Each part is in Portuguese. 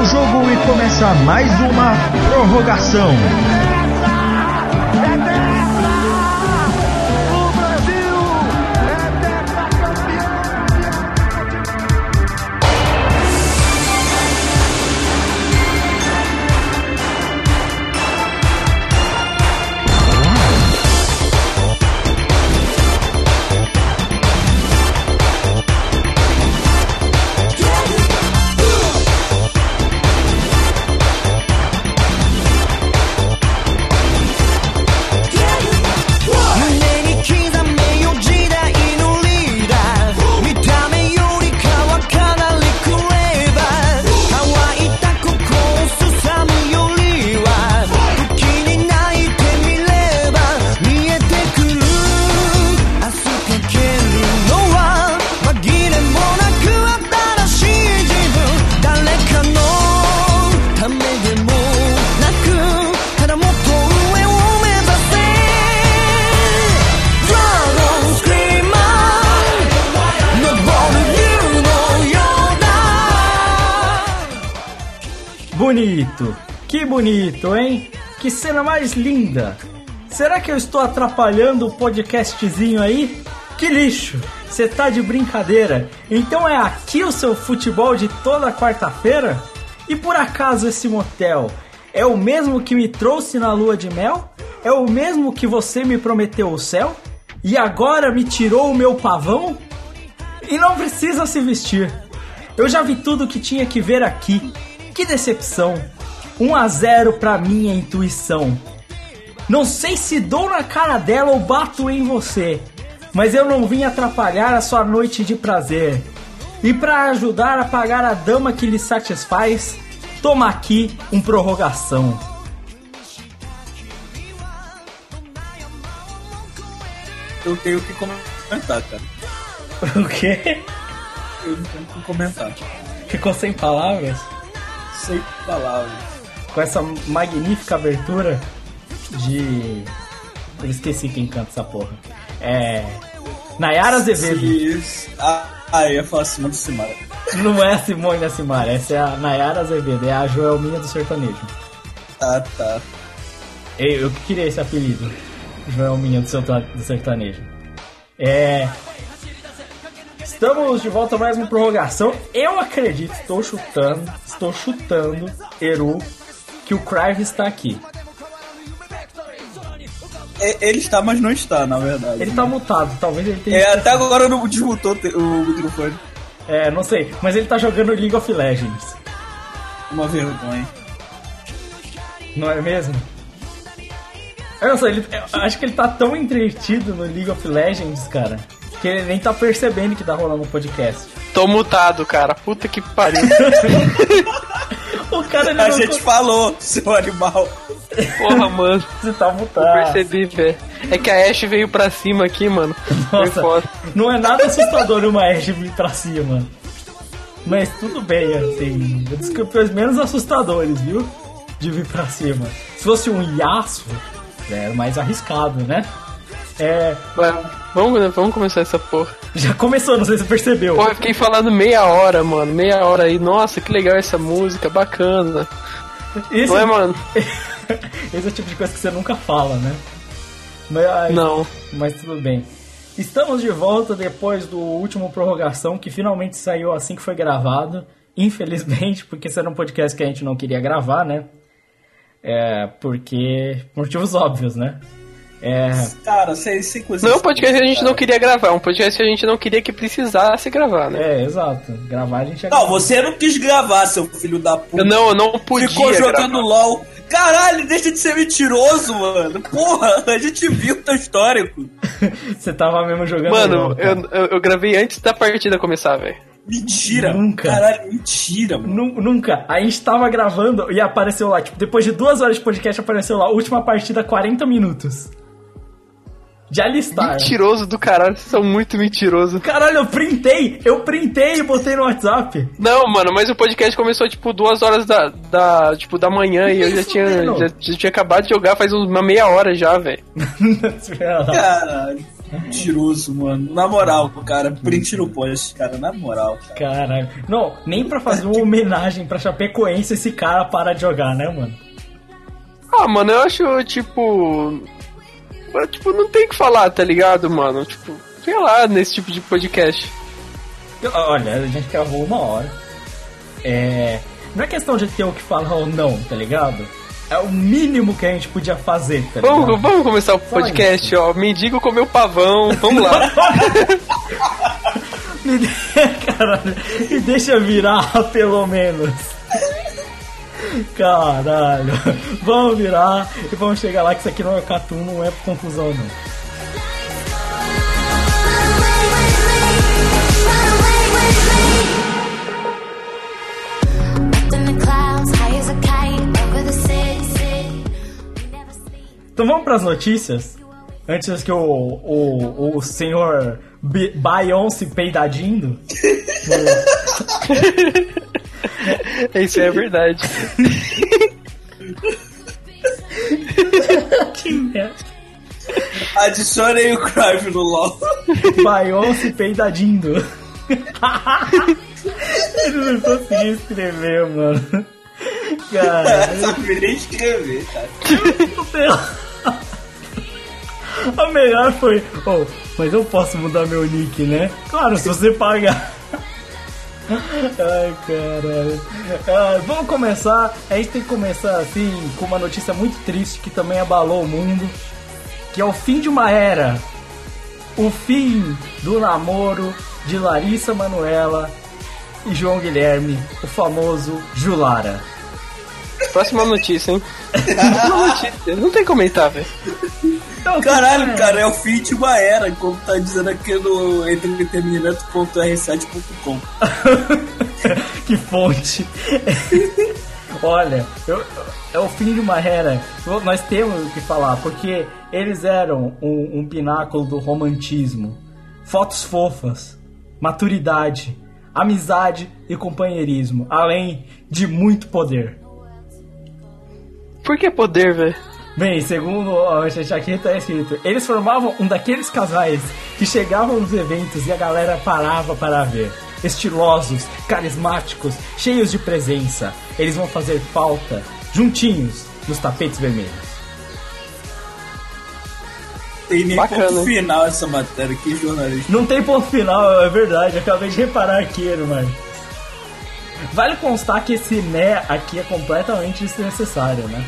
o jogo e começa mais uma prorrogação. Bonito, hein? Que cena mais linda! Será que eu estou atrapalhando o podcastzinho aí? Que lixo! Você tá de brincadeira? Então é aqui o seu futebol de toda quarta-feira? E por acaso esse motel é o mesmo que me trouxe na lua de mel? É o mesmo que você me prometeu o céu? E agora me tirou o meu pavão? E não precisa se vestir. Eu já vi tudo que tinha que ver aqui. Que decepção! 1 a 0 para minha intuição. Não sei se dou na cara dela ou bato em você, mas eu não vim atrapalhar a sua noite de prazer. E para ajudar a pagar a dama que lhe satisfaz, toma aqui um prorrogação. Eu tenho que comentar, cara. O quê? Eu não tenho que comentar. Ficou sem palavras? Sem palavras. Com essa magnífica abertura de. Eu esqueci quem canta essa porra. É. Nayara Azevedo. Ah, eu ia falar Simone Simara. Não é a Simone da Simara, essa é a Nayara Azevedo, é a Joelminha do sertanejo. Ah, tá. Eu, eu que queria esse apelido. Joelminha do sertanejo. É. Estamos de volta a mais uma prorrogação. Eu acredito, estou chutando, estou chutando, Eru, que o Crive está aqui. É, Ele está, mas não está, na verdade. Ele tá mutado, talvez ele tenha. É, até agora não desmutou o microfone. É, não sei, mas ele tá jogando League of Legends, Uma vergonha. não é mesmo? Eu não sei, ele, eu acho que ele tá tão entretido no League of Legends, cara, que ele nem tá percebendo que tá rolando um podcast. Tô mutado, cara. Puta que pariu. O cara ele A gente falou, seu animal. Porra, mano. você tá Eu mutado. percebi, velho. É que a Ash veio pra cima aqui, mano. Foi Nossa, foda. não é nada assustador uma Ash vir pra cima. Mas tudo bem, assim. Eu disse que foi os menos assustadores, viu? De vir pra cima. Se fosse um Yasuo, é mais arriscado, né? É. Vamos, vamos começar essa porra. Já começou, não sei se você percebeu. Porra, eu fiquei falando meia hora, mano. Meia hora aí. Nossa, que legal essa música, bacana. Esse, Não é, mano? esse é o tipo de coisa que você nunca fala, né? Mas, Não. Mas tudo bem. Estamos de volta depois do último prorrogação que finalmente saiu assim que foi gravado. Infelizmente, porque esse era um podcast que a gente não queria gravar, né? É, porque. por motivos óbvios, né? É. Cara, sem, sem coisa. Não é um podcast que a gente não queria gravar, é um podcast que a gente não queria que precisasse gravar, né? É, exato. Gravar a gente ia Não, gravar. você não quis gravar, seu filho da puta. Eu não, eu não podia. Ficou jogando gravar. LOL. Caralho, deixa de ser mentiroso, mano. Porra, a gente viu o teu histórico. Você tava mesmo jogando. Mano, LOL, cara. eu, eu, eu gravei antes da partida começar, velho. Mentira. Nunca. Caralho, mentira, mano. Nu- Nunca. A gente tava gravando e apareceu lá, tipo, depois de duas horas de podcast, apareceu lá, última partida, 40 minutos. De alistar. Mentiroso do caralho, vocês são muito mentiroso. Caralho, eu printei! Eu printei e botei no WhatsApp. Não, mano, mas o podcast começou tipo duas horas da, da, tipo, da manhã e eu já tinha, já, já tinha acabado de jogar faz uma meia hora já, velho. Caralho. Mentiroso, mano. Na moral, cara. Print no post, cara. Na moral, cara. Caralho. Não, nem pra fazer uma homenagem pra Chapecoense esse cara para de jogar, né, mano? Ah, mano, eu acho, tipo. Tipo, não tem o que falar, tá ligado, mano? Tipo, sei lá, nesse tipo de podcast. Olha, a gente gravou uma hora. É. Não é questão de ter o que falar ou não, tá ligado? É o mínimo que a gente podia fazer, tá ligado? Vamos, vamos começar o podcast, ó. Mendigo comeu pavão, vamos lá. me, de... Caralho, me deixa virar, pelo menos. Caralho. Vamos virar e vamos chegar lá que isso aqui não é cartoon, não é confusão, não. Então vamos para as notícias. Antes que o, o, o senhor B Beyoncé peidadindo. Isso é verdade. que merda. Adicionei o Crave no LOL. Beyoncé peidadindo. Ele não conseguiu escrever, mano. Cara. Só nem escrever, cara. A melhor foi, oh, mas eu posso mudar meu nick, né? Claro, se você pagar. Ai, caralho. Ah, vamos começar. A gente tem que começar assim com uma notícia muito triste que também abalou o mundo. Que é o fim de uma era. O fim do namoro de Larissa Manuela e João Guilherme, o famoso Julara. Próxima notícia, hein? Próxima notícia. Não tem comentar, velho. Caralho, cara, é o fim de uma era, como tá dizendo aqui no entretenimento.r7.com. que fonte. Olha, eu, é o fim de uma era. Nós temos o que falar, porque eles eram um, um pináculo do romantismo. Fotos fofas, maturidade, amizade e companheirismo, além de muito poder. Por que poder, velho? Bem, segundo a aqui tá escrito, eles formavam um daqueles casais que chegavam nos eventos e a galera parava para ver. Estilosos, carismáticos, cheios de presença. Eles vão fazer falta, juntinhos, nos tapetes vermelhos. Tem nem Bacana, ponto final essa matéria, que jornalista. Não tem ponto final, é verdade, acabei de reparar aqui, irmão. Vale constar que esse né aqui é completamente desnecessário, né?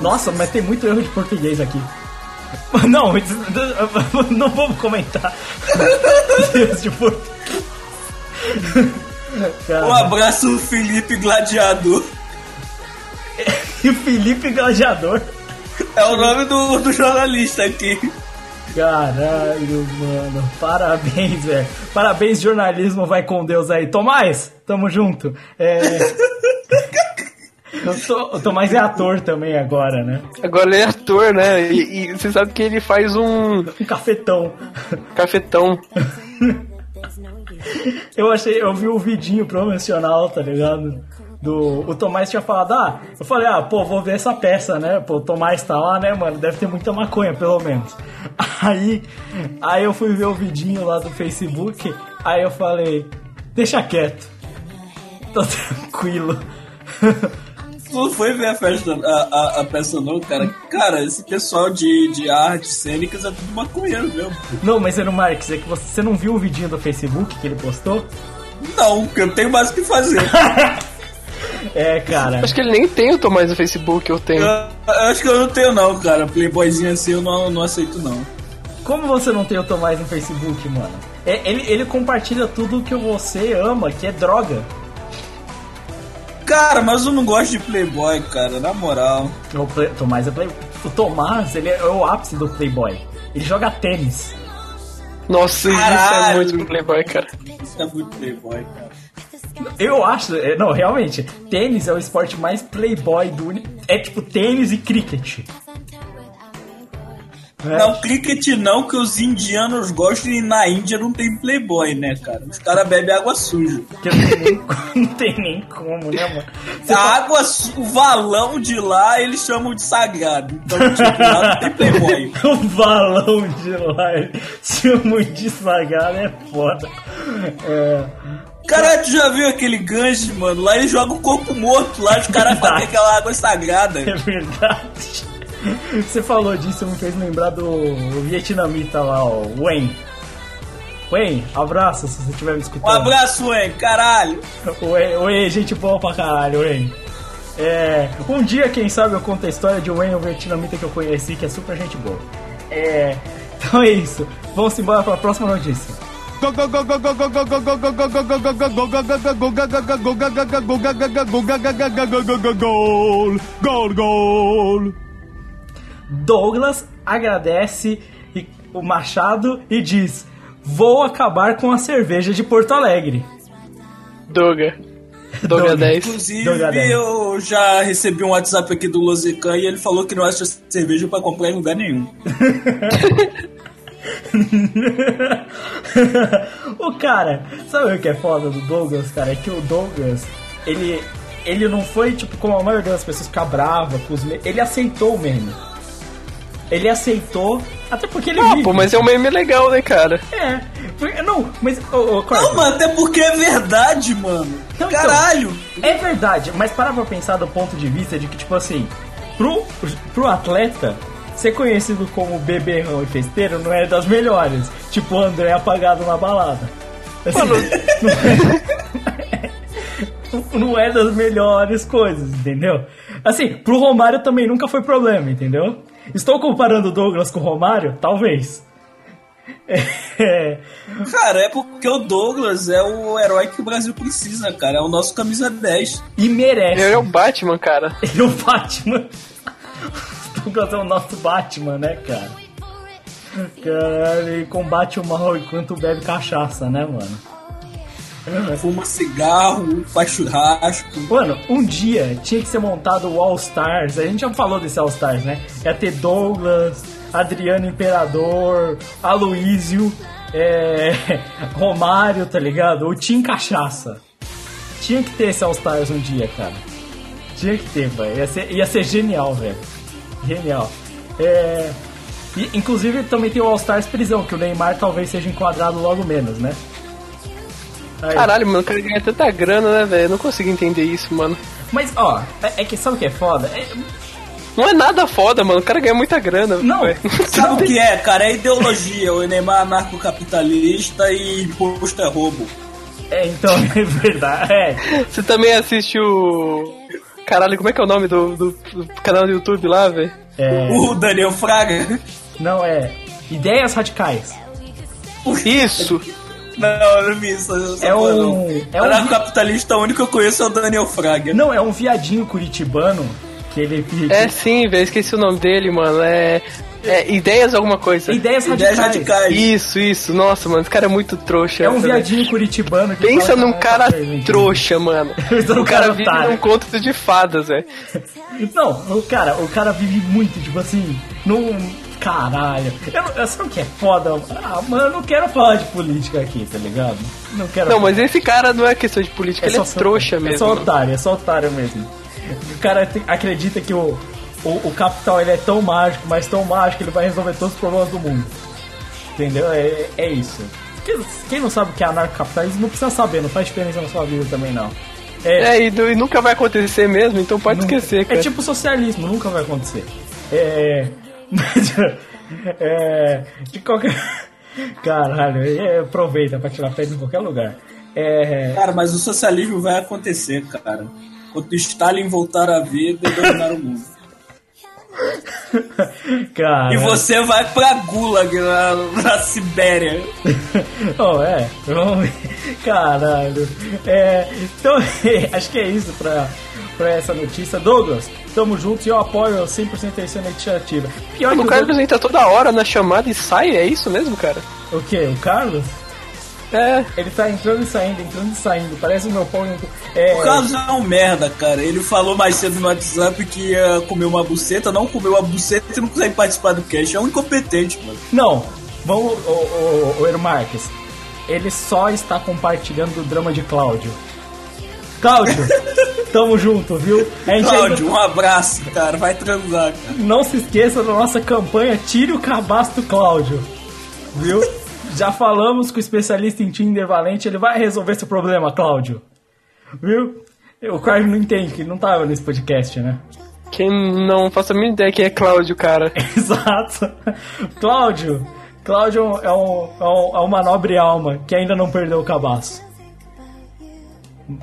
Nossa, mas tem muito erro de português aqui. Não, não vamos comentar. Deus de português. Um abraço, Felipe Gladiador. Felipe Gladiador? É o nome do, do jornalista aqui. Caralho, mano. Parabéns, velho. Parabéns, jornalismo vai com Deus aí. Tomás, tamo junto. É... o Tomás é ator também agora, né? Agora ele é ator, né? E, e você sabe que ele faz um. Um cafetão. Cafetão. eu achei, eu vi o vidinho promocional, tá ligado? do. O Tomás tinha falado, ah, eu falei, ah, pô, vou ver essa peça, né? Pô, o Tomás tá lá, né, mano? Deve ter muita maconha, pelo menos. Aí, aí eu fui ver o vidinho lá do Facebook, aí eu falei, deixa quieto. Tô tranquilo. Não foi ver a festa, a, a, a, peça não, cara. Cara, esse pessoal de, de artes cênicas é tudo maconheiro mesmo. Não, mas era o Marques, é que você, você não viu o vidinho do Facebook que ele postou? Não, porque eu tenho mais o que fazer. É, cara. Acho que ele nem tem o Tomás no Facebook, eu tenho. Eu, eu acho que eu não tenho, não, cara. Playboyzinho assim eu não, não aceito, não. Como você não tem o Tomás no Facebook, mano? É, ele, ele compartilha tudo que você ama, que é droga. Cara, mas eu não gosto de Playboy, cara, na moral. O play, Tomás é Playboy. O Tomás, ele é o ápice do Playboy. Ele joga tênis. Nossa, Caralho. isso é muito Playboy, cara. Isso é muito Playboy, cara. Eu acho, é, não, realmente, tênis é o esporte mais playboy do É tipo tênis e cricket. É. Não, cricket não, que os indianos gostam e na Índia não tem playboy, né, cara? Os caras bebem água suja. Não tem, nem, como, né, mano? Você A tá- água, o valão de lá, eles chamam de sagrado. Então, tipo, lá não tem playboy. O balão de lá, chama de sagrado, é foda. É, Cara, tu já viu aquele gancho, mano? Lá eles jogam o corpo morto, lá os caras fazem aquela água sagrada. é verdade. Você falou disso, me fez lembrar do vietnamita lá, ó, Wayne. Wayne, abraço se você estiver me Um escutando. abraço, Wayne, caralho. Oi, gente boa pra caralho, Wayne. É, um dia, quem sabe, eu conto a história de Wayne, o vietnamita que eu conheci, que é super gente boa. É, então é isso. Vamos embora pra próxima notícia. Gol, gol, gol. Douglas agradece o Machado e diz: Vou acabar com a cerveja de Porto Alegre. Doga. Doga Doga. 10. Inclusive, Doga dez. eu já recebi um WhatsApp aqui do Lozican e ele falou que não acha cerveja pra comprar em lugar nenhum. o cara, sabe o que é foda do Douglas, cara? É que o Douglas, ele, ele não foi tipo como a maioria das pessoas ficar brava com os memes. Ele aceitou o meme. Ele aceitou, até porque ele Ah, vive. pô, mas é um meme legal, né, cara? É, porque- não, mas. ô, ô, Corta, Não, mano, até porque é verdade, mano. Não, então. Caralho. É verdade, mas para pra pensar do ponto de vista de que, tipo assim, pro, pro atleta, ser conhecido como beberrão e festeiro não é das melhores. Tipo o André apagado na balada. Assim, não, não é das melhores coisas, entendeu? Assim, pro Romário também nunca foi problema, entendeu? Estou comparando o Douglas com o Romário? Talvez. É, Cara, é porque o Douglas é o herói que o Brasil precisa, cara. É o nosso camisa 10. e merece. Ele é o Batman, cara. Ele é o Batman. Douglas é o nosso Batman, né, cara? Cara, ele combate o mal enquanto bebe cachaça, né, mano? Fuma cigarro, faz churrasco. Mano, um dia tinha que ser montado o All Stars. A gente já falou desse All Stars, né? Ia ter Douglas, Adriano Imperador, Aloísio, é, Romário, tá ligado? O Team Cachaça. Tinha que ter esse All Stars um dia, cara. Tinha que ter, velho. Ia ser, ia ser genial, velho. Genial. É, e, inclusive também tem o All Stars prisão, que o Neymar talvez seja enquadrado logo menos, né? Aí. Caralho, mano, o cara ganha tanta grana, né, velho? Eu não consigo entender isso, mano. Mas, ó, é, é que sabe o que é foda? É- Não é nada foda, mano. O cara ganha muita grana. Não. velho. Sabe o que é, cara? É ideologia. O Neymar é anarcocapitalista e imposto é roubo. É, então, é verdade. É, Você também assiste o. Caralho, como é que é o nome do, do- do canal do YouTube lá, velho? é, O Daniel Fraga. não, é. Ideias radicais. Isso! Não, eu não vi isso. É falo, um- não. é um- Anarcocapitalista, o único que eu conheço é o Daniel Fraga. Não, é um viadinho curitibano que ele. É sim, velho, esqueci o nome dele, mano. É. É Ideias alguma coisa. Ideias Ideias radicais. radicais. Isso, isso. Nossa, mano, esse cara é muito trouxa. É um viadinho curitibano que Pensa fala num cara trouxa, mano. O cara cara vive otário. num conto de fadas, velho. Não, o cara, o cara vive muito, tipo assim, num. Caralho. Eu, não- eu sabe o que é foda? Ah, mano, eu não quero falar de política aqui, tá ligado? Não quero Não, mas esse cara não é questão de política, ele é só- trouxa É mesmo. só mano. otário, é só otário mesmo. O cara te- acredita que o, o, o capital ele é tão mágico, mas tão mágico que ele vai resolver todos os problemas do mundo. Entendeu? É, é isso. Quem, quem não sabe o que é anarcocapitalismo não precisa saber, não faz diferença na sua vida também não. É, É, e, e nunca vai acontecer mesmo, então pode nunca- esquecer, cara. É tipo socialismo, nunca vai acontecer. É. Mas. É. De qualquer. Caralho, é, aproveita pra tirar pedra em qualquer lugar. É. Cara, mas o socialismo vai acontecer, cara. Quando Stalin voltar à vida e dominar o mundo. Cara. E você vai pra Gulag, na, na Sibéria. oh, é. Vamos ver. Caralho. É, então, acho que é isso pra, pra essa notícia. Douglas, tamo juntos e eu apoio 100% essa iniciativa. Pior que O o cara Douglas- entra toda hora na chamada e sai, é isso mesmo, cara? O quê? O Carlos? É, Ele tá entrando e saindo, entrando e saindo. Parece o meu pau. em- É, O Carlos é um merda, cara. Ele falou mais cedo no WhatsApp que ia comer uma buceta, não comeu uma buceta e não consegue participar do cast. É um incompetente, mano. Não, vamos, o, o, o Marques. Ele só está compartilhando o drama de Cláudio. Cláudio, tamo junto, viu? Cláudio, ainda um abraço, cara. Vai transar, cara. não se esqueça da nossa campanha Tire o Cabaço do Cláudio, viu? Já falamos com o especialista em Tinder Valente, ele vai resolver seu problema, Cláudio. Viu? O Crime não entende, que ele não tava nesse podcast, né? quem não faça a mínima ideia quem é Cláudio, cara. Exato. Cláudio. Cláudio é, um, é, um- é uma nobre alma que ainda não perdeu o cabaço.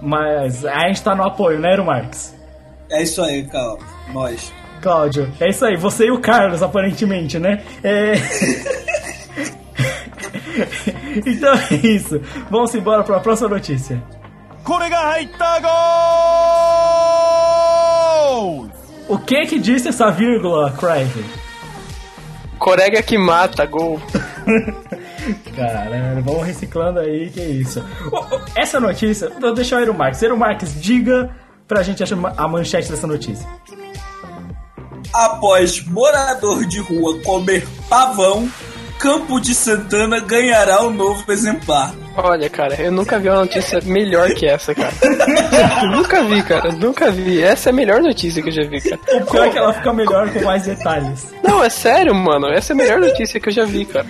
Mas a gente tá no apoio, né, Ero É isso aí, Cláudio. Nós. Cláudio, é isso aí. Você e o Carlos, aparentemente, né? É... então é isso. Vamos embora para a próxima notícia. O que que disse essa vírgula, Craig? Corega que mata, gol. Caralho, vamos reciclando aí, que isso. Ô, ô, Essa notícia, vou deixar o Eero Marques. Eero Marques, diga pra gente a manchete dessa notícia. Após morador de rua comer pavão, Campo de Santana ganhará um novo exemplar. Olha, cara, eu nunca vi uma notícia melhor que essa, cara. Nunca vi, cara, nunca vi. Essa é a melhor notícia que eu já vi, cara. O pior é que ela fica melhor com mais detalhes. Não, é sério, mano. Essa é a melhor notícia que eu já vi, cara.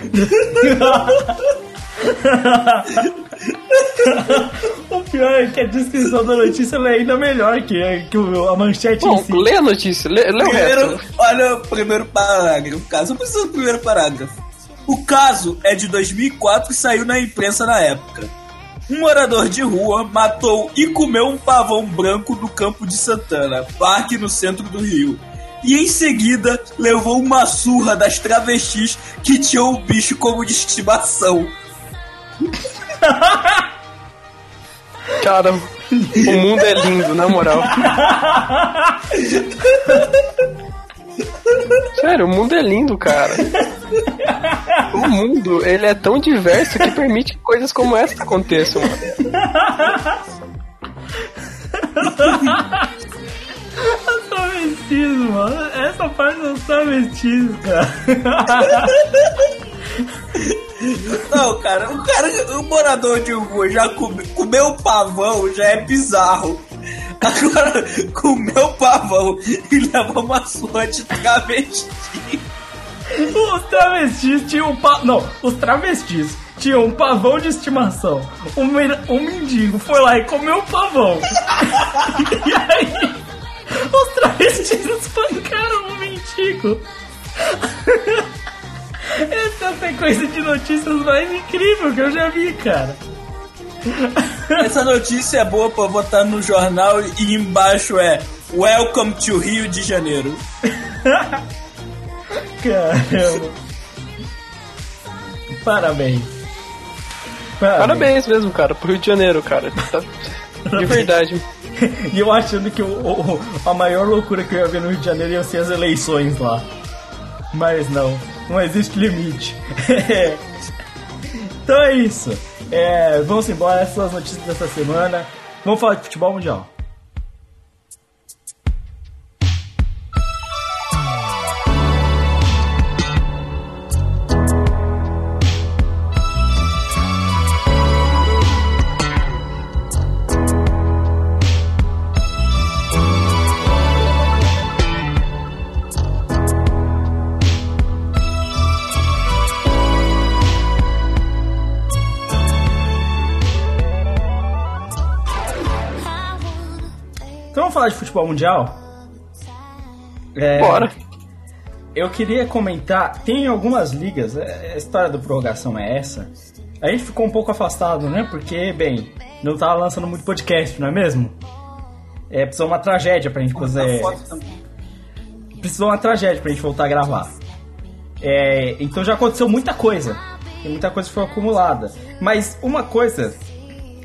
o pior é que a descrição da notícia é ainda melhor que, que o- a manchete em Bom, si. lê a notícia, lê, lê o Primeiro, resto. olha o primeiro parágrafo. O caso, eu preciso do primeiro parágrafo. O caso é de 2004 e saiu na imprensa na época. Um morador de rua matou e comeu um pavão branco no Campo de Santana, parque no centro do Rio. E em seguida levou uma surra das travestis que tinham o bicho como de estimação. Cara, o mundo é lindo, na moral. Sério, o mundo é lindo, cara. O mundo, ele é tão diverso que permite que coisas como essa aconteçam, mano. Travestismo, mano. Essa parte dos travestis, cara. Não, cara, o cara, o morador de rua já come, comeu pavão, já é bizarro. Agora, comeu pavão e levou uma de travesti. Os travestis tinham um pa... Não, os travestis tinham um pavão de estimação. Um, um mendigo foi lá e comeu o pavão. e aí, os travestis espancaram o mendigo. Essa é a sequência de notícias mais incrível que eu já vi, cara. Essa notícia é boa pra botar no jornal e embaixo é Welcome to Rio de Janeiro. Caramba. Parabéns. Parabéns mesmo, cara, pro Rio de Janeiro, cara. Tá- De verdade. E eu achando que o, o- a maior loucura que eu ia ver no Rio de Janeiro ia ser as eleições lá. Mas não, não existe limite. então é isso. É, vamos embora, essas são as notícias dessa semana. Vamos falar de futebol mundial. Falar de futebol mundial? É, Bora. Eu queria comentar, tem algumas ligas, é, a história da prorrogação é essa. A gente ficou um pouco afastado, né? Porque, bem, não tava lançando muito podcast, não é mesmo? É, precisou uma tragédia pra gente fazer. Precisou uma tragédia pra gente voltar a gravar. É, então já aconteceu muita coisa. E muita coisa foi acumulada. Mas uma coisa,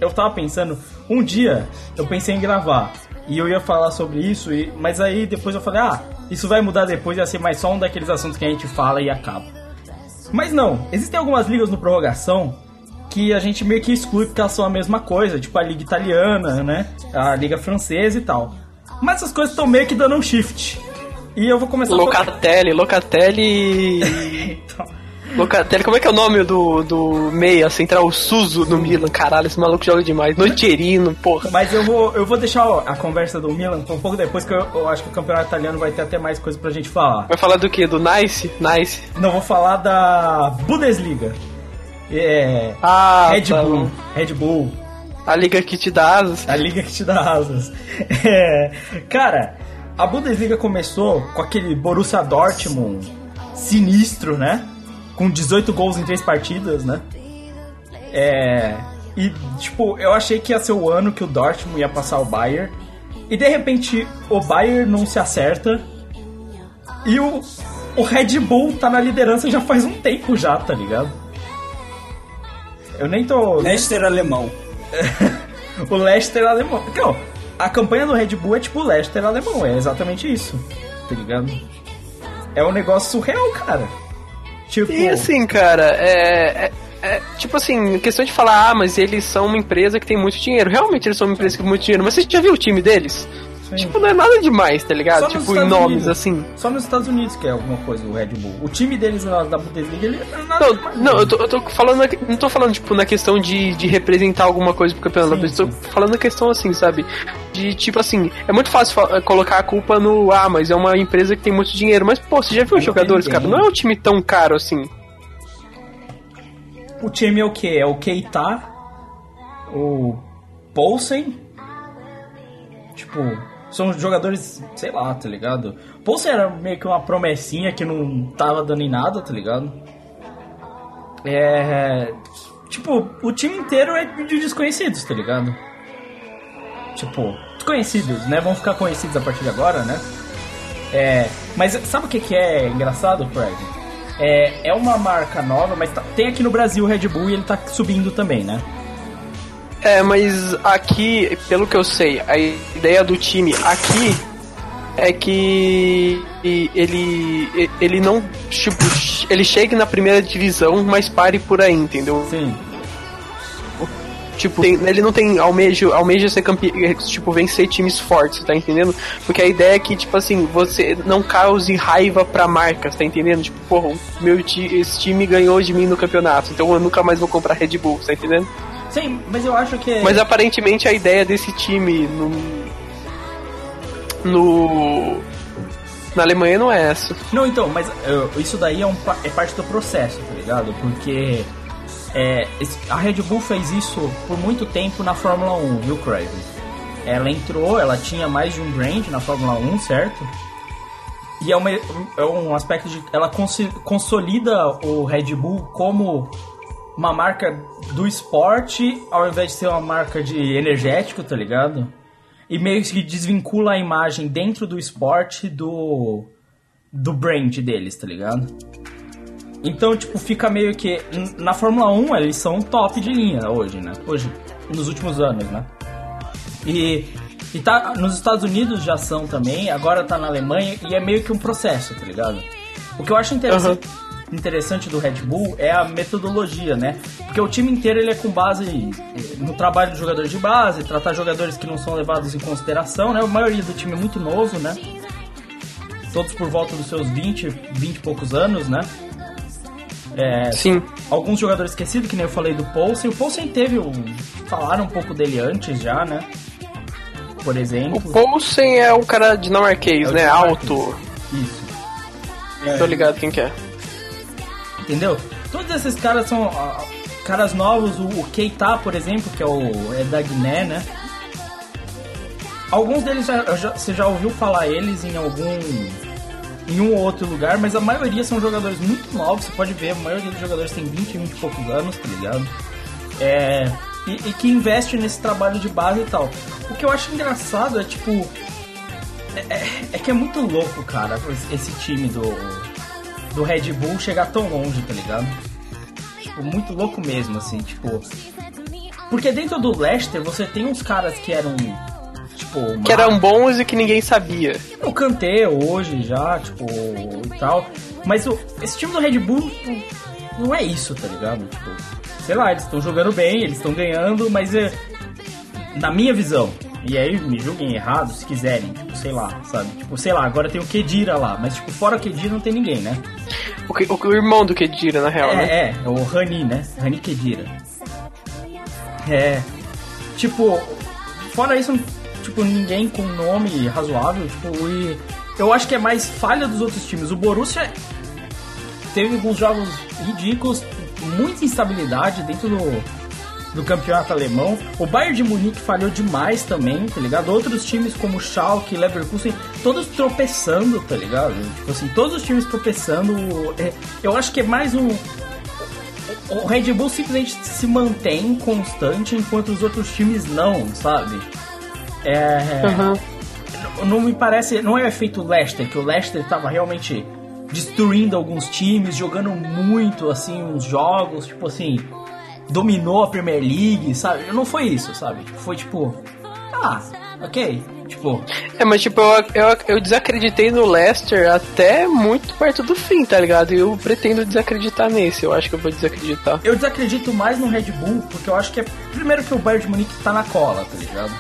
eu tava pensando, um dia eu pensei em gravar. E eu ia falar sobre isso, e, mas aí depois eu falei, ah, isso vai mudar depois, ia ser mais só um daqueles assuntos que a gente fala e acaba. Mas não, existem algumas ligas no prorrogação que a gente meio que exclui porque elas são a mesma coisa, tipo a liga italiana, né? A liga francesa e tal. Mas essas coisas estão meio que dando um shift. E eu vou começar Locatelli, Locatelli. então, Locatelli, como é que é o nome do, do meia central? O Suzo no Milan, caralho, esse maluco joga demais. Noiterino, porra. mas eu vou, eu vou deixar a conversa do Milan um pouco depois, que eu, eu acho que o campeonato italiano vai ter até mais coisa pra gente falar. Vai falar do que? Do Nice? Nice. Não, vou falar da Bundesliga. É. Ah, Red tá Bull. bom. Red Bull. A liga que te dá asas. A liga que te dá asas. É, cara, a Bundesliga começou com aquele Borussia Dortmund sinistro, né? Com 18 gols em três partidas, né? É, e, tipo, eu achei que ia ser o ano que o Dortmund ia passar o Bayern. E, de repente, o Bayern não se acerta. E o, o Red Bull tá na liderança já faz um tempo já, tá ligado? Eu nem tô... Leicester alemão. o Leicester alemão. Não, a campanha do Red Bull é tipo Leicester alemão, é exatamente isso. Tá ligado? É um negócio surreal, cara. Tipo, E assim, cara, é, é- é, Tipo assim, questão de falar, ah, mas eles são uma empresa que tem muito dinheiro. Realmente eles são uma empresa que tem muito dinheiro, mas você já viu o time deles? Sim. Tipo, não é nada demais, tá ligado? Tipo, em Estados nomes Unidos. assim. Só nos Estados Unidos que é alguma coisa o Red Bull. O time deles lá da Bundesliga, ele é nada Não, demais. não, eu tô, eu tô falando, na- não tô falando, tipo, na questão de, de representar alguma coisa pro campeonato, Sim, mas tô sim. falando na questão assim, sabe? De, tipo assim, é muito fácil fa- colocar a culpa no, ah, mas é uma empresa que tem muito dinheiro, mas, pô, você já viu os jogadores, cara? Não é um time tão caro assim. O time é o que? É o Keita, o Poulsen. Tipo, são jogadores, sei lá, tá ligado? Poulsen era meio que uma promessinha que não tava dando em nada, tá ligado? É. Tipo, o time inteiro é de desconhecidos, tá ligado? Tipo, desconhecidos, né? Vão ficar conhecidos a partir de agora, né? É, mas sabe o que, que é engraçado, Fred? É, é uma marca nova, mas tá- tem aqui no Brasil o Red Bull e ele tá subindo também, né? É, mas aqui, pelo que eu sei, a ideia do time aqui é que ele ele não tipo, ele chegue na primeira divisão, mas pare por aí, entendeu? Sim. Tipo, tem- ele não tem almeja, almeja ser campeão, tipo, vencer times fortes, tá entendendo? Porque a ideia é que, tipo assim, você não cause raiva pra marcas, tá entendendo? Tipo, porra, meu ti, esse time ganhou de mim no campeonato, então eu nunca mais vou comprar Red Bull, tá entendendo? Sim, mas eu acho que. Mas aparentemente a ideia desse time no. No. Na Alemanha não é essa. Não, então, mas eu- isso daí é, um, é parte do processo, tá ligado? Porque é, a Red Bull fez isso por muito tempo na Fórmula 1, viu, Craven? Ela entrou, ela tinha mais de um brand na Fórmula 1, certo? E é, uma, é um aspecto de. Ela consolida o Red Bull como uma marca do esporte, ao invés de ser uma marca de energético, tá ligado? E meio que desvincula a imagem dentro do esporte do. do brand deles, tá ligado? Então, tipo, fica meio que. Na Fórmula 1 eles são top de linha hoje, né? Hoje, nos últimos anos, né? E, e tá, nos Estados Unidos já são também, agora tá na Alemanha e é meio que um processo, tá ligado? O que eu acho interessante, interessante do Red Bull é a metodologia, né? Porque o time inteiro ele é com base no trabalho dos jogadores de base, tratar jogadores que não são levados em consideração, né? A maioria do time é muito novo, né? Todos por volta dos seus 20, 20 e poucos anos, né? É, Sim. alguns jogadores esquecidos, que nem eu falei do Poulsen. O Poulsen teve um... Falaram um pouco dele antes já, né? Por exemplo. O Poulsen é um cara dinamarquês, É né? Alto. Isso. Tô ligado quem que é. Entendeu? Todos esses caras são caras novos. O, Keita, por exemplo, que é o é da Guiné, né? Alguns deles já, já- você já ouviu falar eles em algum em um ou outro lugar, mas a maioria são jogadores muito novos. Você pode ver, a maioria dos jogadores tem 20, 20 e poucos anos, tá ligado? É, e, e que investe nesse trabalho de base e tal. O que eu acho engraçado é tipo. É, é- é que é muito louco, cara, esse time do, do Red Bull chegar tão longe, tá ligado? Tipo, muito louco mesmo, assim, tipo. Porque dentro do Leicester você tem uns caras que eram. Tipo, Que eram bons e que ninguém sabia. o Kanté hoje já, tipo, e tal. Mas o, esse time do Red Bull tipo, não é isso, tá ligado? Tipo, sei lá, eles estão jogando bem, eles estão ganhando, mas é, na minha visão, e aí me julguem errado se quiserem, tipo, sei lá, sabe? Tipo, sei lá, agora tem o Kedira lá, mas tipo, fora o Kedira não tem ninguém, né? O, que- o, o irmão do Kedira, na real, né? É, é, é o Rani, né? Rani Kedira. É. Tipo, fora isso, tipo, ninguém com nome razoável, tipo, e eu acho que é mais falha dos outros times. O Borussia teve alguns jogos ridículos, muita instabilidade dentro do, do campeonato alemão. O Bayern de Munique falhou demais também, tá ligado? Outros times como Schalke, Leverkusen, todos tropeçando, tá ligado? Tipo assim, todos os times tropeçando. É, Eu acho que é mais um. O Red Bull simplesmente se mantém constante enquanto os outros times não, sabe? É. Aham. Não me parece. Não é efeito Leicester, que o Leicester tava realmente destruindo alguns times, jogando muito, assim, uns jogos, tipo assim. Dominou a Premier League, sabe? Não foi isso, sabe? Foi tipo. Ah, ok. Tipo, É, mas tipo, eu, eu, eu desacreditei no Leicester até muito perto do fim, tá ligado? E eu pretendo desacreditar nesse, eu acho que eu vou desacreditar. eu desacredito mais no Red Bull, porque eu acho que é. Primeiro que o Bayern de Munique tá na cola, tá ligado?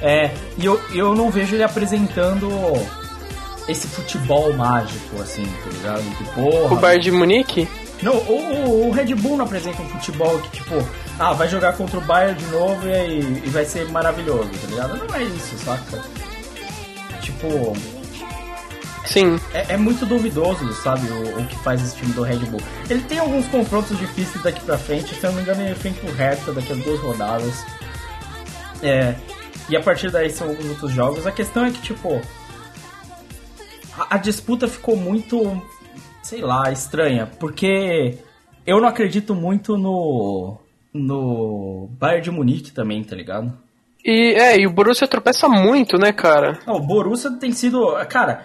É, e eu, eu não vejo ele apresentando esse futebol mágico, assim, tá ligado? Que porra. O Bayern de Munique? Não, o, o- Red Bull não apresenta um futebol que, tipo, ah, vai jogar contra o Bayern de novo e, e vai ser maravilhoso, tá ligado? Não é isso, saca? Tipo, Sim. é, é muito duvidoso, sabe, o, o que faz esse time do Red Bull. Ele tem alguns confrontos difíceis daqui pra frente, se eu não me engano, ele enfrenta o Hertha daqui a duas rodadas. É, e a partir daí são alguns outros jogos. A questão é que, tipo, a, a disputa ficou muito, sei lá, estranha, porque eu não acredito muito no no Bayern de Munique também, tá ligado? E é, e o Borussia tropeça muito, né, cara? Não, o Borussia tem sido. Cara,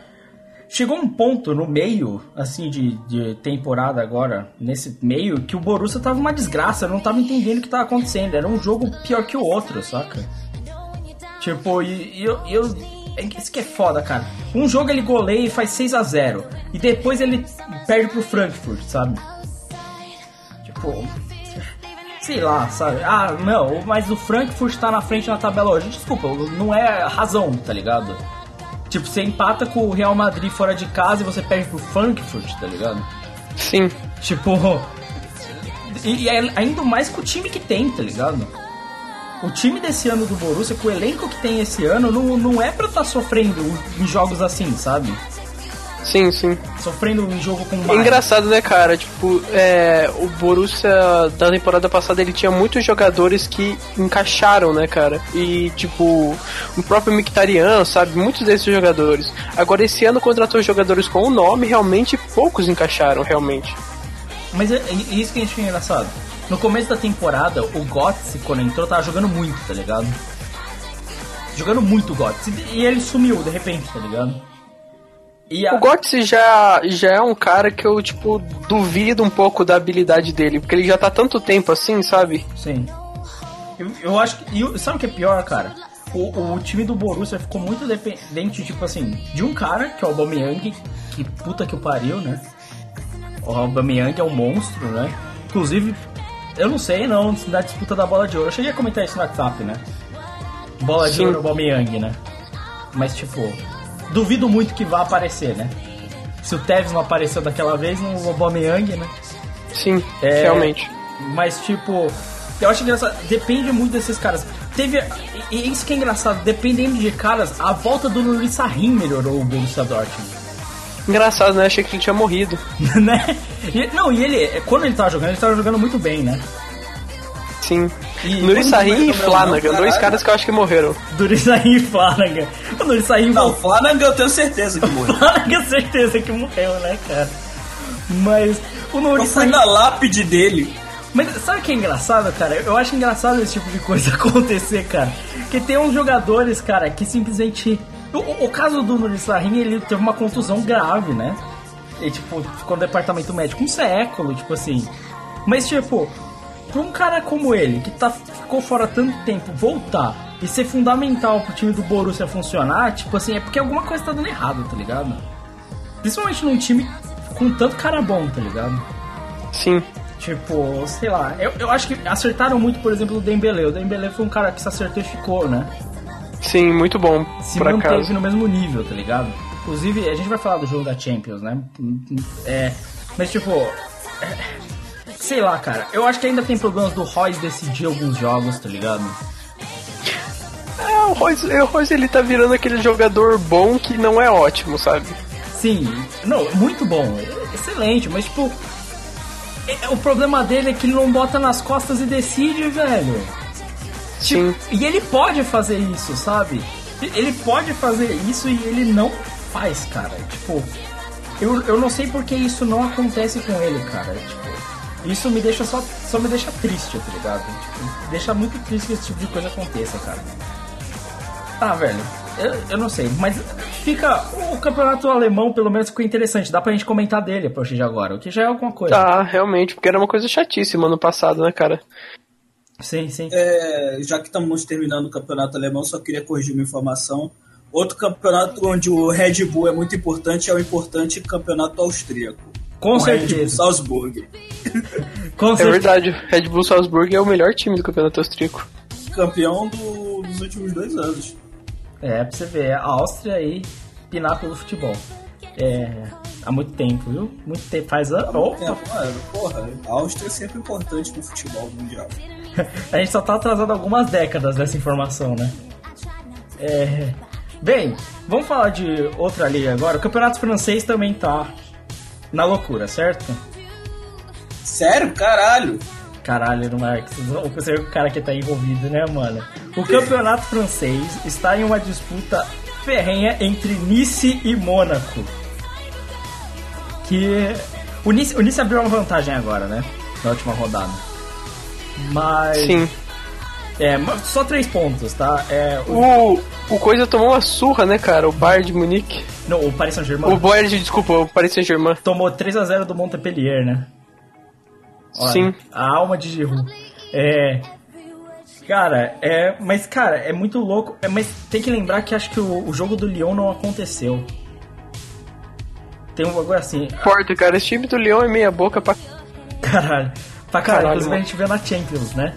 chegou um ponto no meio, assim, de, de temporada agora, nesse meio, que o Borussia tava uma desgraça, eu não tava entendendo o que tava acontecendo. Era um jogo pior que o outro, saca? Tipo, e, e eu. eu isso que é foda, cara. Um jogo ele goleia e faz 6 a 0 E depois ele perde pro Frankfurt, sabe? Tipo. Sei lá, sabe? Ah, não, mas o Frankfurt tá na frente na tabela hoje. Desculpa, não é razão, tá ligado? Tipo, você empata com o Real Madrid fora de casa e você perde pro Frankfurt, tá ligado? Sim. Tipo. E, e é ainda mais com o time que tem, tá ligado? O time desse ano do Borussia, com o elenco que tem esse ano, não, não é pra estar sofrendo em jogos assim, sabe? Sim, sim. Sofrendo em jogo com É mais. engraçado, né, cara? Tipo, é, o Borussia da temporada passada ele tinha muitos jogadores que encaixaram, né, cara? E, tipo, o próprio Mkhitaryan, sabe? Muitos desses jogadores. Agora, esse ano contratou jogadores com o nome, realmente poucos encaixaram, realmente. Mas é, é isso que a gente fica engraçado. No começo da temporada, o Götze, quando entrou, tava jogando muito, tá ligado? Jogando muito o Götze. E ele sumiu, de repente, tá ligado? A- O Götze já, já é um cara que eu, tipo, duvido um pouco da habilidade dele, porque ele já tá tanto tempo assim, sabe? Sim. Eu, eu acho que. E sabe o que é pior, cara? O, o time do Borussia ficou muito dependente, tipo assim, de um cara, que é o Aubameyang, que puta que o pariu, né? O Aubameyang é um monstro, né? Inclusive, eu não sei não, na disputa da bola de ouro. Eu cheguei a comentar isso no WhatsApp, né? Bola de Sim. ouro Aubameyang, né? Mas, tipo, duvido muito que vá aparecer, né? Se o Tevez não apareceu daquela vez, no Aubameyang, né? Sim, É, realmente. Mas, tipo, eu acho engraçado. Depende muito desses caras. Teve. E e isso que é engraçado. Dependendo de caras, a volta do Nuri Sahin melhorou o Borussia Dortmund. Engraçado, né? Achei que ele tinha morrido. né? E- não, e ele, quando ele tava jogando, ele tava jogando muito bem, né? Sim. E Nuri quando Sahin vai e Flanagan, não, dois caras que eu acho que morreram. Nuri Sahin e Flanagan. O Nuri Sahin Não, voltou. Flanagan eu tenho certeza que morreu. Flanagan, certeza que morreu, né, cara? Mas o Nuri Eu fui na lápide dele. Mas sabe o que é engraçado, cara? Eu acho engraçado esse tipo de coisa acontecer, cara. Que tem uns jogadores, cara, que simplesmente. O, o- caso do Nuri Sahin, ele teve uma contusão grave, né? E, tipo, ficou no departamento médico um século, tipo assim. Mas, tipo, pra um cara como ele, que tá, ficou fora tanto tempo, voltar e ser fundamental pro time do Borussia funcionar, tipo assim, é porque alguma coisa tá dando errado, tá ligado? Principalmente num time com tanto cara bom, tá ligado? Sim. Tipo, sei lá, eu, eu acho que acertaram muito, por exemplo, o Dembele. O Dembele foi um cara que se acertou e ficou, né? Sim, muito bom. Se por manteve acaso. no mesmo nível, tá ligado? Inclusive, a gente vai falar do jogo da Champions, né? É, mas tipo, é, sei lá, cara. Eu acho que ainda tem problemas do Royce decidir alguns jogos, tá ligado? É, o Royce, o Royce ele tá virando aquele jogador bom que não é ótimo, sabe? Sim, não, muito bom, excelente, mas tipo, é- o problema dele é que ele não bota nas costas e decide, velho. Sim. E ele pode fazer isso, sabe? Ele pode fazer isso e ele não faz, cara. Tipo, eu, eu não sei porque isso não acontece com ele, cara. Tipo, isso me deixa só, só me deixa triste, tá ligado? Tipo, deixa muito triste que esse tipo de coisa aconteça, cara. Ah, velho, eu, eu não sei, mas fica. O campeonato alemão, pelo menos, ficou interessante. Dá pra gente comentar dele a partir de agora, o que já é alguma coisa. Tá, realmente, porque era uma coisa chatíssima no passado, né, cara? Sim, sim. É, já que estamos terminando o campeonato alemão, só queria corrigir uma informação. Outro campeonato onde o Red Bull é muito importante é o importante campeonato austríaco. Com o Red Bull certeza. Salzburg. Com É certeza. verdade, o Red Bull Salzburg é o melhor time do campeonato austríaco. Campeão do- dos últimos dois anos. É, pra você ver, a Áustria aí, pináculo do futebol. É, há muito tempo, viu? Muito tempo, faz anos. Porra, a Áustria é sempre importante no futebol mundial. a gente só tá atrasado algumas décadas dessa informação, né? É, bem, vamos falar de outra liga agora. O campeonato francês também tá na loucura, certo? Sério? Caralho! Caralho, é? Você é o cara que tá envolvido, né, mano? O campeonato francês está em uma disputa ferrenha entre Nice e Mônaco. Que. O Nice, o Nice abriu uma vantagem agora, né? Na última rodada. Mas. Sim. É, só três pontos, tá? É, o, O, o Coisa tomou uma surra, né, cara? O Bayern de Munique. não, o Paris Saint-Germain O Bayern, de- desculpa, o Paris Saint-Germain. tomou 3x0 do Montpellier, né? Olha, Sim. A alma de Giroud. É. Cara, é. Mas, cara, é muito louco. É, mas tem que lembrar que acho que o, o jogo do Lyon não aconteceu. Tem um bagulho assim. Porto, cara, esse time do Lyon é meia boca pra... Caralho. Pra caralho, Caralho, inclusive a gente vê na Champions, né?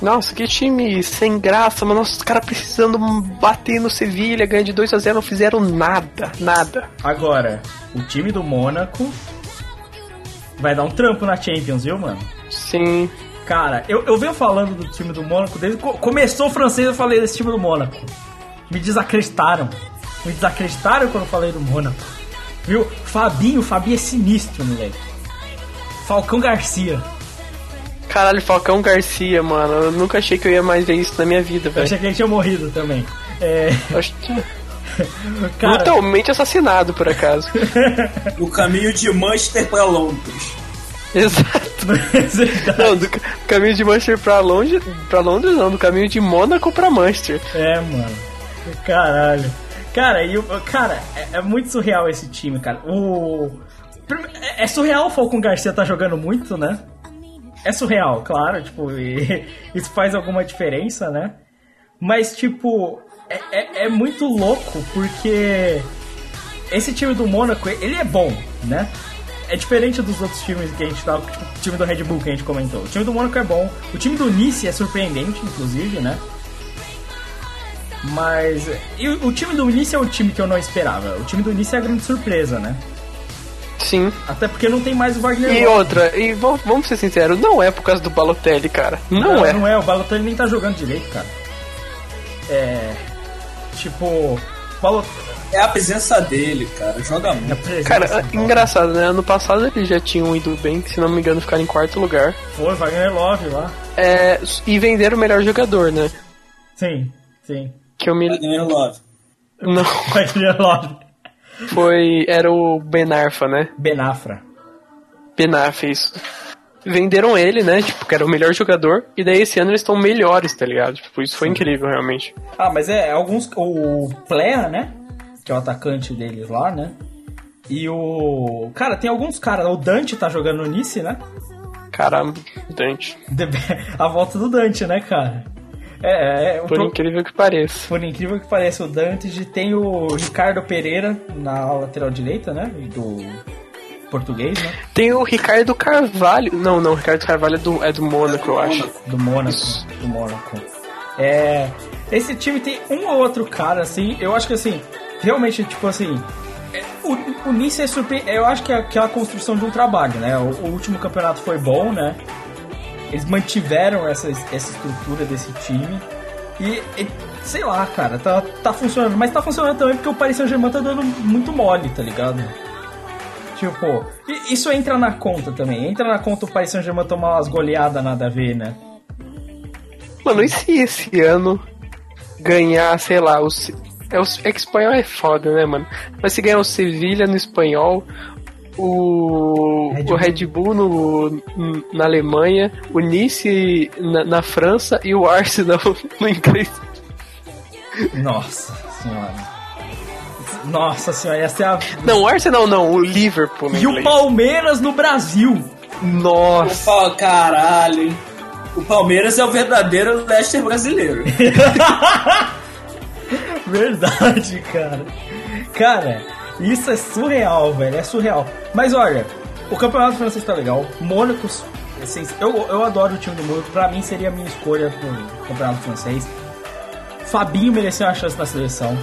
Nossa, que time sem graça, mano. Nossa, os caras precisando bater no Sevilha, ganhar de 2 a 0 não fizeram nada, nada. Agora, o time do Mônaco vai dar um trampo na Champions, viu, mano? Sim. Cara, eu, eu venho falando do time do Mônaco desde que co- começou o francês, eu falei desse time do Mônaco. Me desacreditaram. Me desacreditaram quando eu falei do Mônaco. Viu? Fabinho, Fabinho é sinistro, moleque. Falcão Garcia. Caralho, Falcão Garcia, mano. Eu nunca achei que eu ia mais ver isso na minha vida, Eu velho. achei que ele tinha morrido também. É. Eu acho que- Cara, Brutalmente assassinado, por acaso. No caminho de Manchester pra Londres. Exato. Não, do ca- caminho de Manchester pra longe, pra Londres não, do caminho de Mônaco pra Manchester. É, mano. Caralho. Cara, e o, cara, é, é muito surreal esse time, cara. O. É é surreal o Falcão Garcia tá jogando muito, né? É surreal, claro, tipo, isso faz alguma diferença, né? Mas, tipo, é, é, é muito louco porque esse time do Mônaco, ele é bom, né? É diferente dos outros times que a gente tava, tipo, o time do Red Bull que a gente comentou. O time do Mônaco é bom, o time do Nice é surpreendente, inclusive, né? Mas. E o time do Nice é o time que eu não esperava. O time do Nice é a grande surpresa, né? Sim. Até porque não tem mais o Wagner E Love. outra, e vamos vamos ser sinceros, não é por causa do Balotelli, cara. Não, é. Não é, o Balotelli nem tá jogando direito, cara. É. Tipo. Balotelli. É a presença dele, cara. Joga muito. a presença Cara, engraçado, né? Ano passado eles já tinham ido bem, se não me engano, ficaram em quarto lugar. Foi, Wagner Love lá. É, e venderam o melhor jogador, né? Sim, sim. Que eu me. Wagner Love. Não, Wagner Love. Foi. Era o Benarfa, né? Benafra. Benarfa, isso. Venderam ele, né? Tipo, que era o melhor jogador. E daí esse ano eles estão melhores, tá ligado? Tipo, isso foi incrível, realmente. Ah, mas é, alguns. O Plea, né? Que é o atacante deles lá, né? E o. Cara, tem alguns caras. O Dante tá jogando no Nice, né? Caramba, Dante. A volta do Dante, né, cara? É, é. o Por pro- incrível que pareça. Por incrível que pareça, o Dante tem o Ricardo Pereira na lateral direita, né? Do, português, né? Tem o Ricardo Carvalho. Não, não, o Ricardo Carvalho é do, é do Mônaco, eu acho. Do Mônaco. Isso. Do Mônaco. É. Esse time tem um ou outro cara, assim, eu acho que assim, realmente, tipo assim. é, O, o Nice é surpreendente. Eu acho que é aquela construção de um trabalho, né? O, o último campeonato foi bom, né? Eles mantiveram essa, essa estrutura desse time. E, e, sei lá, cara, tá, tá funcionando. Mas tá funcionando também porque o Paris Saint-Germain tá dando muito mole, tá ligado? Tipo, isso entra na conta também. Entra na conta o Paris Saint-Germain tomar umas goleadas nada a ver, né? Mano, e se esse ano ganhar, sei lá, o. É, o, é que espanhol é foda, né, mano? Mas se ganhar o Sevilha no espanhol, o Red o Bull. Red Bull no, na Alemanha, o Nice na, na França e o Arsenal no inglês. Nossa senhora. Nossa senhora, essa é a. Não, o Arsenal não, o Liverpool no E o. Palmeiras no Brasil! Nossa. Opa, caralho, hein? O Palmeiras é o verdadeiro Leicester brasileiro. Verdade, cara. Cara, isso é surreal, velho. É surreal. Mas olha, o campeonato francês tá legal. Mônaco. assim, Eu, eu adoro o time do Mônaco. Pra mim seria a minha escolha pro campeonato francês. Fabinho mereceu uma chance na seleção.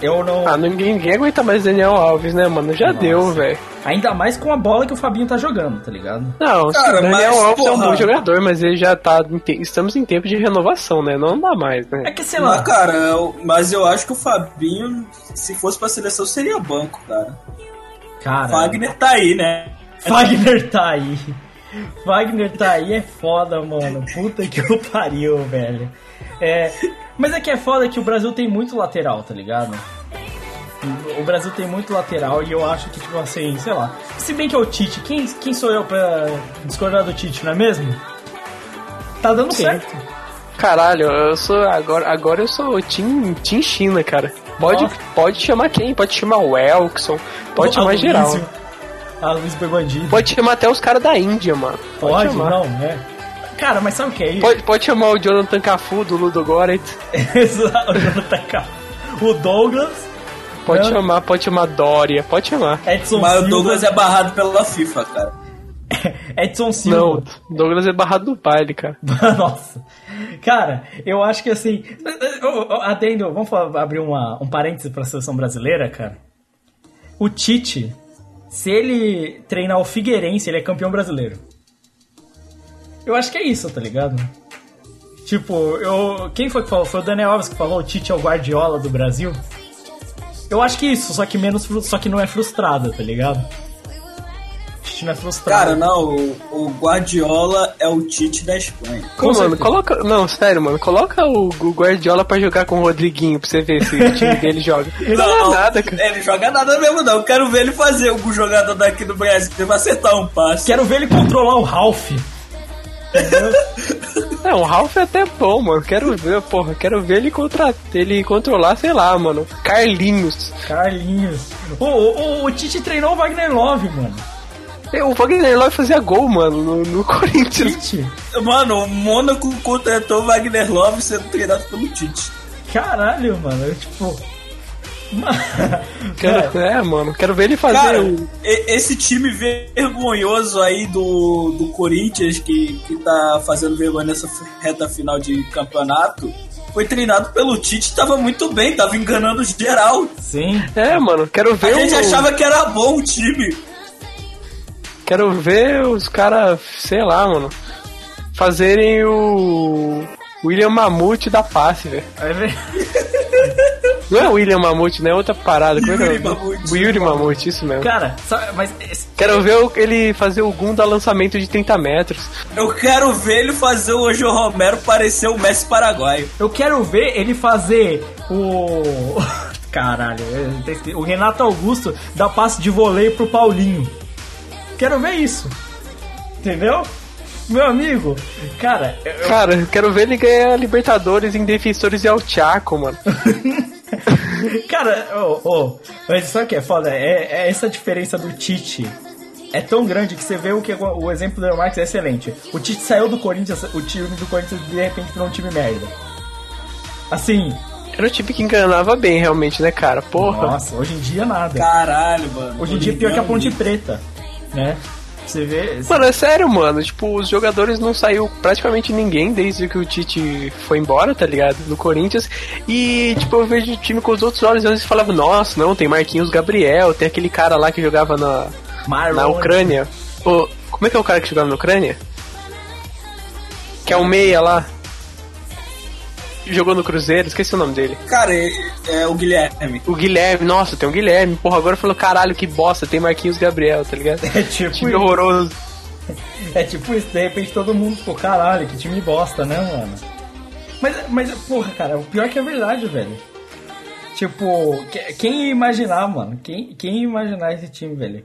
Eu não. Ah, ninguém, ninguém aguenta mais Daniel Alves, né, mano? Já Nossa. deu, velho. Ainda mais com a bola que o Fabinho tá jogando, tá ligado? Não, Cara, sim, Daniel mas, Alves é um porra. bom jogador, mas ele já tá. em te- Estamos em tempo de renovação, né? Não dá mais, né? É que sei Mas, lá. cara, eu- mas eu acho que o Fabinho, se fosse pra seleção, seria banco, cara. Cara. Wagner tá aí, né? Wagner tá aí. Wagner tá aí é foda, mano. Puta que o pariu, velho. É, mas é que é foda que o Brasil tem muito lateral, tá ligado? O Brasil tem muito lateral e eu acho que, tipo assim, sei lá. Se bem que é o Tite, quem, quem sou eu pra discordar do Tite, não é mesmo? Tá dando Sim. certo. Caralho, eu sou. Agora, agora eu sou Team, team China, cara. Pode, Nossa. pode chamar quem? Pode chamar o Elkson, pode chamar Aloysio. geral. Ah, Luiz Berbandido. Pode chamar até os caras da Índia, mano. Pode, chamar. não, é. Cara, mas sabe o que é isso? Pode, pode chamar o Jonathan Cafu do Ludo Goretz. Exato, o Jonathan Ca- O Douglas, Pode É. chamar, pode chamar Dória, pode chamar. Edson Mas o Silva. Douglas é barrado pela FIFA, cara. Edson Silva. Não, Douglas é barrado do baile, cara. Nossa. Cara, eu acho que assim. Adendo, vamos falar- abrir uma, um parêntese pra seleção brasileira, cara. O Tite, se ele treinar o Figueirense, ele é campeão brasileiro. Eu acho que é isso, tá ligado? Tipo, eu. Quem foi que falou? Foi o Daniel Alves que falou o Tite é o Guardiola do Brasil? Eu acho que isso, só que menos só que não é frustrado, tá ligado? Tite não é frustrado. Cara, não, o, o Guardiola é o Tite da Espanha. Com Ô, mano, coloca. Não, sério, mano. Coloca o, o Guardiola pra jogar com o Rodriguinho pra você ver se o time dele joga. Ele não, é nada, cara. Ele joga nada mesmo, não. Eu quero ver ele fazer algum jogador daqui do Brasil. Ele vai acertar um passe. Quero ver ele controlar o Ralph. Não, o Ralph é até bom, mano. Quero ver, porra. Quero ver ele, contra... ele controlar, sei lá, mano. Carlinhos. Carlinhos. O, o, o Tite treinou o Wagner Love, mano. É, O Wagner Love fazia gol, mano, no, no Corinthians. Tite. Mano, o Mônaco contratou o Wagner Love sendo treinado pelo Tite. Caralho, mano. Eu, tipo. Quero, Cara, é, mano. Quero ver ele fazer Cara, o. esse time vergonhoso aí do, do Corinthians, que, que tá fazendo vergonha nessa reta final de campeonato, foi treinado pelo Tite, tava muito bem, tava enganando geral. sim. É, mano. Quero A ver gente o... achava que era bom o time. Quero ver os caras, sei lá, mano. Fazerem o. William Mamute da passe, velho. É ver- Não é William Mamute, né? É outra parada. Como é que é? Yuri Mamute. O Yuri Mamute, isso mesmo. Cara, sabe, mas. esse- Quero ver o- ele fazer o Gunda lançamento de 30 metros. Eu quero ver ele fazer o Ojo Romero parecer o Messi paraguaio. Eu quero ver ele fazer o. Caralho, o Renato Augusto dar passe de voleio pro Paulinho. Quero ver isso. Entendeu? Meu amigo, cara, eu- Cara, eu quero ver ele ganhar Libertadores em Defensores e El Chaco, mano. Cara, ô, ô, mas sabe o que é foda? É, é essa diferença do Tite. É tão grande que você vê o que o exemplo do Marques é excelente. O Tite saiu do Corinthians, o time do Corinthians de repente virou um time merda. Assim, Era o time que enganava bem, realmente, né, cara? Porra. Nossa, hoje em dia nada. Caralho, mano. Hoje em dia é pior que a Ponte Preta, né? Você vê. Mano, é sério, mano. Tipo, os jogadores não saiu praticamente ninguém desde que o Tite foi embora, tá ligado? Do Corinthians. E, tipo, eu vejo o time com os outros olhos e falava, nossa, não, tem Marquinhos Gabriel, tem aquele cara lá que jogava na, Marlon, na Ucrânia. Ô, como é que é o cara que jogava na Ucrânia? Que é o meia lá. Jogou no Cruzeiro, esqueci o nome dele. Cara, é, é o Guilherme. O Guilherme, nossa, tem o Guilherme. Porra, agora falou, caralho, que bosta, tem Marquinhos Gabriel, tá ligado? É tipo Time horroroso. É tipo isso, de repente todo mundo ficou, caralho, que time bosta, né, mano? Mas, mas, porra, cara, o pior é que é verdade, velho. Tipo, que- quem ia imaginar, mano? Quem, quem ia imaginar esse time, velho?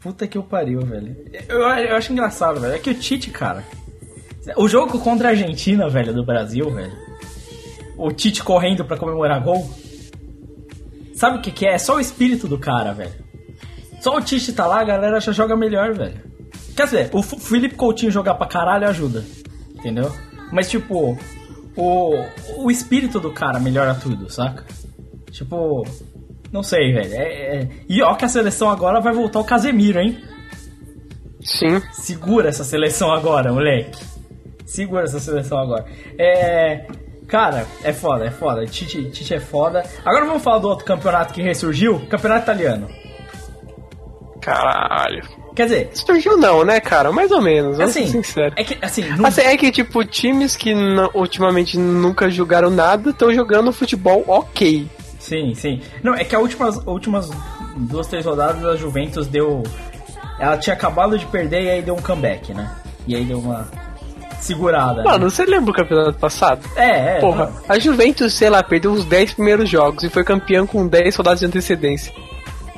Puta que eu pariu, velho. Eu, eu acho engraçado, velho. É que o Tite, cara. O jogo contra a Argentina, velho, do Brasil, velho. O Tite correndo pra comemorar gol. Sabe o que, que é? É só o espírito do cara, velho. Só o Tite tá lá, a galera já joga melhor, velho. Quer dizer, o Felipe Coutinho jogar pra caralho ajuda. Entendeu? Mas, tipo, o, o espírito do cara melhora tudo, saca? Tipo, não sei, velho. É, é- E ó, que a seleção agora vai voltar o Casemiro, hein? Sim. Segura essa seleção agora, moleque. Segura essa seleção agora. É. Cara, é foda, é foda. Tite, Tite é foda. Agora vamos falar do outro campeonato que ressurgiu: Campeonato Italiano. Caralho. Quer dizer, Surgiu não, né, cara? Mais ou menos, vamos assim, ser sinceros. é que, assim, não, Assim, é que, tipo, times que não- ultimamente nunca jogaram nada estão jogando futebol ok. Sim, sim. Não, é que as últimas, últimas duas, três rodadas a Juventus deu. Ela tinha acabado de perder e aí deu um comeback, né? E aí deu uma segurada. Mano, né? você lembra o campeonato passado? É, é. Porra, não. a Juventus, sei lá, perdeu os 10 primeiros jogos e foi campeão com 10 rodadas de antecedência.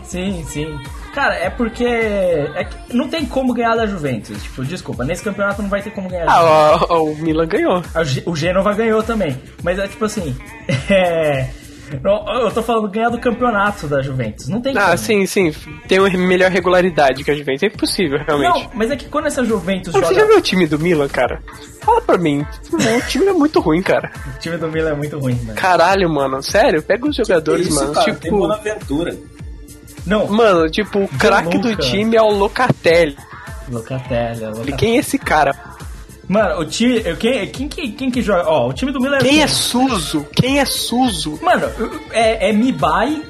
Sim, sim. Cara, é porque. É não tem como ganhar da Juventus. Tipo, desculpa, nesse campeonato não vai ter como ganhar. da Juventus. Ah, o, o Milan ganhou. O Genova ganhou também. Mas é tipo assim. É. não, Eu tô falando ganhar do campeonato da Juventus. Não tem Ah, como. sim, sim. Tem uma melhor regularidade que a Juventus. É impossível, realmente. Não, mas é que quando essa Juventus Você joga. já viu o time do Milan, cara? Fala pra mim. O time é muito ruim, cara. O time do Milan é muito ruim, né? Caralho, mano. Sério, pega os jogadores, Isso, mano. cara, tem tipo. Bonaventura. Não, Mano, tipo, o craque do time é o Locatelli. Locatelli, Locatelli. Quem é esse cara? Mano, o time. eu- Quem, quem, que- quem que joga? Ó, o time do Milan Quem quem? é Suzo? Quem é Suzo? Mano, é, é Mibai,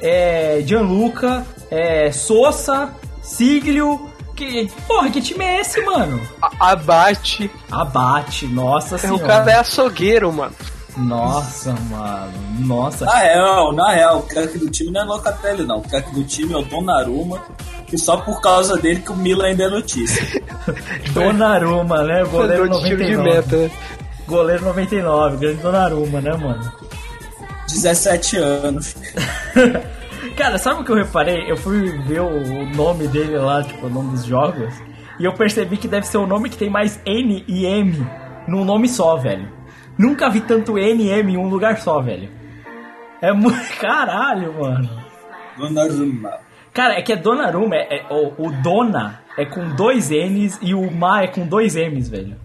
é Gianluca, é Sosa, Siglio. Que, porra, que time é esse, mano? A- Abate. Abate, nossa É, o senhora. cara é açougueiro, mano. Nossa, mano. Nossa. Na real, na real, o craque do time não é Locatelli, não. O craque do time é o Donnarumma. E só por causa dele que o Milan ainda é notícia. Donnarumma, né? Goleiro Jogador de tiro de 99. meta. né? Goleiro 99, grande Donnarumma, né, mano? 17 anos. Cara, sabe o que eu reparei? Eu fui ver o nome dele lá, tipo, o nome dos jogos, e eu percebi que deve ser o nome que tem mais N e M num nome só, velho. Nunca vi tanto N e M em um lugar só, velho. É muito. Caralho, mano. Donnarumma. Cara, é que é Donnarumma, é, é- o, o Dona é com dois N's e o Ma é com dois M's, velho.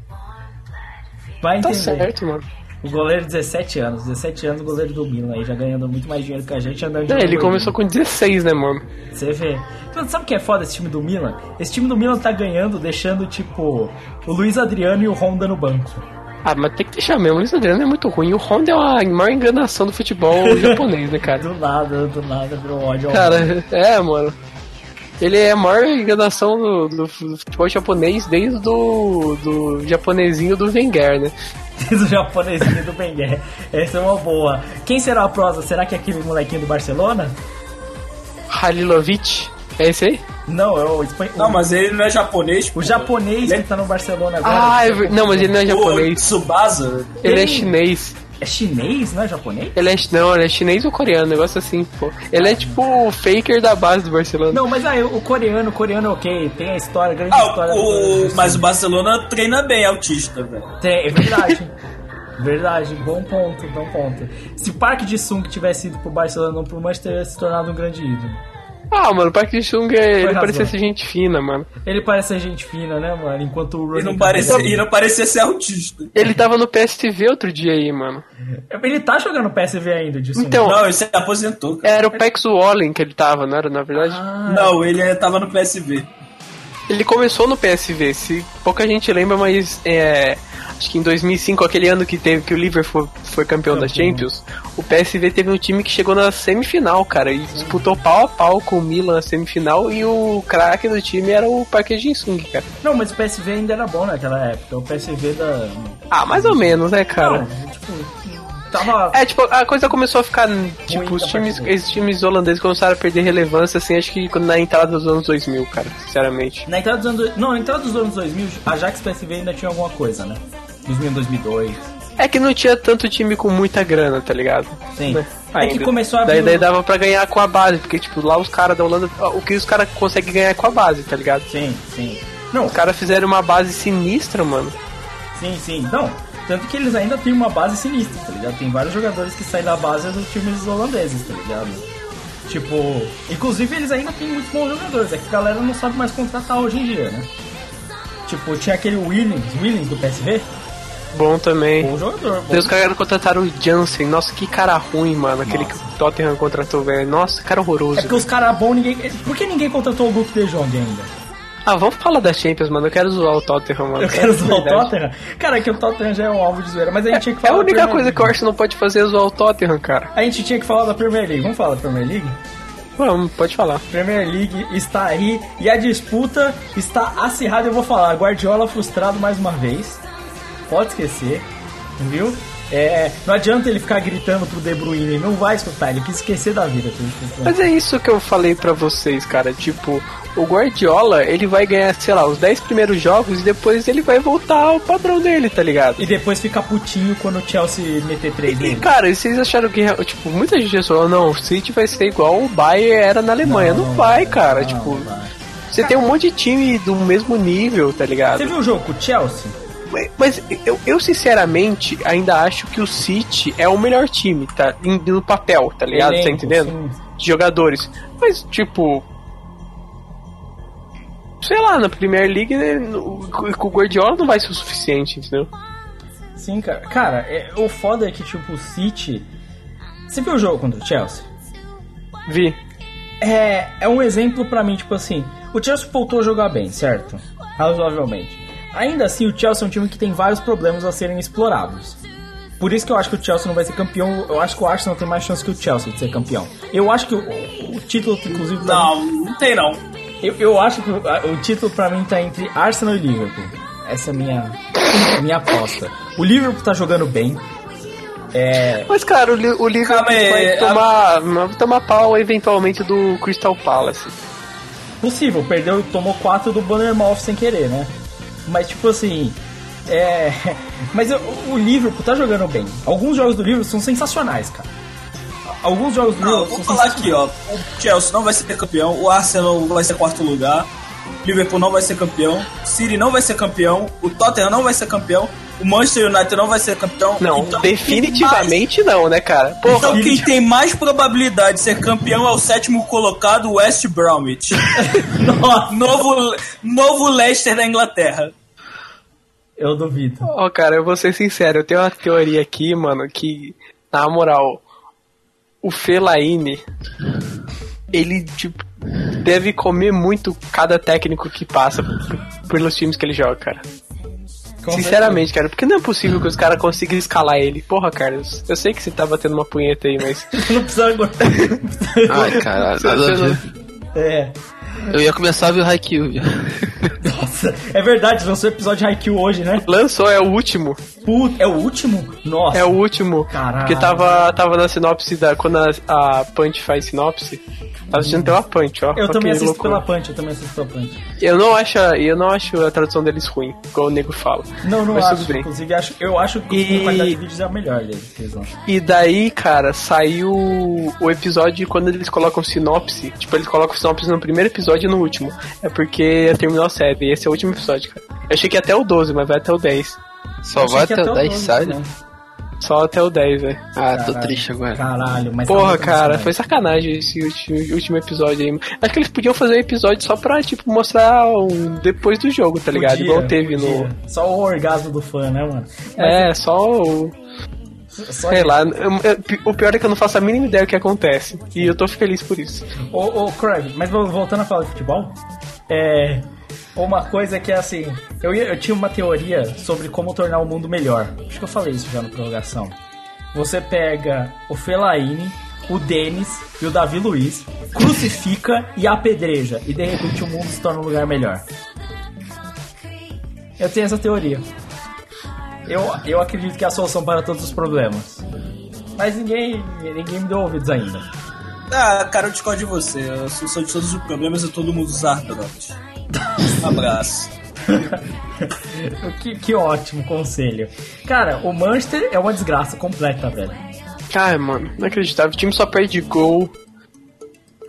Vai Tá entender. certo, mano. O goleiro 17 anos, 17 anos, goleiro do Milan aí, já ganhando muito mais dinheiro que a gente andando de É, ele começou com 16, né, mano? Você vê. Então, sabe o que é foda esse time do Milan? Esse time do Milan tá ganhando, deixando, tipo, o Luiz Adriano e o Honda no banco. Ah, mas tem que deixar mesmo. O Luiz Adriano é muito ruim. O Honda é a maior enganação do futebol japonês, né, cara? Do nada, do nada, virou ódio Cara, é, mano. Ele é a maior enganação do, do futebol japonês desde do, do japonesinho do Wenger, né? do japonesinho do Benguer. Essa é uma boa. Quem será a prosa? Será que é aquele molequinho do Barcelona? Halilovic. É esse aí? Não, é o espanhol. Não, mas ele não é japonês. O japonês Ele que tá no Barcelona agora. Ah, é não, mas ele não é O japonês. Tsubasa. Ele é ele- chinês. É chinês, não é japonês? Ele é, não, ele é chinês ou coreano, negócio assim, pô. Ele é tipo o faker da base do Barcelona. Não, mas aí o coreano, o coreano é ok, tem a história, a grande Ah, história o, do- mas o Barcelona treina bem autista, velho. Tem, é verdade. verdade, bom ponto, bom ponto. Se Parque de Sung tivesse ido pro Barcelona não pro Manchester, teria se tornado um grande ídolo. Ah, mano, o Park Ji-sung, é- ele razão. parecia ser gente fina, mano. Ele parece ser gente fina, né, mano? Enquanto o Rooney não, parecia, jogando. e não parecia ser autista. Ele tava no PSTV outro dia aí, mano. Ele tá jogando PSV ainda, disso. Então, Não, ele se aposentou. cara. era o Pex Wallen que ele tava, não era, na verdade? Ah, Não, ele tava no PSV. Ele começou no PSV, se pouca gente lembra, mas é, acho que em 2005, aquele ano que teve que o Liverpool foi campeão da. Champions, o PSV teve um time que chegou na semifinal, cara, e disputou pau a pau com o Milan na semifinal e o craque do time era o Park Ji-sung, cara. Não, mas o PSV ainda era bom naquela época. O PSV da. Ah, mais ou menos, né, cara? Não, tipo, tava. É, tipo, a coisa começou a ficar, tipo, os times, esses times holandeses começaram a perder relevância, assim, acho que na entrada dos anos 2000, cara, sinceramente. Na entrada dos anos. Não, na entrada dos anos 2000, Ajax e PSV ainda tinha alguma coisa, né? 2000, 2002. É que não tinha tanto time com muita grana, tá ligado? Sim. Né? É que Ainda. começou a daí, daí dava pra ganhar com a base, porque, tipo, lá os caras da Holanda, o que os caras conseguem ganhar é com a base, tá ligado? Sim, sim. Não, Os caras fizeram uma base sinistra, mano. sim, sim. Não. Tanto que eles ainda têm uma base sinistra, tá ligado? Tem vários jogadores que saem da base dos times holandeses, tá ligado? Tipo, inclusive eles ainda têm muitos bons jogadores, é que a galera não sabe mais contratar hoje em dia, né? Tipo, tinha aquele Williams, Williams do PSV, Bom também. bom jogador. Bom. Os caras contrataram o Jansen. Nossa, que cara ruim, mano. Aquele que o Tottenham contratou, velho. Nossa, cara horroroso. É porque os caras bons, ninguém. Por que ninguém contratou o Luke de Jong ainda? Ah, vamos falar da Champions, mano. Eu quero zoar o Tottenham, mano. Eu quero zoar o. Tottenham? Cara, é que o Tottenham já é um alvo de zoeira, mas a gente tinha que É falar a da única coisa que o League. Arsenal pode fazer é zoar o Tottenham, cara. A gente tinha que falar da Premier League. Vamos falar da Premier League? Vamos, pode falar. Premier League está aí e a disputa está acirrada. Eu vou falar, Guardiola frustrado mais uma vez. Pode esquecer, viu? É, não adianta ele ficar gritando pro De Bruyne, ele não vai escutar, ele quis esquecer da vida. Mas é isso que eu falei pra vocês, cara. Tipo, o Guardiola, ele vai ganhar, sei lá, os 10 primeiros jogos e depois ele vai voltar ao padrão dele, tá ligado? E depois fica putinho quando o Chelsea meter 3 E, nele. cara, e vocês acharam que, tipo, muita gente falou, não, o City vai ser igual o Bayern era na Alemanha. Não, vai, cara. não, tipo, não vai. você tem um monte de time do mesmo nível, tá ligado? Você viu o jogo com o Chelsea? Mas- Mas eu, eu, sinceramente, ainda acho que o City é o melhor time, tá? No papel, tá ligado? tá Elenco, entendendo? sim. De jogadores. Mas, tipo. Sei lá, na Premier League, né, o Guardiola não vai ser o suficiente, entendeu? Sim, cara. Cara, é- o foda é que, tipo, o City. Você viu o jogo contra o Chelsea? Vi. É, é um exemplo pra mim, tipo assim. O Chelsea voltou a jogar bem, certo? Razoavelmente. Ainda assim, o Chelsea é um time que tem vários problemas a serem explorados. Por isso que eu acho que o Chelsea não vai ser campeão. Eu acho que o Arsenal tem mais chance que o Chelsea de ser campeão. Eu acho que o, o título, inclusive. Não, não tem não. Eu, eu acho que o, a- o título pra mim tá entre Arsenal e Liverpool. Essa é a minha, minha aposta. O Liverpool tá jogando bem. É, Mas, cara, o, o Liverpool Calma vai a- tomar, vai tomar pau eventualmente do Crystal Palace. possível, perdeu, tomou 4 do Bournemouth sem querer, né? Mas tipo assim, é, mas o Liverpool tá jogando bem. Alguns jogos do Liverpool são sensacionais, cara. Alguns jogos do Não, Liverpool vou falar aqui, ó. O Chelsea não vai ser campeão, o Arsenal vai ser quarto lugar, o Liverpool não vai ser campeão, o City não vai ser campeão, o Tottenham não vai ser campeão, o Manchester United não vai ser campeão. Não, Então, definitivamente não, né, cara? mais- Porra, Então quem tem mais probabilidade de ser campeão é o sétimo colocado, o West Bromwich. Novo, novo Leicester da Inglaterra. eu duvido. Ó, cara, eu vou ser sincero, eu tenho uma teoria aqui, mano, que, na moral, o Felaine, ele, tipo, deve comer muito cada técnico que passa pelos times que ele joga, cara. Sinceramente, cara, porque não é possível que os caras consigam escalar ele. Porra, Carlos, eu sei que você tá batendo uma punheta aí, mas. Não precisa agora. Ai, cara, não-. É. Eu ia começar a ver o Haikyuu. Nossa, é verdade, lançou o episódio de Haikyuu hoje, né? Lançou, é o último. Puta, é o último? Nossa. É o último. Caralho. Porque tava, tava na sinopse da. Quando a, a Punch faz sinopse. Tava assistindo pela Punch, ó. Eu também assisto loucura. pela Punch, eu também assisto pela Punch. Eu não acho, eu não acho a tradução deles ruim, igual o nego fala. Não, não Mas acho. Inclusive, acho, eu acho que E- a qualidade de vídeos é a melhor deles. E daí, cara, saiu o episódio quando eles colocam sinopse. Tipo, eles colocam sinopse no primeiro episódio e no último. É porque terminou a série. E esse é o último episódio, cara. Eu achei que ia até o 12, mas vai até o 10. Só vai até até o o 10 12 sai. também. Só até o 10, velho. Ah, tô Caralho. triste agora. Caralho, mas. tá Porra, cara, foi sacanagem esse último, último episódio aí. Acho que eles podiam fazer um episódio só pra, tipo, mostrar um depois do jogo, tá ligado? Podia, Igual teve no. podia. Só o orgasmo do fã, né, mano? Mas É, só o. só Sei lá, o pior é que eu não faço a mínima ideia do que acontece. E eu tô feliz por isso. Ô, ô, Craig, mas vol- voltando a falar de futebol, é. Uma coisa que é assim, eu, eu tinha uma teoria sobre como tornar o mundo melhor. Acho que eu falei isso já na prorrogação. Você pega o Felaine, o Denis e o Davi Luiz, crucifica e apedreja. E de repente o mundo se torna um lugar melhor. Eu tenho essa teoria. Eu, eu acredito que é a solução para todos os problemas. Mas ninguém, ninguém me deu ouvidos ainda. Ah, cara, eu discordo de você. A solução de todos os problemas é todo mundo usar drogas. Um abraço. que, que ótimo conselho. Cara, o Manchester é uma desgraça completa, velho. Ai, mano, inacreditável. O time só perde gol.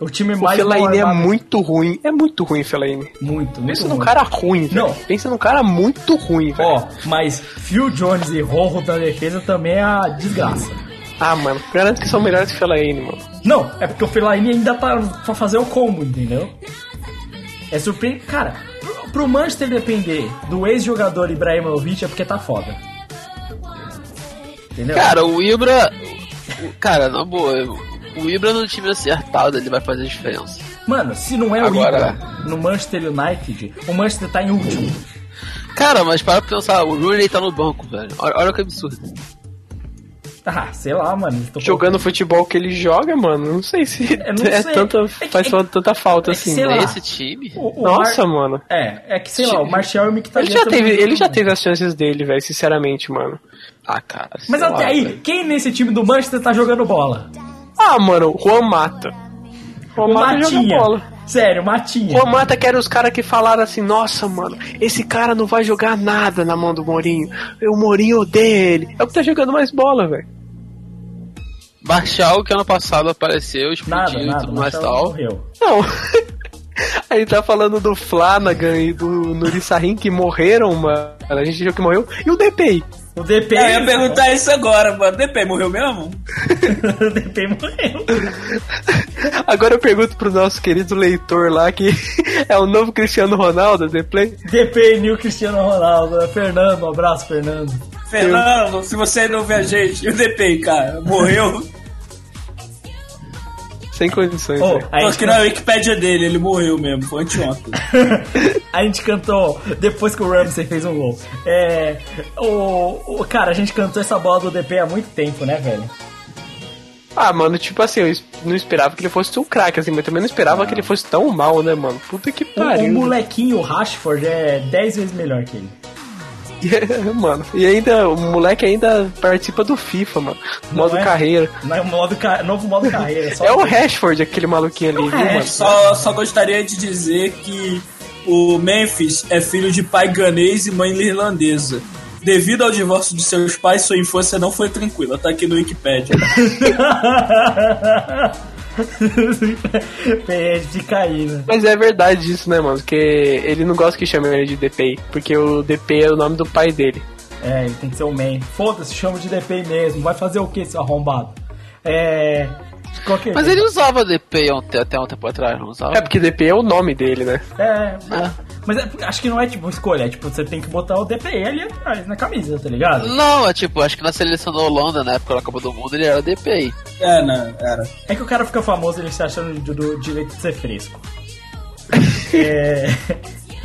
O time O mais Fellaini é muito ruim. É muito ruim, Fellaini. Muito, muito Pensa num cara ruim, velho. Não. Pensa num cara muito ruim, velho. Ó, mas Phil Jones e Rojo da defesa também é a desgraça. Ah, mano, garanto que são melhores que o Fellaini, mano. Não, é porque o Fellaini ainda tá pra fazer o combo, entendeu? É surpreendente. Cara, pro- pro Manchester depender do ex-jogador Ibrahimovic é porque tá foda. Entendeu? Cara, o Ibra. Cara, na boa, o Ibra no time acertado ele vai fazer a diferença. Mano, se não é o Agora- Ibra no Manchester United, o Manchester tá em último. Cara, mas para pra pensar, o Rooney tá no banco, velho. Olha, olha que absurdo. Ah, sei lá, mano. tô Jogando o futebol que ele joga, mano, não sei se Eu não é sei. tanta, É que- faz é que- tanta falta é que assim. sei lá. Nesse time? O- o Nossa, Mar- mano. É, é que sei lá, o Martial e o Mkhitaryan Ele já teve, ele já teve as chances dele, velho, sinceramente, mano. Ah, cara. Mas até lá, aí, velho. quem nesse time do Manchester tá jogando bola? Ah, mano, Juan Mata. Juan O Mata joga Matinha. bola. Sério, Matinha. Juan Mata que era os caras que falaram assim, nossa, mano, esse cara não vai jogar nada na mão do Mourinho. O Mourinho odeia ele. É o que tá jogando mais bola, velho. Marshall, que ano passado apareceu, Nada, explodiu e nada, tudo o mais tal. morreu. Não. Aí tá falando do Flanagan e do Nuri Sahin que morreram, mano. A gente viu que morreu. E o DPI? O DP. É, eu ia perguntar isso agora, mano. DP morreu mesmo? o DP morreu. Agora eu pergunto pro nosso querido leitor lá que é o novo Cristiano Ronaldo, The Play. DP New Cristiano Ronaldo. Fernando, um abraço, Fernando. Fernando, se você não vê a gente, e o DP, cara, morreu. Sem condições, Ô, velho. a, Tô gente aqui na Wikipedia dele, ele morreu mesmo, foi anteontem. a gente cantou depois que o Ramsey fez um gol. É. O, o- cara, a gente cantou essa bola do DP há muito tempo, né, velho? Ah, mano, tipo assim, eu não esperava que ele fosse um craque, assim, mas também não esperava que ele fosse tão mal, né, mano? Puta que O, o pariu. molequinho, o Rashford, é 10 vezes melhor que ele. mano, e ainda, o moleque ainda participa do FIFA, mano. Modo é? carreira. Não é modo ca- novo modo carreira. Só É o Rashford, aquele maluquinho ali, viu, É, mano? Só, só gostaria de dizer que o Memphis é filho de pai ganês e mãe irlandesa. Devido ao divórcio de seus pais, sua infância não foi tranquila. Tá aqui no Wikipedia. De cair, né? Mas é verdade isso, né, mano? Porque ele não gosta que chamem ele de DPI, porque o DP é o nome do pai dele. É, ele tem que ser o main. Foda-se, chama de DP mesmo. Vai fazer o que, seu arrombado? É. qualquer Mas jeito. ele usava DP ontem- até um tempo atrás, não usava? É porque DP é o nome dele, né? É. Ah. Mas é- acho que não é tipo escolha, é tipo, você tem que botar o DPE ali atrás, na camisa, tá ligado? Não, é tipo, acho que na seleção da Holanda, na época da Copa do Mundo, ele era DPI. É, né? Era. É que o cara fica famoso ele se achando do, do direito de ser fresco. é.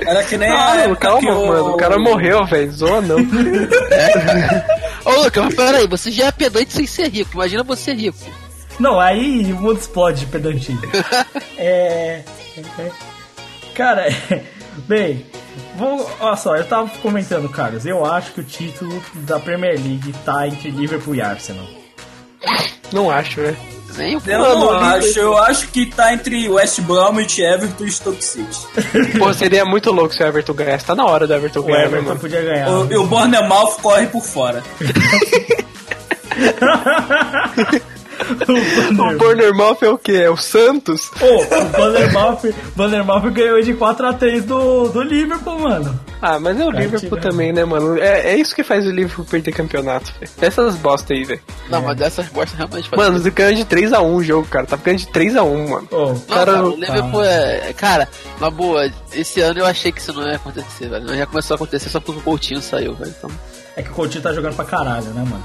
Era que nem Ah, calma, que o... mano, o cara morreu, velho. Zoa não. Ô, Lucas, mas peraí, você já é pedante sem ser rico, imagina você rico. Não, aí o mundo explode de pedantismo. é. Cara, bem, vou, olha só, eu tava comentando, Carlos, eu acho que o título da Premier League tá entre Liverpool e Arsenal. não acho, né? Nem Eu não acho, eu acho que tá entre West Bromwich, Everton e Stoke City. Pô, seria muito louco se o Everton ganhasse. Tá na hora do Everton O ganhar, né, Everton mano? podia ganhar. O, e o Bournemouth corre por fora. O Bournemouth é o quê? É o Santos? Pô, o Vandermouth, Vandermouth ganhou de 4x3 do, do Liverpool, mano. Ah, mas é o Cara, Liverpool tiver. também, né, mano? É, é isso que faz o Liverpool perder campeonato, velho. Essas bosta aí, velho. Não, mas dessas bostas realmente faz Mano, você ganhou de 3x1 o jogo, cara. Tá ganhando de 3x1, mano. Não, cara, cara, o Liverpool é. Cara, na boa, esse ano eu achei que isso não ia acontecer, velho. Mas já começou a acontecer só porque o Coutinho saiu, velho. Então... é que o Coutinho tá jogando pra caralho, né, mano?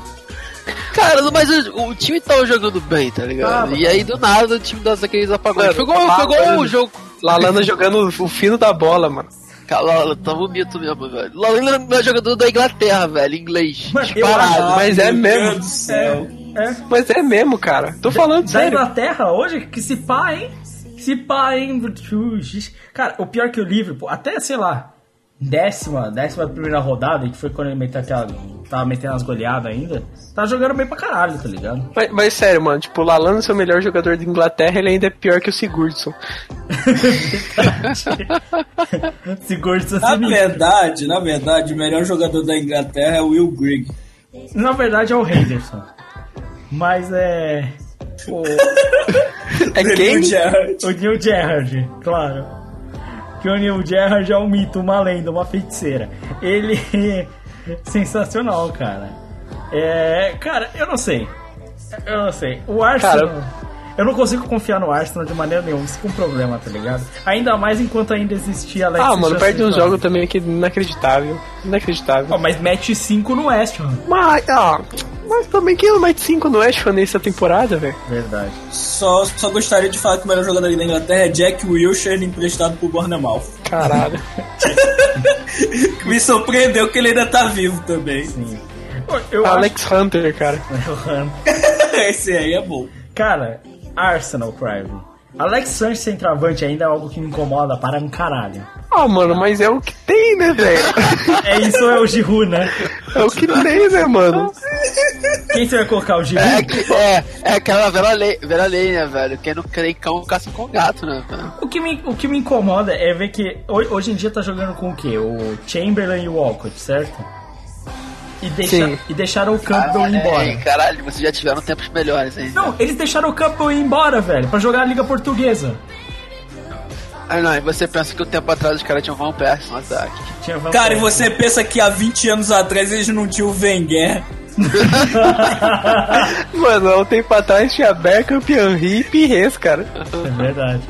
Cara, mas o, o time tava jogando bem, tá ligado? Tava, e aí do nada o time dá aqueles apagões. Foi igual, lá, foi igual mano. o jogo. Lalana jogando o fino da bola, mano. Cara, um mito mesmo, velho. Lalana era o melhor jogador da Inglaterra, velho, inglês. Eu Disparado. Mas é Meu mesmo. Deus do céu. É. Mas é mesmo, cara. Tô falando Da sério. Inglaterra hoje, que se pá, hein? Se pá, hein? Cara, o pior que o Liverpool, até, sei lá, décima, décima primeira rodada, que foi quando ele meteu aquela. Tava metendo as goleadas ainda, tá jogando bem pra caralho, tá ligado? Mas, mas sério, mano, tipo, o Lalana ser o melhor jogador da Inglaterra, ele ainda é pior que o Sigurdsson. Sigurdsson Na sinistro. verdade, na verdade, o melhor jogador da Inglaterra é o Will Grigg. Na verdade é o Henderson. Mas é. O, É quem? O Neil Gerrard, claro. Neil Gerrard é um mito, uma lenda, uma feiticeira. Ele sensacional, cara. É. Cara, eu não sei. Eu não sei. O Arsenal. Cara, Eu não consigo confiar no Arsenal de maneira nenhuma, isso é um problema, tá ligado? Ainda mais enquanto ainda existia Alex Ah, mano, perde uns Sanchez. jogos também que inacreditável. Inacreditável. Ó, mas mete 5 no West Ham. Mas, ah, mas também quem não mete 5 no West Ham nessa temporada, velho? Verdade. Só, só gostaria de falar que o melhor jogador da Inglaterra é Jack Wilshere, emprestado pro Bournemouth. Caralho. Me surpreendeu que ele ainda tá vivo também. Sim. Eu, Alex Hunter, cara. acho. Esse aí é bom. Cara, Arsenal, Prime. Alex Sanchez centroavante ainda é algo que me incomoda para um caralho. Ah, mano, mas é o que tem, né, velho? É isso ou é o Giroud, né? É o que tem, né, mano? Quem você vai colocar? O É, Giroud? que- é, é aquela velha lei, velha lei, né, velho? Quem não crê em cão, caça com gato, né, velho? O que, me, o que me incomoda é ver que ho- hoje em dia tá jogando com o quê? O Chamberlain e o Walcott, certo? E, deixa, e deixaram o Campbell ir embora. Ei, caralho, vocês já tiveram tempos melhores, hein? Não, eles deixaram o Campbell ir embora, velho, pra jogar a Liga Portuguesa. Ah, não, e você pensa que o tempo atrás os caras tinham Van Persie no ataque. Van Cara, e você pensa que há 20 anos atrás eles não tinham o Wenger? Mano, há um tempo atrás tinha Bergkamp, Henry e Pires, cara. É verdade.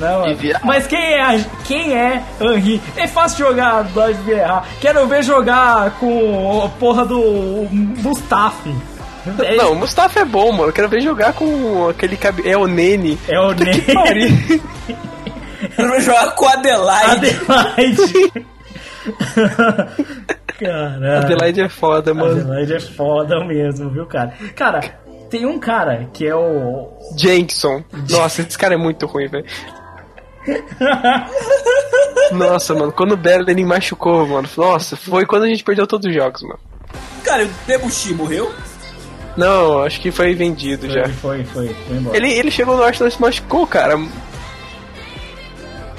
Não, Mas quem é, quem é Henry? É fácil jogar Dodge Vieira. Quero ver jogar com a porra do Mustafi. É, Não, o Mustafa é bom, mano. Eu quero ver jogar com aquele cabe... É o Nene. É o Ney. Pariu. Pra jogar com o Adelaide. Adelaide. Caralho. Adelaide é foda, mano. Adelaide é foda mesmo, viu, cara? Cara, tem um cara que é o. Jenkson. Nossa, esse cara é muito ruim, velho. Nossa, mano, quando o Berlin machucou, mano. Nossa, foi quando a gente perdeu todos os jogos, mano. Cara, o Debuchy morreu? Não, acho que foi vendido já. Foi, foi, foi, foi embora. Ele, ele chegou no Arsenal e se machucou, cara.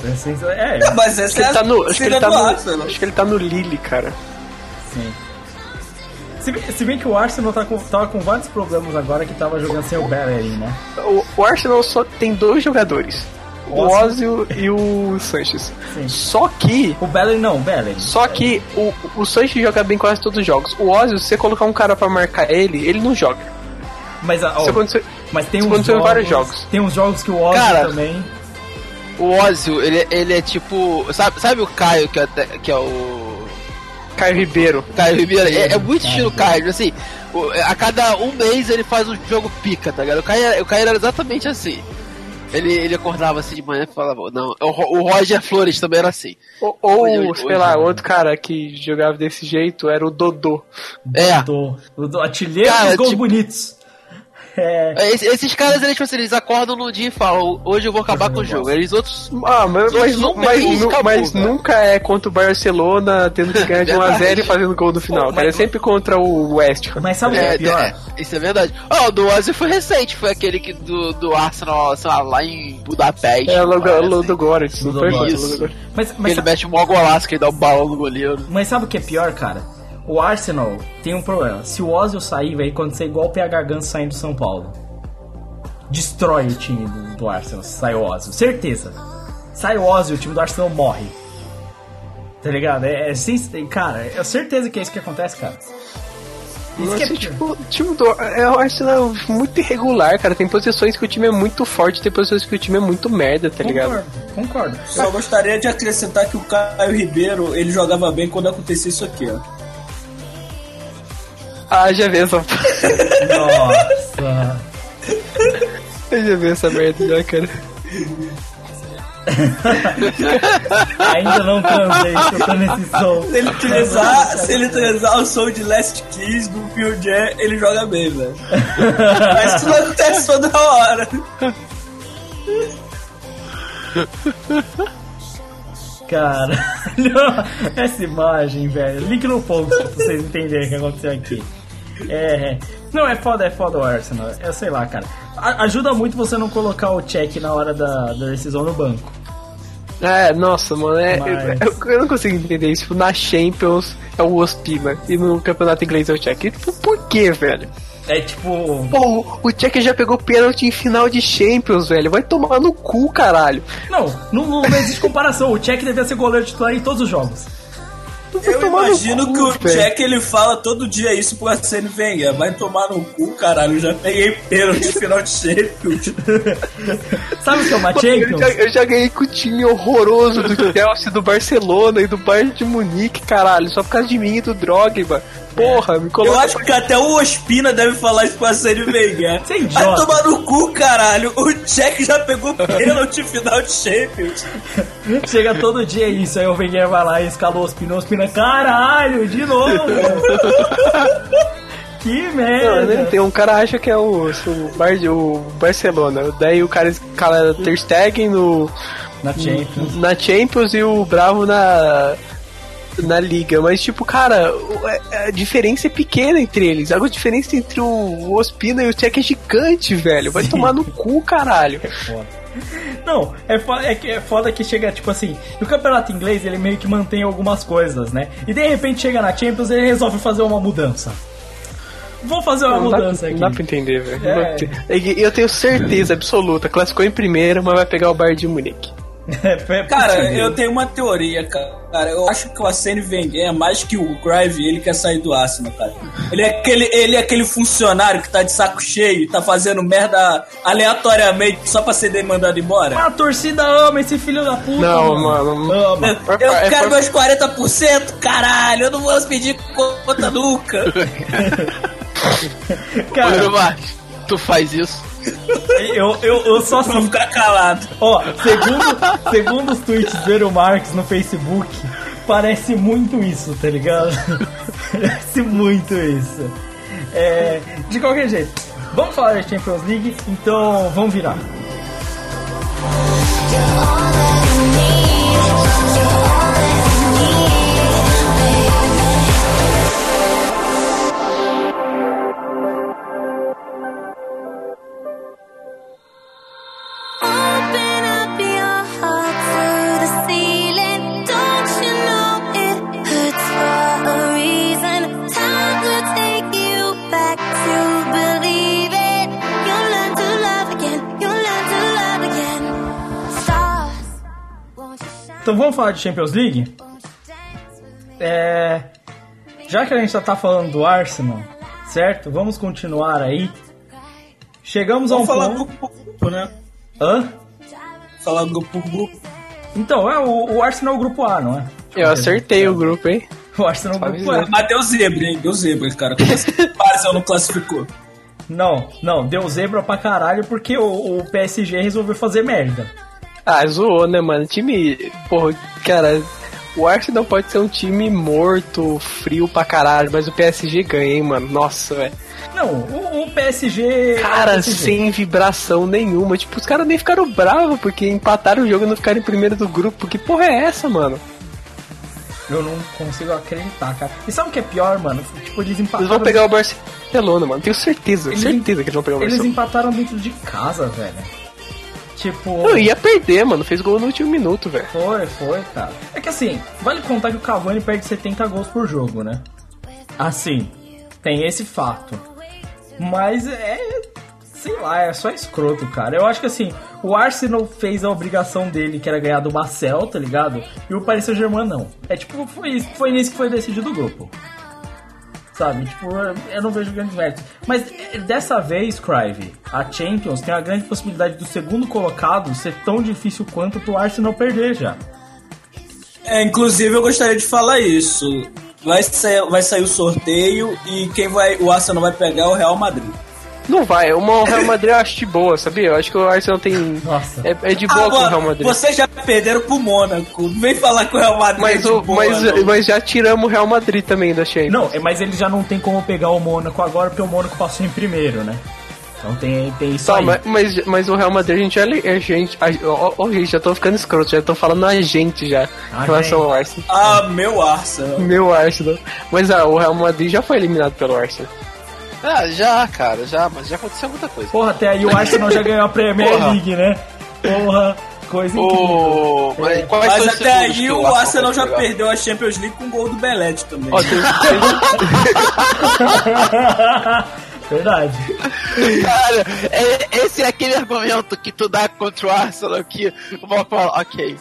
É, sensa- é, Mas Acho essa que é ele tá no, acho que ele tá no, Arsenal. acho que ele tá no Lille, cara. sim. Se bem, se bem que o Arsenal tá com, tava com vários problemas agora que tava jogando sem o Bellerin, né? O, o Arsenal só tem dois jogadores. O Ozil e o Sanches. Sim. Só que O Bellerin não, o Bellerin. Só que o, o Sanches joga bem quase todos os jogos. O Ozil, se você colocar um cara pra marcar ele, ele não joga. Mas, ó, Isso aconteceu, mas tem isso uns aconteceu em jogos, vários jogos. Tem uns jogos que o Ozzy Cara, também. O Ozil, ele, ele é tipo. Sabe, sabe o Caio, que é, que é o. Caio Ribeiro. Caio Ribeiro? É, é muito estilo Caio, assim. A cada um mês ele faz um jogo pica, tá ligado? O Caio, o Caio era exatamente assim. Ele, ele acordava assim de manhã e falava, não, o, o Roger Flores também era assim. Ou, ou, Hoje- hoje- sei lá, hoje- outro cara que jogava desse jeito era o Dodô. É. Do, do, do artilheiro Cara, dos gols tipo- bonitos. É, Esse- Esses caras, eles, tipo assim, eles acordam no dia e falam, hoje eu vou acabar com o jogo. Eles outros. Ah, mas, mas, Não, mas, mas acabou, mas nunca é contra o Barcelona tendo que ganhar de 1x0 e fazendo gol no final, Pô, cara. É sempre contra o West Ham. mas sabe o que é É, pior? é, isso é verdade. Ah, o do Ozzy foi recente, foi aquele que do, do Arsenal, sei lá, lá em Budapeste. É o. Lodo Goretz, não foi? Goretz. Mas, mas, ele mete um maior golaço que ele dá um balão no goleiro. mas sabe o que é pior, cara? O Arsenal tem um problema. Se o Ozil sair, vai acontecer igual o PH Gans saindo do São Paulo. destrói o time do, do Arsenal, se sai o Ozil. Certeza. Sai o Ozil, o time do Arsenal morre. Tá ligado? É, é sim, cara, é certeza que é isso que acontece, cara. Isso que é Nossa, pior. tipo, o time do é, o Arsenal é muito irregular, cara. Tem posições que o time é muito forte, tem posições que o time é muito merda, tá ligado? Concordo, concordo. Só gostaria de acrescentar que o Caio Ribeiro, ele jogava bem quando acontecia isso aqui, ó. Ah, já vi essa. Nossa. Eu já vi essa merda já, cara. Ainda não transei, tô tô nesse som. Se ele transar, se ele transar o som de Last Kiss do Pure Jam, ele joga bem, velho. Mas isso não acontece toda hora. Caralho, essa imagem, velho. Link no post pra vocês entenderem o que aconteceu aqui. É. Não, é foda, é foda o Arsenal. Eu sei lá, cara. A- ajuda muito você não colocar o check na hora da, da decisão no banco. É, nossa, mano, é, Mas- eu, eu não consigo entender isso. Tipo, na Champions é o Ospina e no campeonato inglês é o Check. Tipo, por que, velho? É tipo. Pô, o Check já pegou pênalti em final de Champions, velho. Vai tomar no cu, caralho. Não, não, não existe comparação. O check devia ser goleiro titular em todos os jogos. Eu imagino cu, que o velho. Jack ele fala todo dia isso pro Arsene Wenger. Vai tomar no cu, caralho. Já peguei pênalti no final de Champions. Sabe o que é uma Eu Champions? já, eu já ganhei com o time horroroso do Chelsea, do Barcelona e do Bayern de Munique, caralho. Só por causa de mim e do Drogba. Porra, me Eu coloca. acho que até o Ospina deve falar isso pro Arsene Wenger. Você é Vai tomar no cu, caralho. O Jack já pegou pênalti final de Champions. Chega todo dia isso, aí o Wenger vai lá e escalou os pinos, pina, caralho, de novo! que Não, merda! né, tem um cara acha que é o, o, Bar, o Barcelona. Daí o cara escala Ter Stegen no, Na Champions. na Champions e o Bravo na na liga, mas tipo, cara, o- a- diferença é pequena entre eles. A diferença entre o Ospina e o Tchek é gigante, velho. Vai tomar no cu, caralho. Foda. Não, é foda, é, que- é foda que chega, tipo assim, no campeonato inglês ele meio que mantém algumas coisas, né? E de repente chega na Champions e ele resolve fazer uma mudança. Vou fazer uma Não dá, mudança pra- aqui. não dá pra entender, velho. É. Dá E Eu tenho certeza absoluta, classificou em primeiro, mas vai pegar o Bayern de Munique. É Cara, possível. eu tenho uma teoria, cara. Eu acho que o Arsene Wenger é mais que o Grive, ele quer sair do Arsenal, cara. Ele é aquele, ele é aquele funcionário que tá de saco cheio e tá fazendo merda aleatoriamente só pra ser demandado embora. A torcida ama esse filho da puta. Não, mano. Ama. Eu, eu É, quero por- meus 40%, caralho, eu não vou pedir conta nunca. Cara, tu faz isso? eu, eu, eu só Vou sinto ficar calado. Ó, segundo, segundo os tweets do Eero Marques no Facebook, parece muito isso, tá ligado? parece muito isso. É, de qualquer jeito, vamos falar da Champions League, então vamos virar. Open Então vamos falar de Champions League? É, já que a gente já tá falando do Arsenal, certo? Vamos continuar aí. Chegamos a um Vamos falar ponto... grupo por grupo, né? Hã? Falar grupo por grupo. Então, é o, o Arsenal é o grupo A, não é? Eu acertei o grupo, hein? O Arsenal é o grupo A. Mas deu zebra, hein? Deu zebra, cara. Como assim o Barça não classificou? Não, não, deu zebra pra caralho porque o, o PSG resolveu fazer merda. Ah, zoou, né, mano? Time. Porra, cara. O Arsenal pode ser um time morto, frio pra caralho, mas o PSG ganha, hein, mano? Nossa, velho. Não, o, o PSG. Cara, é o PSG. sem vibração nenhuma. Tipo, os caras nem ficaram bravos porque empataram o jogo e não ficaram em primeiro do grupo. Que porra é essa, mano? Eu não consigo acreditar, cara. E sabe o que é pior, mano? Tipo, eles empataram. Eles vão pegar o Barcelona, mano. Tenho certeza, Eles- certeza que eles vão pegar o Eles Barcelona. empataram dentro de casa, velho. Tipo. Não, ia perder, mano. Fez gol no último minuto, velho. Foi, foi, cara. É que assim, vale contar que o Cavani perde 70 gols por jogo, né? Assim, tem esse fato. Mas é. sei lá, é só escroto, cara. Eu acho que assim, o Arsenal fez a obrigação dele, que era ganhar do Marcel, tá ligado? E o Paris Saint-Germain não. É tipo, foi, foi nisso que foi decidido o grupo. Sabe? Tipo, eu não vejo grandes méritos. Mas dessa vez, Crive, a Champions tem a grande possibilidade do segundo colocado ser tão difícil quanto pro Arsenal perder já. É, inclusive eu gostaria de falar isso. Vai sair, vai sair o sorteio e quem vai. O Arsenal vai pegar é o Real Madrid. Não vai, uma o Real Madrid eu acho de boa, sabia? Eu acho que o Arsenal tem. Nossa. É, é de boa com o Real Agora, Madrid. vocês já perderam pro Mônaco. Não vem falar que o Real Madrid Mas, é o, de boa, mas, não. mas já tiramos o Real Madrid também da Champions. Não, é, mas ele já não tem como pegar o Mônaco agora, porque o Mônaco passou em primeiro, né? Então tem, tem isso Só, aí. mas, mas, o Real Madrid a gente já. A gente, a, gente, já tô ficando escroto, já tô falando a gente já. A em relação gente. ao Arsenal. Ah, meu Arsenal. Meu Arsenal. Mas ah, o Real Madrid já foi eliminado pelo Arsenal. Ah, já, cara, já, mas já aconteceu muita coisa. Porra, até aí o Arsenal já ganhou a Premier Porra. League, né? Porra, coisa incrível. O... Mas, até aí o Arsenal já perdeu a Champions League com o gol do Belete também. Ó, tem, Verdade. Cara, é- esse é aquele argumento que tu dá contra o Arsenal que o Mal fala, ok,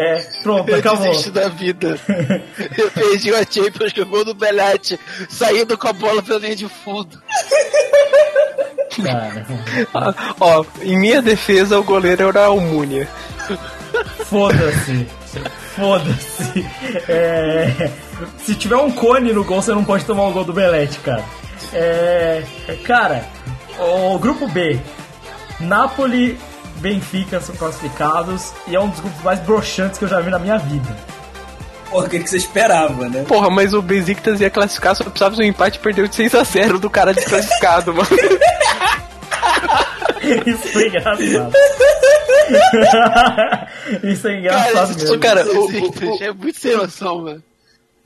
É, pronto, eu acabou. desisto da vida. Eu perdi a Champions com o gol do Belete, saindo com a bola pela linha de fundo. Cara, ó, em minha defesa, o goleiro era o Múnia. foda-se. Foda-se. É, se tiver um cone no gol, você não pode tomar o gol do Belete, cara. É, cara, o grupo B. Napoli, Benfica são classificados e é um dos grupos mais broxantes que eu já vi na minha vida. Porra, o que, que você esperava, né? Porra, mas o Besiktas ia classificar, só precisava de um empate e perdeu de 6x0 do cara desclassificado, mano. Isso foi engraçado. Isso é Cara, engraçado isso, mesmo. cara, o- Besiktas, é muito sem noção, mano.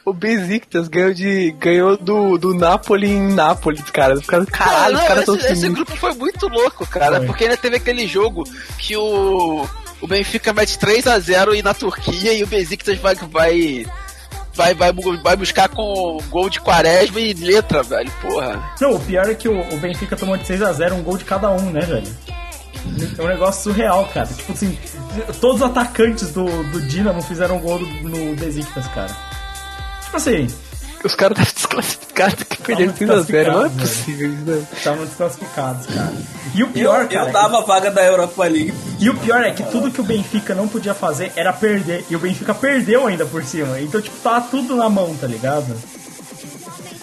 O Besiktas ganhou, de, ganhou do, do Napoli em Nápoles, cara. Caralho, Não, os caras esse, tão esse sinistros. grupo foi muito louco, cara, Foi. porque ainda teve aquele jogo que o, o Benfica mete 3x0 e na Turquia e o Besiktas vai, vai, vai, vai, vai buscar com gol de quaresma e letra, velho, porra. Não, o pior é que o, o Benfica tomou de 6x0 um gol de cada um, né, velho? É um negócio surreal, cara. Tipo assim, todos os atacantes do, do Dinamo fizeram gol do- no Besiktas, cara. Tipo assim, Os caras estavam desclassificados que perderam Estavam 6x0. Não é desclassificados, possível isso, né? estavam desclassificados, cara. E o Eu, pior, cara. eu dava a vaga da Europa League. E o pior é que tudo que o Benfica não podia fazer era perder. E o Benfica perdeu ainda por cima. Então, tipo, tava tudo na mão, tá ligado?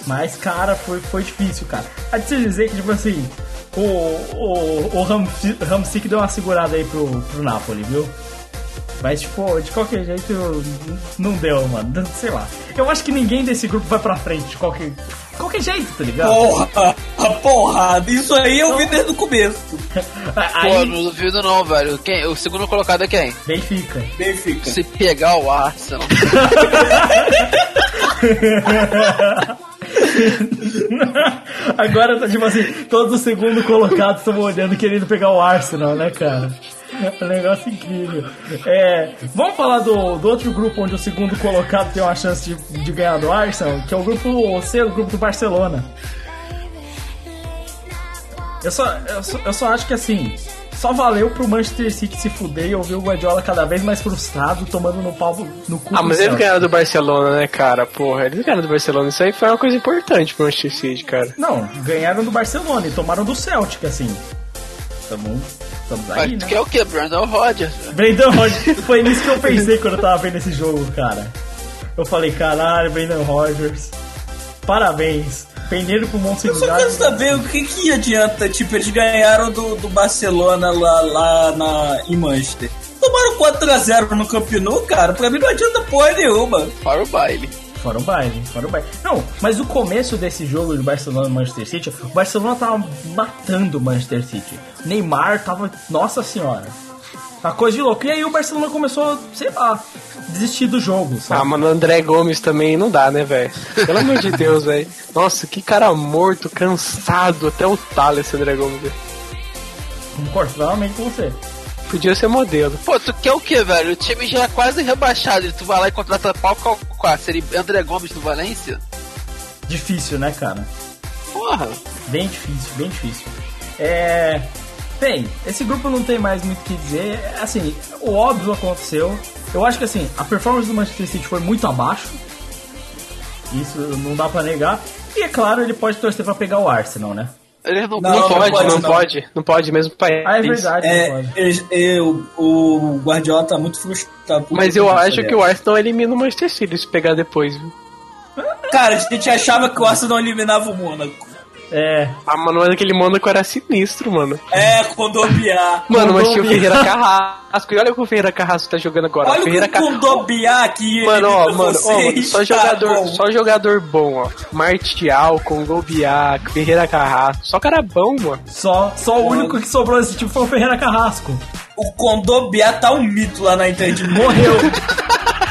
Mas, cara, foi, foi difícil, cara. Há de se dizer que, tipo assim, o, o, o Ramsi- Ramsik deu uma segurada aí pro, pro Napoli, viu? Mas, tipo, de qualquer jeito, não deu, mano. Sei lá. Eu acho que ninguém desse grupo vai pra frente de qualquer, qualquer jeito, tá ligado? Porra, a porrada. Isso aí eu vi desde o começo. Pô, Aí, não duvido não, velho. Quem, o segundo colocado é quem? Benfica. Benfica. Se pegar o Arsenal. Agora tá tipo assim, todos os segundos colocados estão olhando querendo pegar o Arsenal, né, cara? É um negócio incrível. É, vamos falar do, do outro grupo onde o segundo colocado tem uma chance de, de ganhar do Arsenal, que é o grupo C, o grupo do Barcelona. Eu só, eu só, eu só acho que assim, só valeu pro Manchester City se fuder e eu vi o Guardiola cada vez mais frustrado, tomando no pau no cu Ah, mas eles ganharam do Barcelona, né, cara? Porra, eles ganharam do Barcelona. Isso aí foi uma coisa importante pro Manchester City, cara. Não, ganharam do Barcelona e tomaram do Celtic, assim. Tamo, estamos aí, Mas né? tu quer o que? Brandon Rodgers? Brendan Rodgers, foi nisso que eu pensei quando eu tava vendo esse jogo, cara. Eu falei, caralho, Brendan Rodgers, parabéns. Peneiro pro Monte Eu só quero saber o que que adianta. Tipo, eles ganharam do, do Barcelona lá, lá na, em Manchester. Tomaram 4x0 no Camp Nou, cara. Pra mim não adianta porra nenhuma. Para o baile. Fora o baile, fora o baile. Não, mas o começo desse jogo de Barcelona e Manchester City, o Barcelona tava matando o Manchester City. Neymar tava, nossa senhora. Uma coisa de louco. E aí o Barcelona começou, sei lá, desistir do jogo, Ah, sabe? mano, o André Gomes também não dá, né, velho? Pelo amor de Deus, velho. Nossa, que cara morto, cansado, até o talo esse André Gomes. velho. Concordo totalmente com você. Podia ser modelo. Pô, tu quer o que, velho? O time já é quase rebaixado e tu vai lá e contrata pau qual Seria André Gomes do Valência? Difícil, né, cara? Porra. Bem difícil, bem difícil. É. Bem, esse grupo não tem mais muito o que dizer. Assim, o óbvio aconteceu. Eu acho que assim, a performance do Manchester City foi muito abaixo. Isso não dá pra negar. E é claro, ele pode torcer pra pegar o Arsenal, né? Ele não, Não, Não, não pode, pode, não não. pode, não pode mesmo país. Ah, é verdade, não É, pode. eu- eu- o Guardiola tá muito frustrado. Mas eu acho que aliás. o Arsenal elimina o Manchester City se pegar depois, viu? Cara, a gente achava que o Arsenal eliminava o Mônaco. É. Ah, mano, mas aquele Mônaco era sinistro, mano. É, Condobiá. Mano, mas tinha o. Ferreira Carrasco. E olha o que o Ferreira Carrasco tá jogando agora. Olha Ferreira o Condobiá que Mano, ó, mano, ó, mano, só tá jogador, bom. só jogador bom, ó. Martial, Congobiá, Ferreira Carrasco. Só cara bom, mano. Só, só o único que sobrou desse tipo foi o Ferreira Carrasco. O Condobiá tá um mito lá na Inter de Morreu.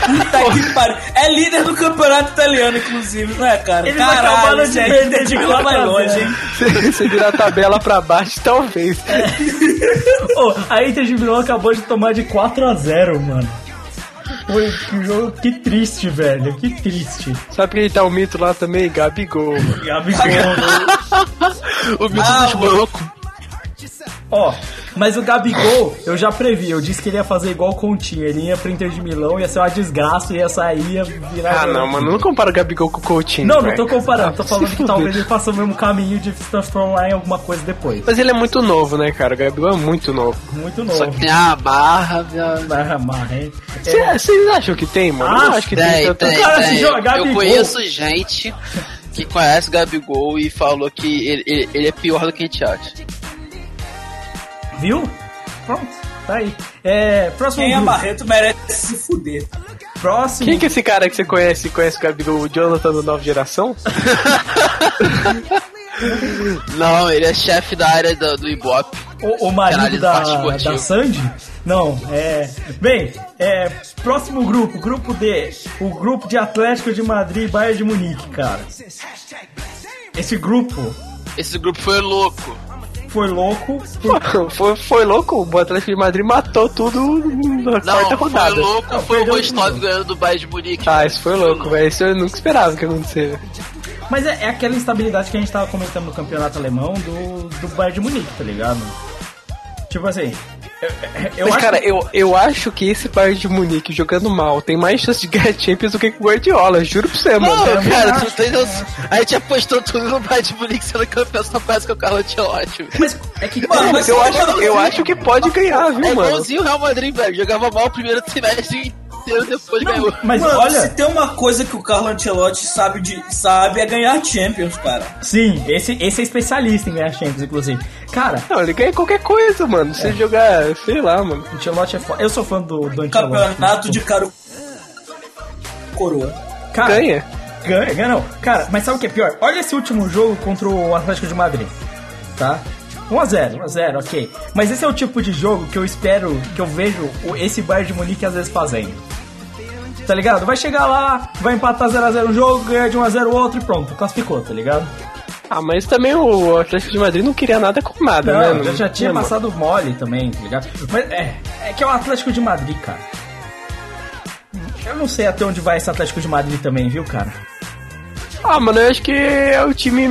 Puta que pariu. É líder do campeonato italiano, inclusive, não é, cara? Eles Caralho, acabaram de perder de vai quatro a longe, hein? Se você virar a tabela pra baixo, talvez. Ô, a Inter de Milão acabou de tomar de 4 a 0 mano. Foi que jogo, que triste, velho. Que triste. Sabe quem tá o mito lá também? Gabigol, mano. Gabigol. O mito Ah, dos bancos. Ó, mas o Gabigol, eu já previ. Eu disse que ele ia fazer igual o Continho. Ele ia pro Inter de Milão, ia ser uma desgraça, ia sair, ia virar. Ah, não, mano, não compara o Gabigol com o Coutinho. Não, não tô comparando. Tô falando que talvez ele faça o mesmo caminho de se transformar em alguma coisa depois. Mas ele é muito novo, né, cara? O Gabigol é muito novo. Muito Só novo. que tem a barra, minha... Barra marra, hein? É, Cê- Vocês acham que tem, mano? eu Ah, acho que tem, Tem, tem, cara se tem. joga Gabigol. Eu conheço gente que conhece o Gabigol e falou que ele, ele, ele é pior do que a gente acha. Viu? Pronto, tá aí. É, próximo Quem é grupo. Barreto merece se fuder. Próximo. Quem que é esse cara que você conhece conhece o Gabigol? O Jonathan da nova geração? Não, ele é chefe da área do, do Ibope. O, o marido da, da Sandy? Não, é. Bem, é. Próximo grupo, grupo D. O grupo de Atlético de Madrid e Bayern de Munique, cara. Esse grupo Esse grupo foi louco. Foi louco. foi, foi louco, o Atlético de Madrid matou tudo na Não, quarta foi rodada. louco, Não, foi o Rostov ganhando do Bayern de Munique. Ah, isso foi louco, velho. Isso eu nunca esperava que acontecesse. Mas é, é aquela instabilidade que a gente tava comentando no campeonato alemão do, do Bayern de Munique, tá ligado? Tipo assim. Eu, Mas, acho cara, que- eu, eu acho que esse Bayern de Munique jogando mal tem mais chance de ganhar Champions do que com o Guardiola, juro pra você, Não, mano. também cara, acho, tu tem noção. A gente apostou tudo no Bayern de Munique sendo campeão só quase que o Carlo Ancelotti. velho. Mas é que. Mano, mas Eu você acho, eu acho que pode ganhar, É viu, mano? igualzinho o Real Madrid, velho. Jogava mal o primeiro semestre inteiro, depois ganhou. Mas Mano, olha. se tem uma coisa que o Carlo Ancelotti sabe, de, sabe é ganhar Champions, cara. Sim, esse, esse é especialista em ganhar Champions, inclusive. Cara, Não, ele ganha qualquer coisa, mano. Se jogar, sei lá, mano. o Ancelotti é foda. Eu sou fã do, do Ancelotti. Campeonato de caro coroa. Cara, Ganha. Ganha, ganha não. Cara, mas sabe o que é pior? Olha esse último jogo contra o Atlético de Madrid, tá? 1x0, 1x0, ok. Mas esse é o tipo de jogo que eu espero, que eu vejo esse Bayern de Munique às vezes fazendo. Tá ligado? Vai chegar lá, vai empatar 0x0 um jogo, ganhar de 1x0 o outro e pronto, classificou, tá ligado? Ah, mas também o Atlético de Madrid não queria nada com nada, Não, né? já, já tinha mano? passado mole também, tá ligado? Mas é, é que é o Atlético de Madrid, cara. Eu não sei até onde vai esse Atlético de Madrid também, viu, cara? Ah, mano, eu acho que é o time,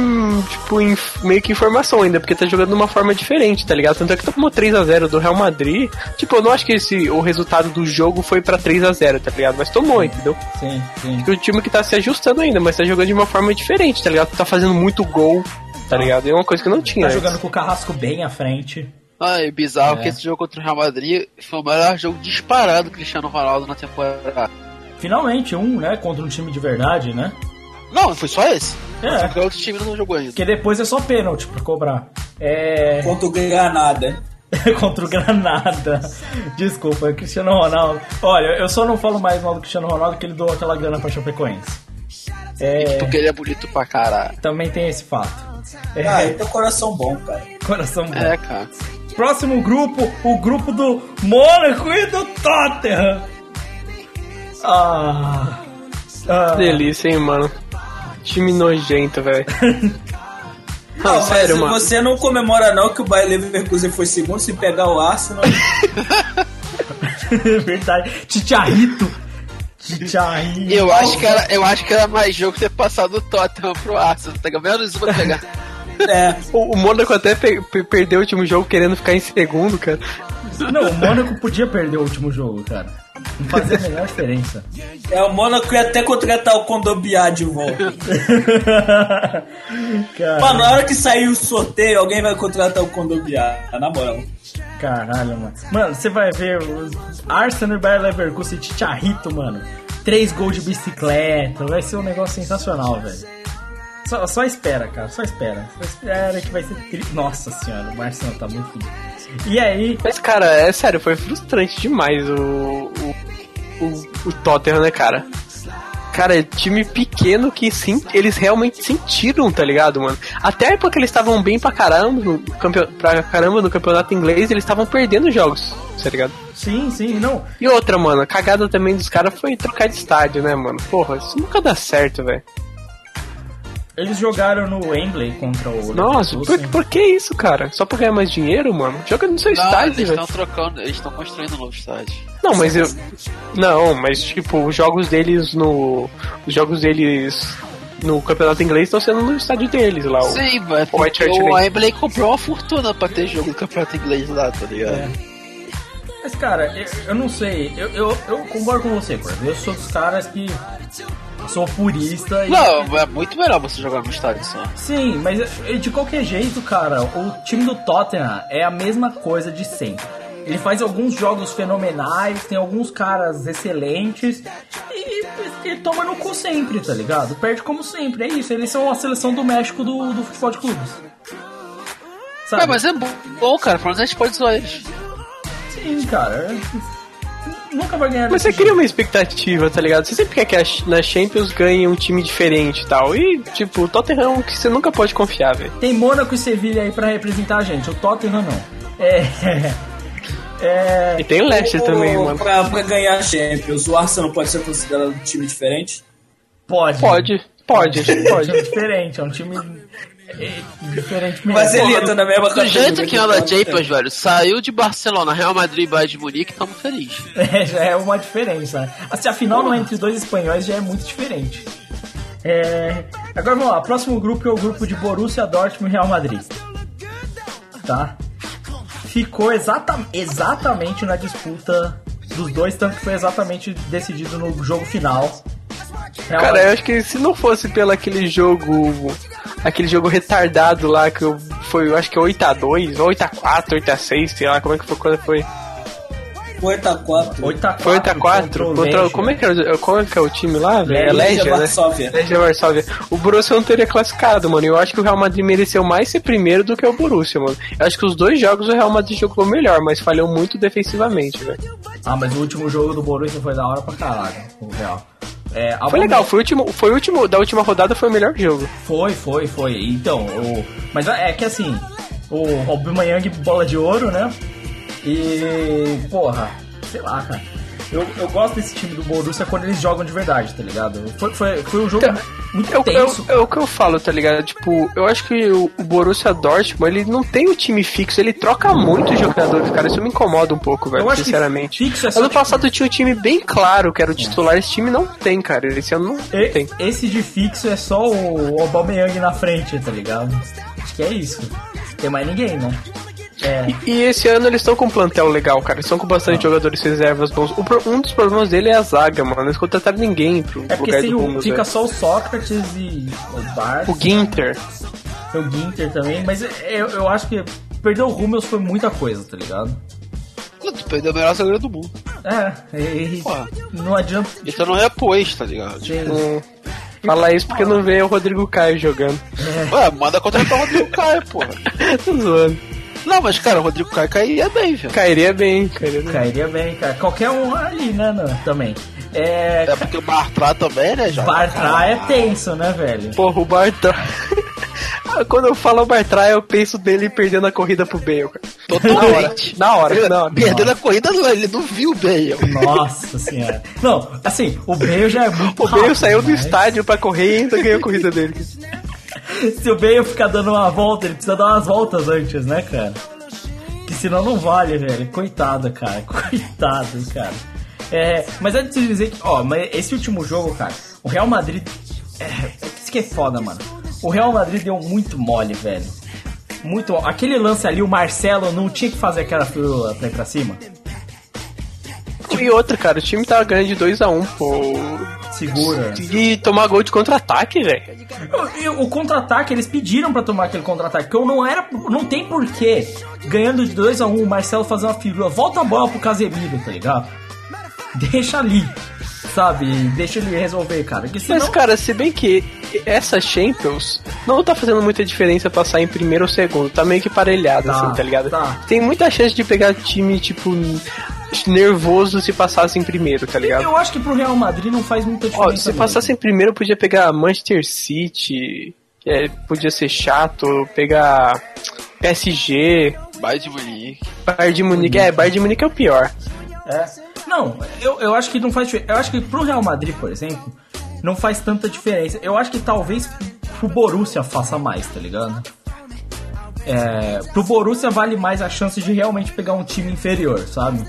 tipo, em, meio que em formação ainda, porque tá jogando de uma forma diferente, tá ligado? Tanto é que tomou 3x0 do Real Madrid. Tipo, eu não acho que esse, o resultado do jogo foi pra 3x0, tá ligado? Mas tomou, entendeu? Sim, sim. Porque o time que tá se ajustando ainda, mas tá jogando de uma forma diferente, tá ligado? Tá fazendo muito gol, tá ligado? É uma coisa que não tinha. Tá antes. jogando com o Carrasco bem à frente. Ah, e bizarro É. que esse jogo contra o Real Madrid foi o melhor jogo disparado do Cristiano Ronaldo na temporada. Finalmente, um, né? Contra um time de verdade, né? Não, foi só esse. É. Porque o outro time não jogou ainda. Porque depois é só pênalti pra cobrar. É. Contra o Granada. contra o Granada. Desculpa, Cristiano Ronaldo. Olha, eu só não falo mais mal do Cristiano Ronaldo que ele doou aquela grana pra Chapecoense. É, Porque ele é bonito pra caralho. também tem esse fato. É, Ah, ele tem um coração bom, cara. coração bom. É, cara. Próximo grupo, o grupo do Mônaco e do Tottenham. Ah. ah Delícia, hein, mano. Time nojento, velho. Não, Não, sério, mas mano. você não comemora não que o Bayer Leverkusen foi segundo se pegar o Arsenal. Verdade. Titiarrito. Titiarrito. Eu acho, que era, eu acho que era mais jogo ter passado o Tottenham pro Arsenal. Tá menos uma pegar. É, O, o Mônaco até pe- pe- perdeu o último jogo querendo ficar em segundo, cara. Não, o Mônaco podia perder o último jogo, cara. Não fazia a menor diferença. é, o Mônaco ia até contratar o Condobiá de volta. Mano, na hora que sair o sorteio, alguém vai contratar o Condobiá, na moral. caralho, mano. Mano, você vai ver o Arsenal e Bayer Leverkusen de Charrito, mano. Três gols de bicicleta. Vai ser um negócio sensacional, velho. Só, só espera, cara. Só espera. Só espera que vai ser... tri- Nossa senhora, o Arsenal tá muito... fodido. E aí... Mas, cara, é sério, foi frustrante demais o, o, o, o Tottenham, né, cara? Cara, é time pequeno que sim, eles realmente sentiram, tá ligado, mano? Até porque eles estavam bem pra caramba, no pra caramba no campeonato inglês, eles estavam perdendo jogos, tá ligado? Sim, sim, não. E outra, mano, a cagada também dos caras foi trocar de estádio, né, mano? Porra, isso nunca dá certo, velho. Eles jogaram no Wembley contra o Nossa, por, por que isso, cara? Só pra ganhar mais dinheiro, mano? Joga no seu Não, estádio, eles velho. estão trocando, eles estão construindo um novo estádio. Não, mas eu. Não, mas tipo, os jogos deles no. Os jogos deles no campeonato inglês estão sendo no estádio deles lá. o- Sim, mas o Hart o Lane. Wembley comprou uma fortuna pra ter jogo do campeonato inglês lá, tá ligado? É. Mas, cara, eu, eu não sei. Eu, eu, eu concordo com você, Corvo. Eu sou dos caras que sou purista e. Não, é muito melhor você jogar no estádio só. Sim, mas de qualquer jeito, cara, o time do Tottenham é a mesma coisa de sempre. Ele faz alguns jogos fenomenais, tem alguns caras excelentes e, e toma no cu sempre, tá ligado? Perde como sempre, é isso. Eles são a seleção do México do, do futebol de clubes. Sabe? É, mas é bom, bom, cara, pelo menos a gente pode zoar eles. Sim, cara. é- Nunca vai ganhar Mas você cria uma expectativa, tá ligado? Você sempre quer que a na Champions ganhe um time diferente e tal. E, tipo, o Tottenham é um que você nunca pode confiar, velho. Tem Mônaco e Sevilha aí pra representar a gente. O Tottenham não. É. É. E tem o Leicester também, mano. Pra, pra ganhar a Champions, o Arsenal pode ser considerado um time diferente? Pode. Pode, pode, que É um pode. time diferente, é um time é, diferente mesmo. Mas ele entra na mesma Do jeito que anda. Champions, velho, saiu de Barcelona, Real Madrid e Bayern de Munique, tamo feliz. É, já é uma diferença. né? Assim, a final não é entre dois espanhóis já é muito diferente. É, Agora vamos lá, próximo grupo é o grupo de Borussia Dortmund e Real Madrid. Tá? Ficou exata, exatamente na disputa dos dois, tanto que foi exatamente decidido no jogo final. Cara, eu acho que se não fosse pelo aquele jogo. Aquele jogo retardado lá que eu, foi, eu acho que é 8x2, ou 8x4, 8x6, sei lá como é que foi quando foi. 8x4. 8x4 Foi 8x4 contra o contra. Legia. como, é que é, o- como é que é o time lá, velho? É Legia Legia, né? Varsóvia. Legia Varsóvia. O Borussia não teria classificado, mano. Eu acho que o Real Madrid mereceu mais ser primeiro do que o Borussia, mano. Eu acho que os dois jogos o Real Madrid jogou melhor, mas falhou muito defensivamente, velho. Ah, mas o último jogo do Borussia foi da hora pra caralho, o Real. É, Foi legal, foi o último, foi o último, da última rodada foi o melhor jogo. Foi, foi, foi. Então, o... mas é que assim, o Aubameyang bola de ouro, né? E, porra, sei lá, cara. Eu, eu gosto desse time do Borussia quando eles jogam de verdade, tá ligado? Foi, foi, foi um jogo Então, muito É o, é, tenso. o, é o que eu falo, tá ligado? Tipo, eu acho que o, o Borussia Dortmund, ele não tem o time fixo, ele troca muito os jogadores, cara. Isso me incomoda um pouco, velho, Eu sinceramente. fixo é só, ano tipo- passado tinha um time bem claro que era o titular, esse time não tem, cara. Esse ano não E- tem. Esse de fixo é só o Aubameyang na frente, tá ligado? Acho que é isso. Tem mais ninguém, né? É. E esse ano eles estão com um plantel legal, cara. Eles estão com bastante jogadores reservas bons. O um dos problemas dele é a zaga, mano. Eles contrataram ninguém pro É porque lugar tem do fica velho. só o Sócrates e o Bar, O Ginter. o Ginter também, mas eu, eu acho que perder o Rummels foi muita coisa, tá ligado? Tu perdeu o melhor zagueiro do mundo. É, e, Porra. não adianta. Então não repôs, tá ligado? Sim. Hum, Fala isso porque não vê o Rodrigo Caio jogando. Ué, manda contratar o Rodrigo Caio, porra. Tô zoando. Não, mas cara, o Rodrigo Caio cairia bem, velho. Cairia bem, cairia bem. Cairia bem, cara. Qualquer um ali, né, né, também. É. É porque o Bartra também, né, já? Bartra é tenso, né, velho? Porra, o Bartra. Quando eu falo Bartra, eu penso dele perdendo a corrida pro Bale, cara. Totalmente. Na hora, na hora. Perdendo a corrida, não, ele não viu bem. Nossa senhora. Não, assim, o Bale já é muito O Bale rápido, saiu do mas estádio pra correr e ainda ganhou a corrida dele. Se o Bale ficar dando uma volta, ele precisa dar umas voltas antes, né, cara? Que senão não vale, velho. Coitado, cara. Coitado, cara. É, mas antes de dizer que, ó, mas esse último jogo, cara, o Real Madrid. É, isso que é foda, mano. o Real Madrid deu muito mole, velho. Muito. Aquele lance ali, o Marcelo não tinha que fazer aquela fila pra ir pra cima. E outra, cara, o time tava ganhando de 2x1, pô. Segura. E tomar gol de contra-ataque, velho. O contra-ataque, eles pediram pra tomar aquele contra-ataque. Que eu não era. Não tem porquê, ganhando de 2x1, o Marcelo fazer uma figura. Volta a bola pro Casemiro, tá ligado? Deixa ali. Sabe? Deixa ele resolver, cara. Que senão... Mas, cara, se bem que essa Champions não tá fazendo muita diferença passar em primeiro ou segundo, tá meio que parelhado, Tá, assim, tá ligado? tá. Tem muita chance de pegar time, tipo, nervoso se passasse em primeiro, tá ligado? Eu acho que pro Real Madrid não faz muita Ó, diferença. se não. passasse em primeiro, podia pegar Manchester City, que é, podia ser chato, pegar PSG, Bayern de Munique. Bayern de Munique. É, Bayern de Munique é o pior. É. Não, eu, eu acho que não faz diferença. Eu acho que pro Real Madrid, por exemplo, não faz tanta diferença. Eu acho que talvez pro Borussia faça mais, tá ligado? É, pro Borussia vale mais a chance de realmente pegar um time inferior, sabe?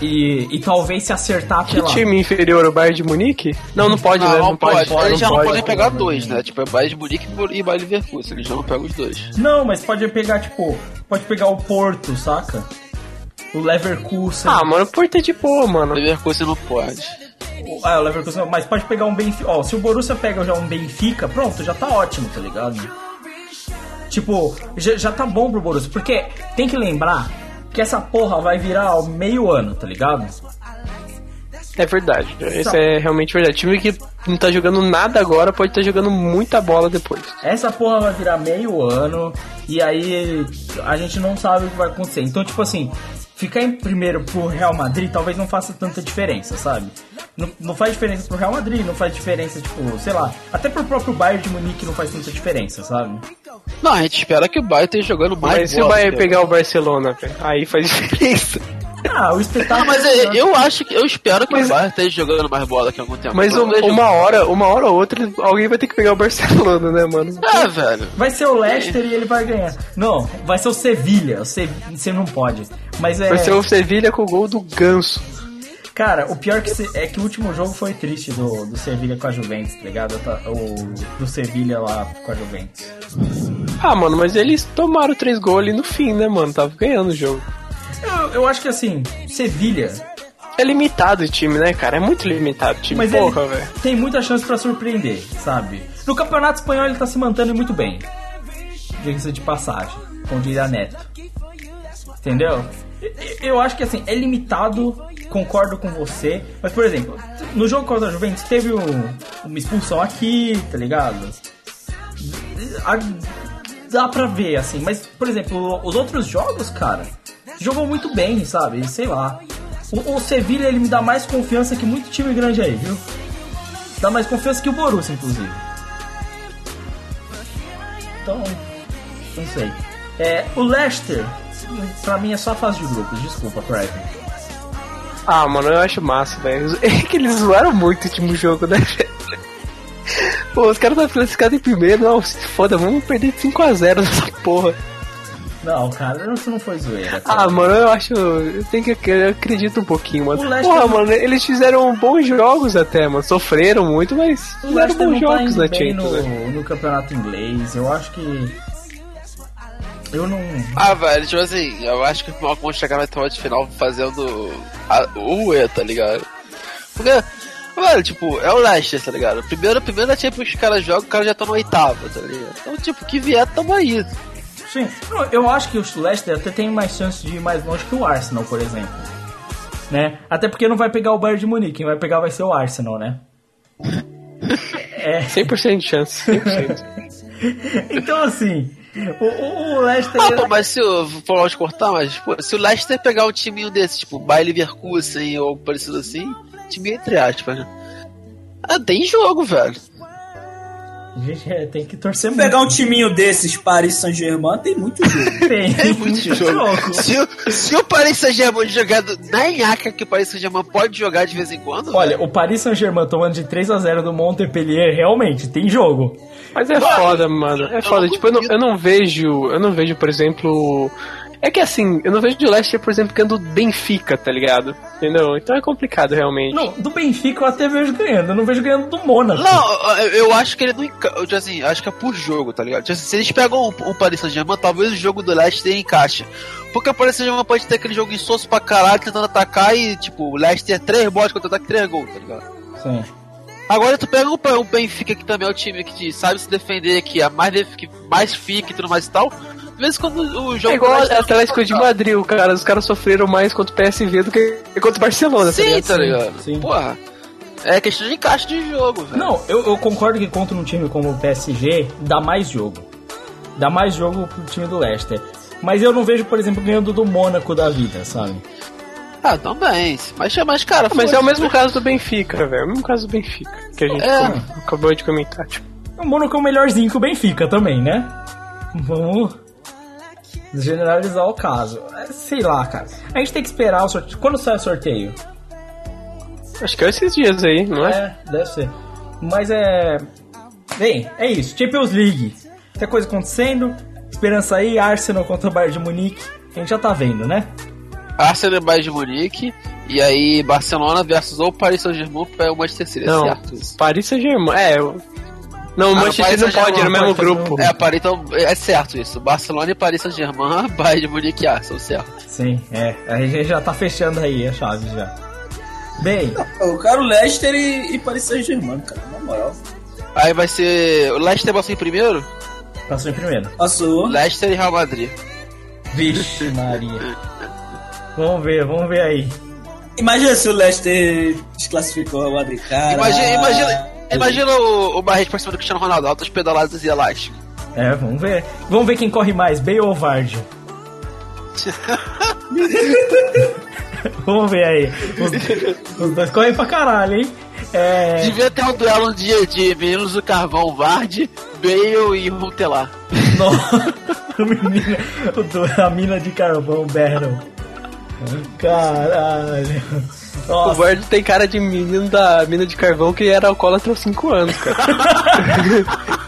E, e talvez se acertar Que pela. time inferior, o Bayern de Munique? Não, não pode, Não, né? não, pode. pode, Eles já não não pode. podem pegar dois, né? Tipo, é Bayern de Munique e Bayern Leverkusen. Eles já não pegam os dois. Não, mas pode pegar, tipo, pode pegar o Porto, saca? O Leverkusen. Ah, mano, o Porto é de boa, mano. Leverkusen não pode. O- Ah, o Leverkusen, mas pode pegar um Benfica. Ó, se o Borussia pega já um Benfica, pronto, já tá ótimo, tá ligado? Tipo, já, já tá bom pro Borussia. Porque tem que lembrar que essa porra vai virar ao meio ano, tá ligado? É verdade. Isso é realmente verdade. Time que não tá jogando nada agora pode estar jogando muita bola depois. Essa porra vai virar meio ano e aí a gente não sabe o que vai acontecer. Então, tipo assim, ficar em primeiro pro Real Madrid talvez não faça tanta diferença, sabe? Não, não faz diferença pro Real Madrid, não faz diferença, tipo, sei lá, até pro próprio Bayern de Munique não faz tanta diferença, sabe? Não, a gente espera que o Bayern esteja jogando mais Mas se o Bayern pegar o Barcelona, aí faz diferença. Ah, o espetáculo. Não, mas é- eu acho que eu espero que o Bayern esteja jogando mais bola daqui a algum tempo. Mas um- uma hora, uma hora ou outra, alguém vai ter que pegar o Barcelona, né, mano? É, velho. Vai ser o Leicester e ele vai ganhar. Não, vai ser o Sevilha. O Se- Você não pode. Mas é. Vai ser o Sevilha com o gol do Ganso. Cara, o pior que se- é que o último jogo foi triste do, do Sevilha com a Juventus, tá ligado? O, do Sevilha lá com a Juventus. Ah, mano, mas eles tomaram três gols ali no fim, né, mano? Tava ganhando o jogo. Eu, eu acho que assim, Sevilha. É limitado o time, né, cara? É muito limitado o time. Mas Porra, velho. tem muita chance pra surpreender, sabe? No Campeonato Espanhol ele tá se mantendo muito bem. Diga-se de passagem, com diria Neto. Entendeu? Eu acho que assim, é limitado, concordo com você. Mas, por exemplo, no jogo contra a Juventus teve um- uma expulsão aqui, tá ligado? A- Dá pra ver, assim, mas, por exemplo, os outros jogos, cara, jogou muito bem, sabe? Sei lá. O, o Sevilha, ele me dá mais confiança que muito time grande aí, viu? Dá mais confiança que o Borussia, inclusive. Então, não sei. É, o Leicester, pra mim é só fase de grupos, desculpa, Crichton. Ah, mano, eu acho massa, velho. É que eles zoaram muito o último jogo, né? Pô, os caras estão classificados em primeiro, não, se foda, vamos perder de 5x0 nessa porra. Não, cara, isso não foi zoeira. cara. Ah, mano, eu acho. Eu tenho que eu acredito um pouquinho, mano. O Leicester Porra, não- mano, eles fizeram bons jogos até, mano. Sofreram muito, mas o fizeram bons não tá jogos indo na bem Champions, né? no, no campeonato inglês. Eu acho que. Eu não. Ah, velho, tipo assim, eu acho que o Malcolm chegar na etapa de final fazendo a, o E, tá ligado? Porque, velho, tipo, é o Leicester, tá ligado? Primeiro, primeiro Champions que os caras jogam, o cara já tá no oitavo, tá ligado? Então, tipo, que vier, tamo aí. Sim, eu acho que o Leicester até tem mais chance de ir mais longe que o Arsenal, por exemplo. Né? Até porque não vai pegar o Bayern de Munique, quem vai pegar vai ser o Arsenal, né? É, 100% de chance, 100%. então assim, o, o, o Leicester. Ah, pô, mas se eu vou cortar, mas pô, se o Leicester pegar um timinho desse, tipo, Bayer Leverkusen ou parecido assim, time entre aspas, né? Ah, tem jogo, velho. A gente é, tem que torcer muito. pegar um timinho desses, Paris Saint-Germain, tem muito jogo. Tem, Tem muito jogo. Se, o- se o Paris Saint-Germain jogar na Inhaca que o Paris Saint-Germain pode jogar de vez em quando, Olha, o Paris Saint-Germain tomando de 3 a 0 do Montpellier, realmente, tem jogo. Mas é foda, mano. É foda. Tipo, eu não, eu não vejo. Eu não vejo, por exemplo. É que assim, eu não vejo o Leicester, por exemplo, ganhando do Benfica, tá ligado? Entendeu? Então é complicado realmente. Não, do Benfica eu até vejo ganhando, eu não vejo ganhando do Mônaco. Não, eu, acho que ele não enca... eu, tipo assim, acho que é por jogo, tá ligado? Tipo se eles pegam o, o Paris Saint-Germain, talvez o jogo do Leicester encaixe. Porque o Paris Saint-Germain pode ter aquele jogo insosso pra caralho, tentando atacar e, tipo, o Leicester 3 bolas contra ataque 3 gols, tá ligado? Sim. Agora tu pega o, Benfica, que também é o time que sabe se defender, que é mais, que mais fica e tudo mais e tal. Vezes quando o jogo É igual o Leicester- Atlético de Madrid, o cara, os caras sofreram mais contra o PSV do que contra o Barcelona, tá Sim, ligado? tá ligado? sim. Porra. É questão de encaixe de jogo, velho. Não, eu, eu concordo que contra um time como o PSG dá mais jogo. Dá mais jogo pro time do Leicester. Mas eu não vejo, por exemplo, ganhando do Mônaco da vida, sabe? Ah, também. Mas, mas cara, Mas foi- é o mesmo caso do Benfica, velho. É o mesmo caso do Benfica que a gente É. acabou de comentar. Tipo, O Mônaco é o melhorzinho que o Benfica também, né? Vamos generalizar o caso. É, Sei lá, cara. A gente tem que esperar o sorteio. Quando sai o sorteio? acho que é esses dias aí, não é? É, deve ser. Mas é. Bem, é isso. Champions League. Tem coisa acontecendo. Esperança aí, Arsenal contra o Bayern de Munique. A gente já tá vendo, né? Arsenal e Bayern de Munique. E aí, Barcelona versus ou Paris Saint-Germain para o Manchester City. Não. É certo isso. Paris Saint-Germain. É, eu... Não, o Ah, Manchester não pode, é no mesmo grupo. É, Paris, então, é certo isso. Barcelona e Paris Saint-Germain, Bayern de Munique e Arsenal, certo. Sim, é. A gente já tá fechando aí a chave já. Bem, Eu quero Leicester e, e Paris Saint-Germain, cara, na moral. Aí vai ser. O Leicester passou em primeiro? passou em primeiro. Passou. Leicester e Real Madrid. Vixe, Maria. Vamos ver, vamos ver aí. Imagina se o Leicester desclassificou o Madrid, cara. Imagina, imagina, imagina o, Barreto cima do Cristiano Ronaldo, altas pedaladas e elásticos. É, vamos ver. Vamos ver quem corre mais, Bale ou Vardy. vamos ver aí. Os, os dois correm pra caralho, hein? É. Devia ter um duelo de, de meninos do Carvão, Vardy, Bale e Runtelar. Nossa, do- a mina de carvão, Battle. Caralho. O Nossa, Vard tem cara de menino da mina de carvão que era alcoólatra há 5 anos, cara.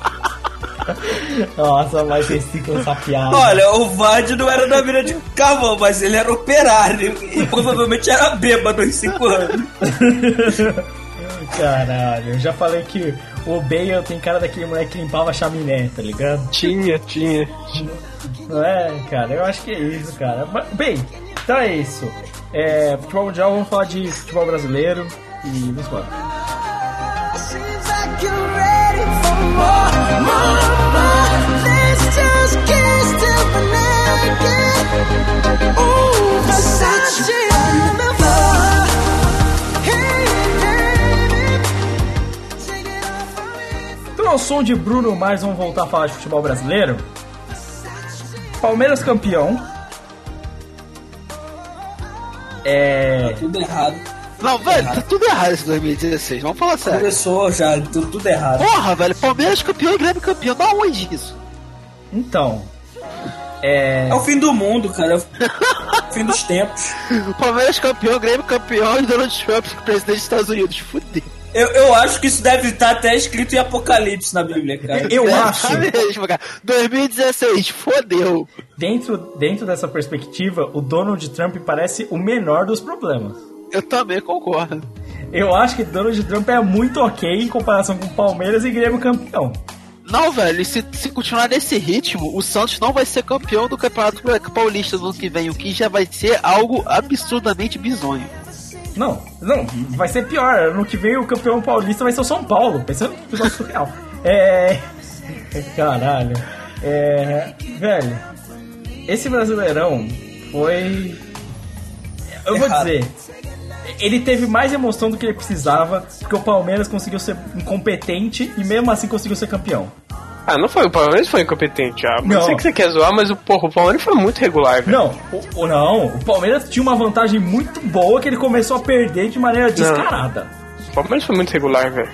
nossa, mas vocês ficam essa piada. Olha, o Vard não era da mina de carvão, mas ele era operário e provavelmente era bêbado em 5 anos. Caralho, eu já falei que o Bale tem cara daquele moleque que limpava a chaminé, tá ligado? tinha, tinha. Não é, cara? Eu acho que é isso, cara. Bem, então é isso. É, futebol mundial, vamos falar de futebol brasileiro e vamos embora. Então, ao som de Bruno Mars, vamos voltar a falar de futebol brasileiro. Palmeiras campeão. É. Tudo errado. Não, velho, tá tudo errado esse 2016, vamos falar sério. Começou já, tudo, tudo errado. Porra, velho, Palmeiras campeão e Grêmio campeão, da onde isso? Então. É. É o fim do mundo, cara. É o fim dos tempos. Palmeiras campeão, Grêmio campeão e Donald Trump presidente dos Estados Unidos. Fudeu. Eu, eu acho que isso deve estar até escrito em Apocalipse na Bíblia, cara. Eu É, acho. tá mesmo, cara. 2016, fodeu. Dentro, dentro dessa perspectiva, o Donald Trump parece o menor dos problemas. Eu também concordo. Eu acho que Donald Trump é muito ok em comparação com Palmeiras e Grêmio campeão. Não, velho, se, se continuar nesse ritmo, o Santos não vai ser campeão do Campeonato Paulista no ano que vem, o que já vai ser algo absurdamente bizonho. Não, não, vai ser pior. Ano que vem o campeão paulista vai ser o São Paulo. Pensando no negócio surreal. É. Caralho. É. Velho, esse brasileirão foi. Eu vou Errado. dizer. Ele teve mais emoção do que ele precisava, porque o Palmeiras conseguiu ser incompetente e mesmo assim conseguiu ser campeão. Ah, não foi. O Palmeiras foi incompetente. Ah, Não. não sei que você quer zoar, mas o, porra, o Palmeiras foi muito regular, velho. Não, o, o- não, o Palmeiras tinha uma vantagem muito boa que ele começou a perder de maneira descarada. O Palmeiras foi muito regular, velho.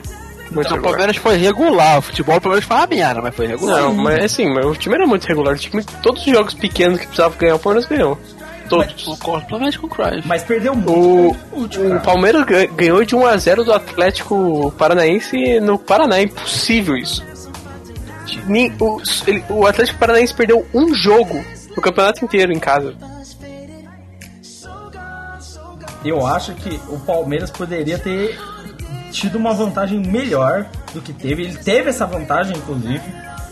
Muito Então, o. Palmeiras foi regular, o futebol do Palmeiras foi uma merda, mas foi regular. Não, mas assim, mas o time era muito regular. O time, todos os jogos pequenos que precisava ganhar, o Palmeiras ganhou. Todos. Concordo plenamente com o Cry. Mas perdeu muito. O, último, o cara. Palmeiras ga- ganhou de 1x0 do Atlético Paranaense no Paraná. É impossível isso. O, o Atlético Paranaense perdeu um jogo O campeonato inteiro em casa. Eu acho que o Palmeiras poderia ter tido uma vantagem melhor do que teve. Ele teve essa vantagem, inclusive.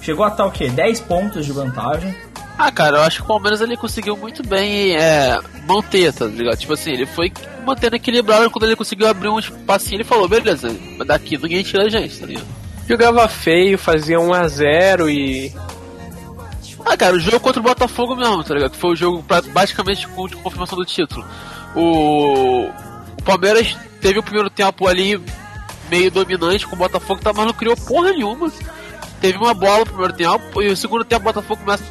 Chegou a estar o quê? 10 pontos de vantagem. Ah, cara, eu acho que o Palmeiras ele conseguiu muito bem é, manter, tá ligado? Tipo assim, ele foi mantendo equilibrado quando ele conseguiu abrir um espacinho, ele falou, beleza, daqui ninguém tira a gente, tá ligado? Jogava feio, fazia 1x0 e. Ah, cara, o jogo contra o Botafogo mesmo, tá ligado? Que foi o jogo pra, basicamente de confirmação do título. O, o Palmeiras teve o primeiro tempo ali meio dominante com o Botafogo, tá, mas não criou porra nenhuma. Teve uma bola no primeiro tempo e o segundo tempo o Botafogo começa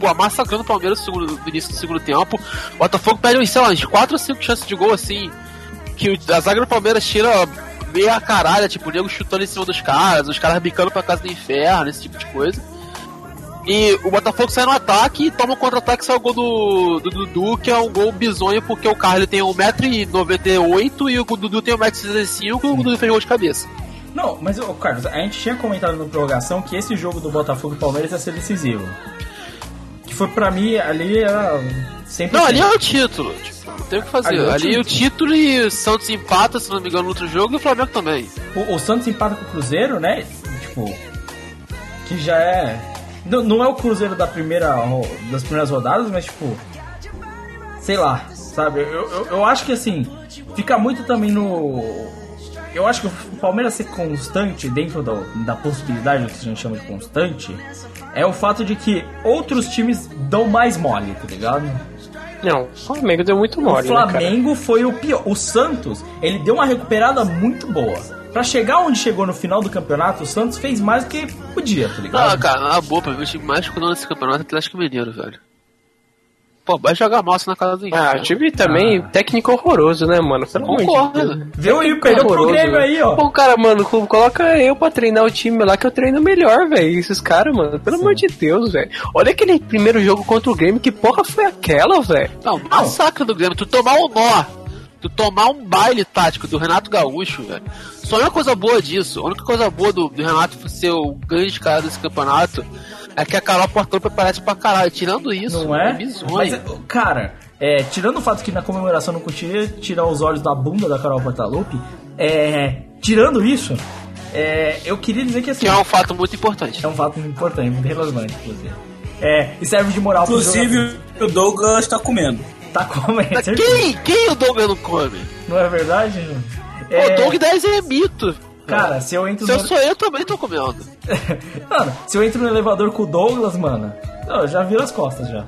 pô, massacrando o Palmeiras no, segundo, no início do segundo tempo. O Botafogo perde, sei lá, uns 4 ou 5 chances de gol assim. Que a zaga do Palmeiras tira meia caralho, tipo, o nego chutando em cima dos caras, os caras bicando pra casa do inferno, esse tipo de coisa. E o Botafogo sai no ataque e toma um contra-ataque, sai o gol do, do Dudu, que é um gol bizonho, porque o Carlos tem 1,98m e o Dudu tem 1,65m e o Dudu fez gol de cabeça. Não, mas, ô, Carlos, a gente tinha comentado na prorrogação que esse jogo do Botafogo e Palmeiras ia ser decisivo. Foi pra mim, ali era sempre. Não, ali é o título, tipo, não tem o que fazer. Ali é o Ali, o título e o Santos empata, se não me engano, no outro jogo, e o Flamengo também. O, o Santos empata com o Cruzeiro, né? Tipo, que já é. Não, não é o Cruzeiro da primeira, das primeiras rodadas, mas tipo. Sei lá, sabe? Eu, eu, eu acho que assim, fica muito também no. Eu acho que o Palmeiras ser constante dentro do- da possibilidade do que a gente chama de constante é o fato de que outros times dão mais mole, tá ligado? Não, o Flamengo deu muito O mole, né, cara? Flamengo foi o pior. O Santos, ele deu uma recuperada muito boa. Pra chegar onde chegou no final do campeonato, o Santos fez mais do que podia, tá Ah, ligado? cara, na boa, pra mim o time mais escudão nesse campeonato é o Atlético Mineiro, velho. Pô, vai jogar massa na casa do Ah, inferno. o time também, técnico horroroso, né, mano? Pelo amor de Concordo. Deus. Viu aí, perdeu pro Grêmio aí, ó. Pô, cara, mano, co- coloca eu pra treinar o time lá que eu treino melhor, velho. Esses caras, mano, pelo amor de Deus, velho. Olha aquele primeiro jogo contra o Grêmio, que porra foi aquela, velho? Não, massacre do Grêmio. Tu tomar um nó, tu tomar um baile tático do Renato Gaúcho, velho. Só uma coisa boa disso, a única coisa boa do, do Renato ser o grande cara desse campeonato é que a Carol Portão parece pra caralho. Tirando isso, Não é? bizonho. Mas, cara, é, tirando o fato que na comemoração não conseguia tirar os olhos da bunda da Carol Portalupe, é, tirando isso, é, eu queria dizer que assim. Que é um fato muito importante. é um fato muito importante, muito relevante, inclusive. É, e serve de moral pro Inclusive, o Douglas tá comendo. Tá comendo, Mas Quem, quem o Douglas não come? não é verdade? É, O Doug 10 é mito. Cara, se eu entro Se eu no... sou eu, também tô comendo. Mano, se eu entro no elevador com o Douglas, mano, eu já viro as costas já.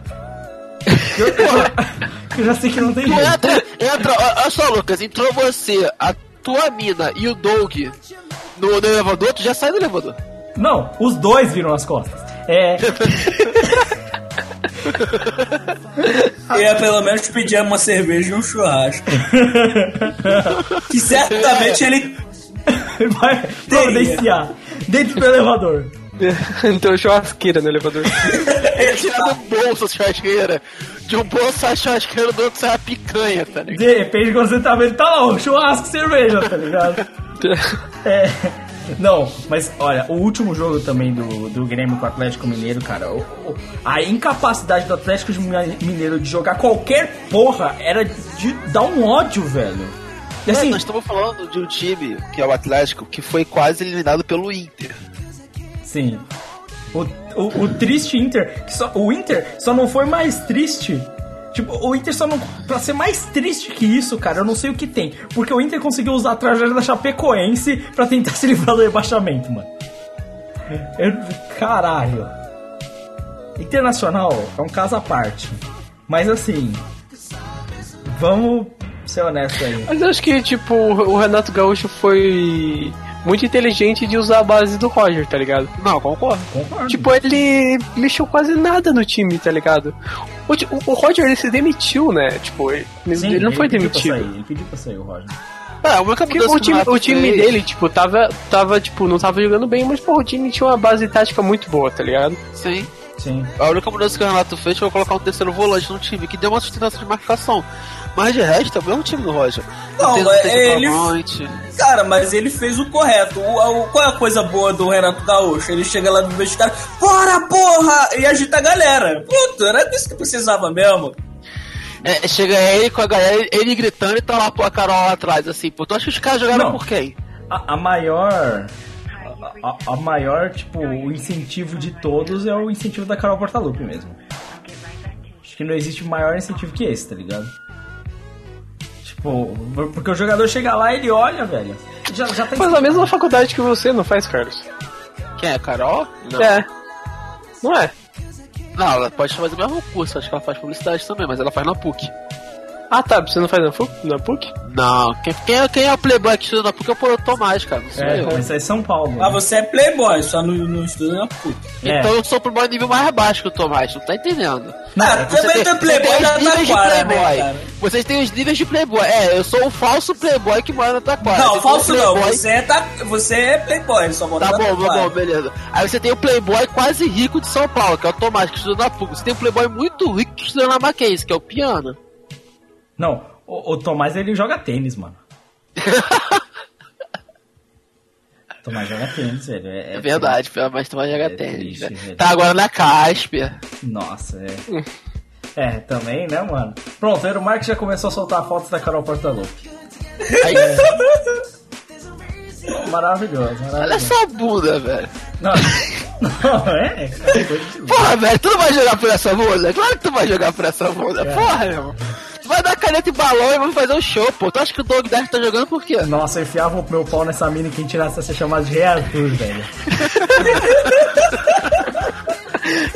Eu, eu já, eu já sei que não tem jeito. entra, entra, olha só, Lucas, entrou você, a tua mina e o Doug no, no elevador, tu já sai do elevador. Não, os dois viram as costas. É. Eu ia pelo menos pedir uma cerveja e um churrasco. que certamente ele. Vai providenciar dentro do elevador. então churrasqueira no elevador. Ele tira do bolso a churrasqueira. De um bolso a churrasqueira, do outro sai a picanha, tá ligado? De repente, quando você tá vendo, tá lá, o churrasco e cerveja, tá ligado? É. Não, mas olha, o último jogo também do, do Grêmio com o Atlético Mineiro, cara, o- o- a incapacidade do Atlético Mineiro de jogar qualquer porra era de dar um ódio, velho. E assim, nós estamos falando de um time, que é o Atlético, que foi quase eliminado pelo Inter. sim. O, o, o triste Inter, só, o Inter só não foi mais triste. Tipo, o Inter só não. Pra ser mais triste que isso, cara, eu não sei o que tem. Porque o Inter conseguiu usar a tragédia da Chapecoense pra tentar se livrar do rebaixamento, mano. Eu- caralho. Internacional é um caso à parte. Mas assim. Vamos ser honestos aí. Mas eu acho que, tipo, o Renato Gaúcho foi muito inteligente de usar a base do Roger, tá ligado? Não, concordo. Concordo. Tipo, ele mexeu quase nada no time, tá ligado? O, o- o Roger, ele se demitiu, né? Tipo, ele, Sim, ele não foi pediu pra demitido. sair, ele pediu pra sair, o Roger. É, a única Porque o time, o time fez- dele, tipo, tava, tava, tipo, não tava jogando bem, mas, pô, o time tinha uma base tática muito boa, tá ligado? Sim. Sim. A única mudança que o Renato fez foi colocar um terceiro volante no time, que deu uma sustentação de marcação. Mas de resto, é o mesmo time do Roger. Não, tem é- ele-. Cara, mas ele fez o correto. O, o- qual é a coisa boa do Renato Gaúcho? Ele chega lá no vestiário, bora porra! E agita a galera. Puta, era isso que precisava mesmo. É, chega ele com a galera, ele gritando e tá lá pô, a Carol lá atrás, assim, pô. Tu acha que os caras jogaram Não. por quem? A, a maior. A, a- maior, tipo, o incentivo de todos é o incentivo da Carol Portalupe mesmo. Acho que não existe maior incentivo que esse, tá ligado? Tipo, porque o jogador chega lá e ele olha, velho. Já, já tá Faz a mesma faculdade que você, não faz, Carlos? Quem é, a Carol? Não. É. Não é? Não, ela pode fazer o mesmo curso, acho que ela faz publicidade também, mas ela faz na PUC. Ah tá, você não faz na, FUC, na PUC? Não, quem, quem, é, quem é o Playboy que estuda na PUC é o Tomás, cara, não sou É, eu. isso é São Paulo. Mas você é playboy, só no, no estudo na puta. É. Então eu sou o Playboy nível mais baixo que o Tomás, não tá entendendo? Não, Ah, Você também tem playboy de Taquara, né, Playboy. cara? Vocês têm os níveis de Playboy. É, eu sou o falso Playboy que mora na Taquara. Não, falso não. Você é, ta- você é playboy, só mora Tá na bom, tá Taquara. bom, beleza. Aí você tem o Playboy quase rico de São Paulo, que é o Tomás, que estuda na PUC. Você tem o Playboy muito rico que estuda na Mackenzie, que é o Piano. Não, o, o Tomás ele joga tênis, mano. Tomás joga tênis, velho. É, É verdade, mas Tomás joga É tênis. triste, né? Tá agora na Casper. Nossa, é. É, também, né, mano? Pronto, o Mark já começou a soltar fotos da Carol Portalupe. Aí, Maravilhoso, olha maravilhoso. só a bunda, velho. Não, não é? Louco. Porra, velho, tu não vai jogar por essa bunda? Claro que tu vai jogar por essa bunda. Porra, meu vai dar caneta e balão e vamos fazer um show, pô. Tu acha que o Doug Dark tá jogando por quê? Nossa, eu enfiava o meu pau nessa mina e quem tirasse ia ser chamado de Rei Arthur, velho.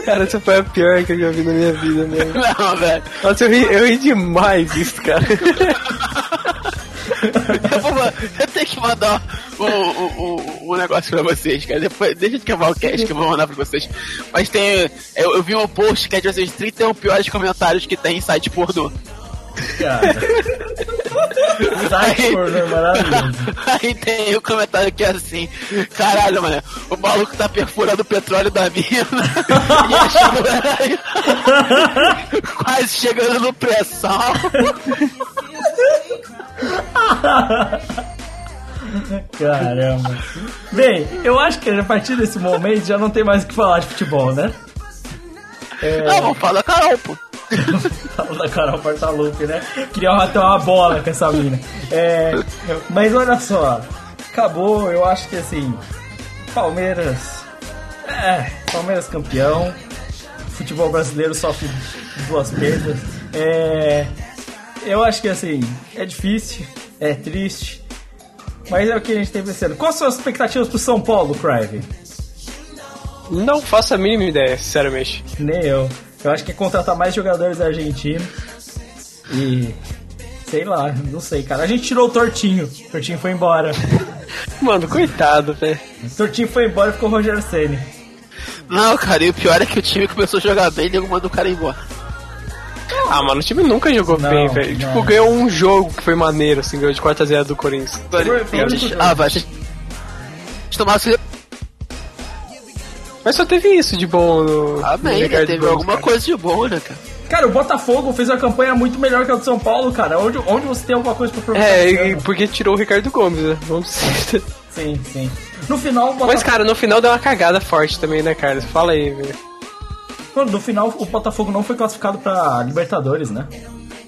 Cara, essa foi a pior que eu já vi na minha vida, mesmo. Não, velho. Nossa, eu ri, eu ri demais isso, cara. Eu, vou, eu tenho que mandar um, um, um- um negócio pra vocês, cara. Depois, deixa de acabar o cast que eu vou mandar pra vocês. Mas tem. Eu, eu vi um post que é de vocês 31 piores comentários que tem em site pornô. É maravilhoso. Aí tem o comentário que é assim: Caralho, mano, o maluco tá perfurando o petróleo da mina e achando quase chegando no pré-sal. Caramba. Bem, eu acho que a partir desse momento já não tem mais o que falar de futebol, né? Não, vamos falar da Carol, pô. Da Carol Portalupe, né? Queria bater uma bola com essa mina. É, mas olha só, acabou, eu acho que assim, Palmeiras. É, Palmeiras campeão. Futebol brasileiro sofre duas perdas. É, eu acho que assim, é difícil, é triste. Mas é o que a gente tem vencendo. Quais são as expectativas pro São Paulo, Crive? Não faço a mínima ideia, sinceramente. Nem eu. Eu acho que é contratar mais jogadores argentinos. E. Sei lá, não sei, cara. A gente tirou o Tortinho. O Tortinho foi embora. Mano, coitado, velho. O Tortinho foi embora e ficou o Roger Senni. Não, cara, e o pior é que o time começou a jogar bem e nego mandou o cara embora. Ah, mano, o time nunca jogou Não, bem, velho. Tipo, ganhou um jogo que foi maneiro, assim, ganhou de 4 a 0 do Corinthians. Foi- foi jogo. Ah, vai. Se tomasse. Mas só teve isso de bom no. Ah, no bem, Teve alguma cara. coisa de bom, né, cara? Cara, o Botafogo fez uma campanha muito melhor que a do São Paulo, cara. Onde, onde você tem alguma coisa pra provar? É, e porque tirou o Ricardo Gomes, né? Vamos Sim, sim. No final, o Mas, Botafogo, cara, no final deu uma cagada forte também, né, Carlos? Fala aí, velho. no final, o Botafogo não foi classificado pra Libertadores, né?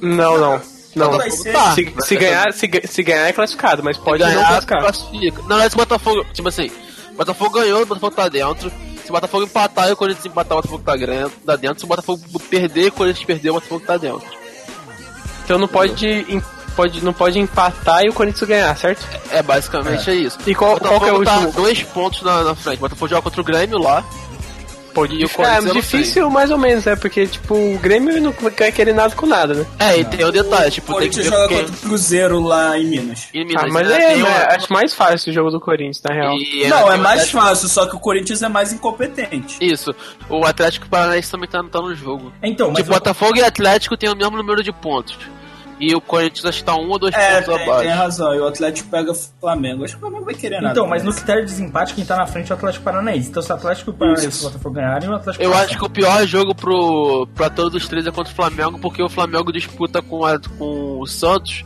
Não, não. Não. Ser. Tá. Se, se ganhar, se, se ganhar é classificado, mas pode não ganhar, classificar. classifica. Não, esse Botafogo, tipo assim, Botafogo ganhou, o Botafogo tá dentro. Se o Botafogo empatar e o Corinthians empatar, o Botafogo tá tá dentro. Se o Botafogo perder e o Corinthians perder, o Botafogo tá dentro. Então não pode, pode, não pode empatar e o Corinthians ganhar, certo? É, basicamente é, isso. E qual- qual que é o tá jogo? dois pontos na, na frente. O Botafogo joga contra o Grêmio lá. Pode E o É, Corinthians eu não difícil mais ou menos, né? Porque, tipo, o Grêmio não quer querer nada com nada, né? É, e tem o detalhe, O tipo, tem que joga quem... contra o Cruzeiro lá em Minas. em Minas, Ah, mas né? é, mas uma- acho mais fácil o jogo do Corinthians, na real. e- Não, é o mais Atlético- fácil, só que o Corinthians é mais incompetente. Isso, o Atlético Paranaense também tá, tá no jogo. Então, mas tipo, o- Botafogo e Atlético tem o mesmo número de pontos. E o Corinthians acho que tá um ou dois É, pontos tem, abaixo. tem razão. E o Atlético pega o Flamengo. Acho que o Flamengo vai querer nada. Então, mas no critério de desempate, quem tá na frente é o Atlético Paranaense. Então, se o Atlético Paranaense e o. Botafogo ganharem, o Atlético Eu passa. acho que o pior jogo pro, pra todos os três é contra o Flamengo, porque o Flamengo disputa com, a- com o Santos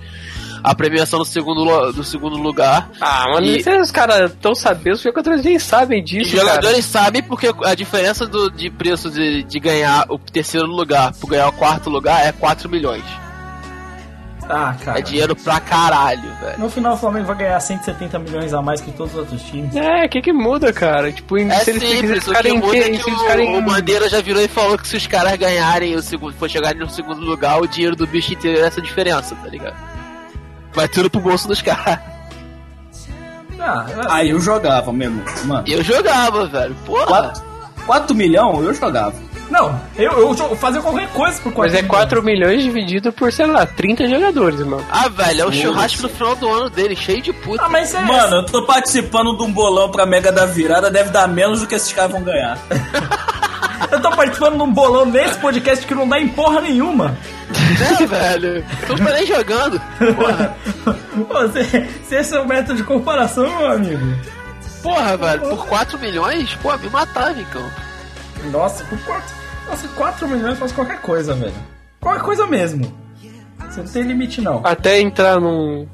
a premiação do segundo, do segundo lugar. Ah, mano, E- os caras tão sabendo, os jogadores nem sabem Os disso, cara. jogadores sabem porque a diferença do, de preço de, de ganhar o terceiro lugar por ganhar o quarto lugar é 4 milhões. Ah, cara. É dinheiro pra caralho, velho. No final, o Flamengo vai ganhar 170 milhões a mais que todos os outros times. É, o que que muda, cara? Tipo, É se eles simples, o que ficarem muda é que- que se eles o, ficarem- o Bandeira já virou e falou que se os caras ganharem o segundo, for chegarem no segundo lugar, o dinheiro do bicho inteiro é essa diferença, tá ligado? Vai tudo pro bolso dos caras. Ah, Aí eu jogava mesmo. Mano, Eu jogava, velho. Porra. 4, 4 milhões eu jogava. Não, eu, eu jo- fazia qualquer coisa por 4 Mas é 4 milhões dividido por, sei lá, 30 jogadores, mano. Ah, velho, é o churrasco no final do ano dele, cheio de puta. Ah, mas é. Mano, eu tô participando de um bolão pra Mega da Virada, deve dar menos do que esses caras vão ganhar. Eu tô participando de um bolão nesse podcast que não dá em porra nenhuma. É, velho. Tu não tá nem jogando. Porra. Pô, se, se esse é o método de comparação, meu amigo. Porra, velho, por 4 milhões, pô, me matava, então. Nossa, por 4. Nossa, 4 milhões faz qualquer coisa, velho. Qualquer coisa mesmo. Você não tem limite, não. Até entrar num,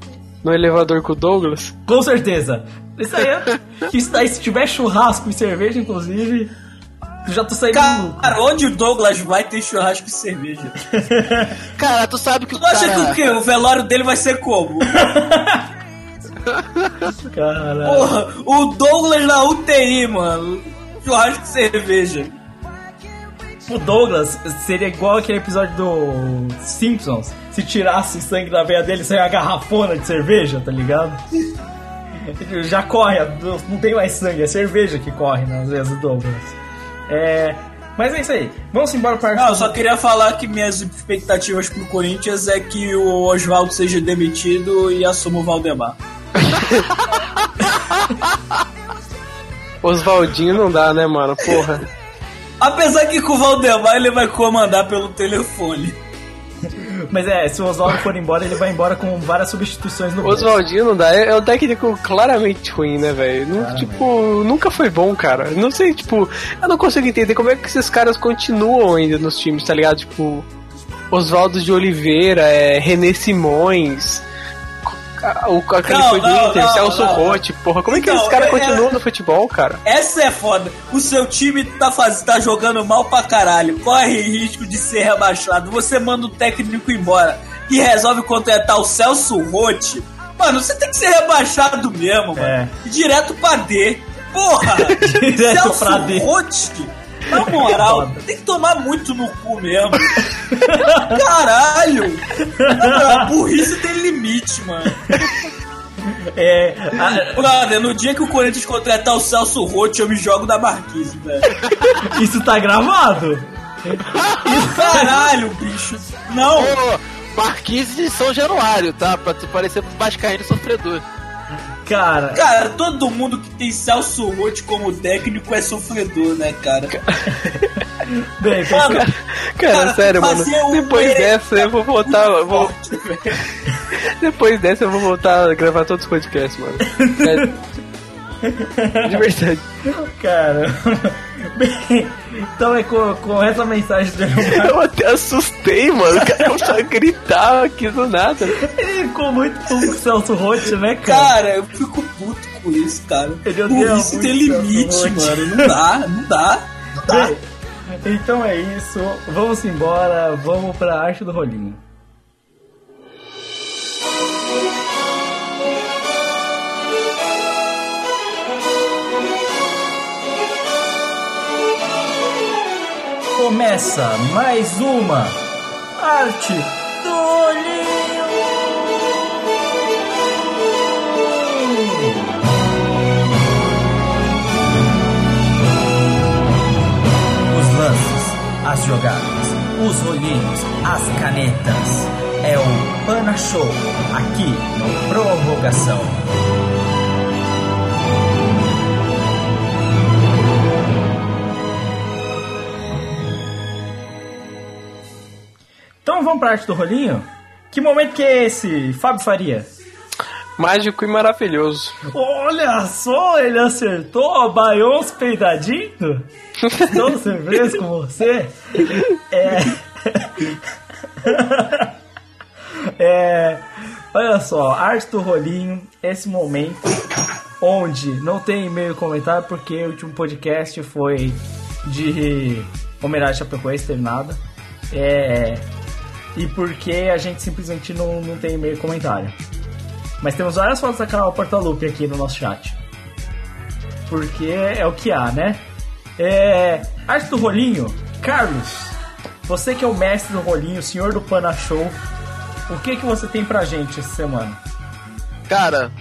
no elevador com o Douglas. Com certeza. Isso aí é. Isso daí, se tiver churrasco e cerveja, inclusive. Eu já tô saindo do lucro. Cara, onde o Douglas vai ter churrasco e cerveja? Cara, tu sabe que o Tu acha que o cara... quê? O velório dele vai ser como? Caralho. Porra, o Douglas na UTI, mano. Churrasco e cerveja. O Douglas seria igual aquele episódio do Simpsons. Se tirasse sangue da veia dele, saia uma garrafona de cerveja, tá ligado? Já corre, não tem mais sangue, é cerveja que corre nas veias do Douglas. É. Mas é isso aí. Vamos embora para Não, eu só queria falar que minhas expectativas pro Corinthians é que o Oswaldo seja demitido e assuma o Valdemar. Oswaldinho não dá, né, mano? Porra. Apesar que com o Valdemar ele vai comandar pelo telefone. Mas é, se o Oswaldo for embora, ele vai embora com várias substituições no. Oswaldinho não dá. É é um técnico claramente ruim, né, velho? Tipo, nunca foi bom, cara. Não sei, tipo, eu não consigo entender como é que esses caras continuam ainda nos times, tá ligado? Tipo, Oswaldo de Oliveira, é, René Simões. O, aquele Não, foi do não, Inter, não, Celso não. Rotti, porra, como é que Então, esses caras é- continuam no futebol, cara? Essa é foda. O seu time tá, faz... tá jogando mal pra caralho. Corre risco de ser rebaixado. Você manda o técnico embora e resolve contratar o Celso Rotti. Mano, você tem que ser rebaixado mesmo, mano. É. Direto pra D. Porra! Direto Celso pra D. Rotti. Na moral, Foda. tem que tomar muito no cu mesmo. Caralho! Moral, burrice tem limite, mano. É. a- Brother, no dia que o Corinthians contratar o Celso Rotti, eu me jogo da Marquise, velho. isso tá gravado? Caralho, bicho. Não, Ô, Marquise de São Januário, tá? Pra tu parecer um vascaíno sofredor. Cara, cara, todo mundo que tem Celso Rotti como técnico é sofredor, né, cara? bem, Mano, Cara, Cara, sério, mano. um Depois dessa eu vou voltar. Vou, forte, depois dessa eu vou voltar a gravar todos os podcasts, mano. Sério. De verdade. cara. Bem, então é com, com essa mensagem do Eu até assustei, mano. O cara começou a gritar aqui do nada. Ele ficou muito puto com o Celso Rotti, né, cara? Cara, eu fico puto com isso, cara. Ele Burrice muito tem limite, mano. Não dá, não dá. Não dá. Bem, então é isso. Vamos embora. Vamos pra arte do rolinho. Começa mais uma arte do rolinho. Os lances, as jogadas, os rolinhos, as canetas. É o Pana Show, aqui no Prorrogação. Então vamos pra arte do rolinho? Que momento que é esse, Fábio Faria? Mágico e maravilhoso. Olha só, ele acertou, baiou os peidadinhos? Estou surpreso com você? É... é... Olha só, arte do rolinho, esse momento onde não tem e-mail comentário porque o último podcast foi de homenagem a Chapecoense, teve nada. É... E porque a gente simplesmente não, não tem e-mail comentário. Mas temos várias fotos da canal Portalupe aqui no nosso chat. Porque é o que há, né? É. Arte do rolinho, Carlos, você que é o mestre do rolinho, o senhor do Pana Show, o que que você tem pra gente essa semana? Cara,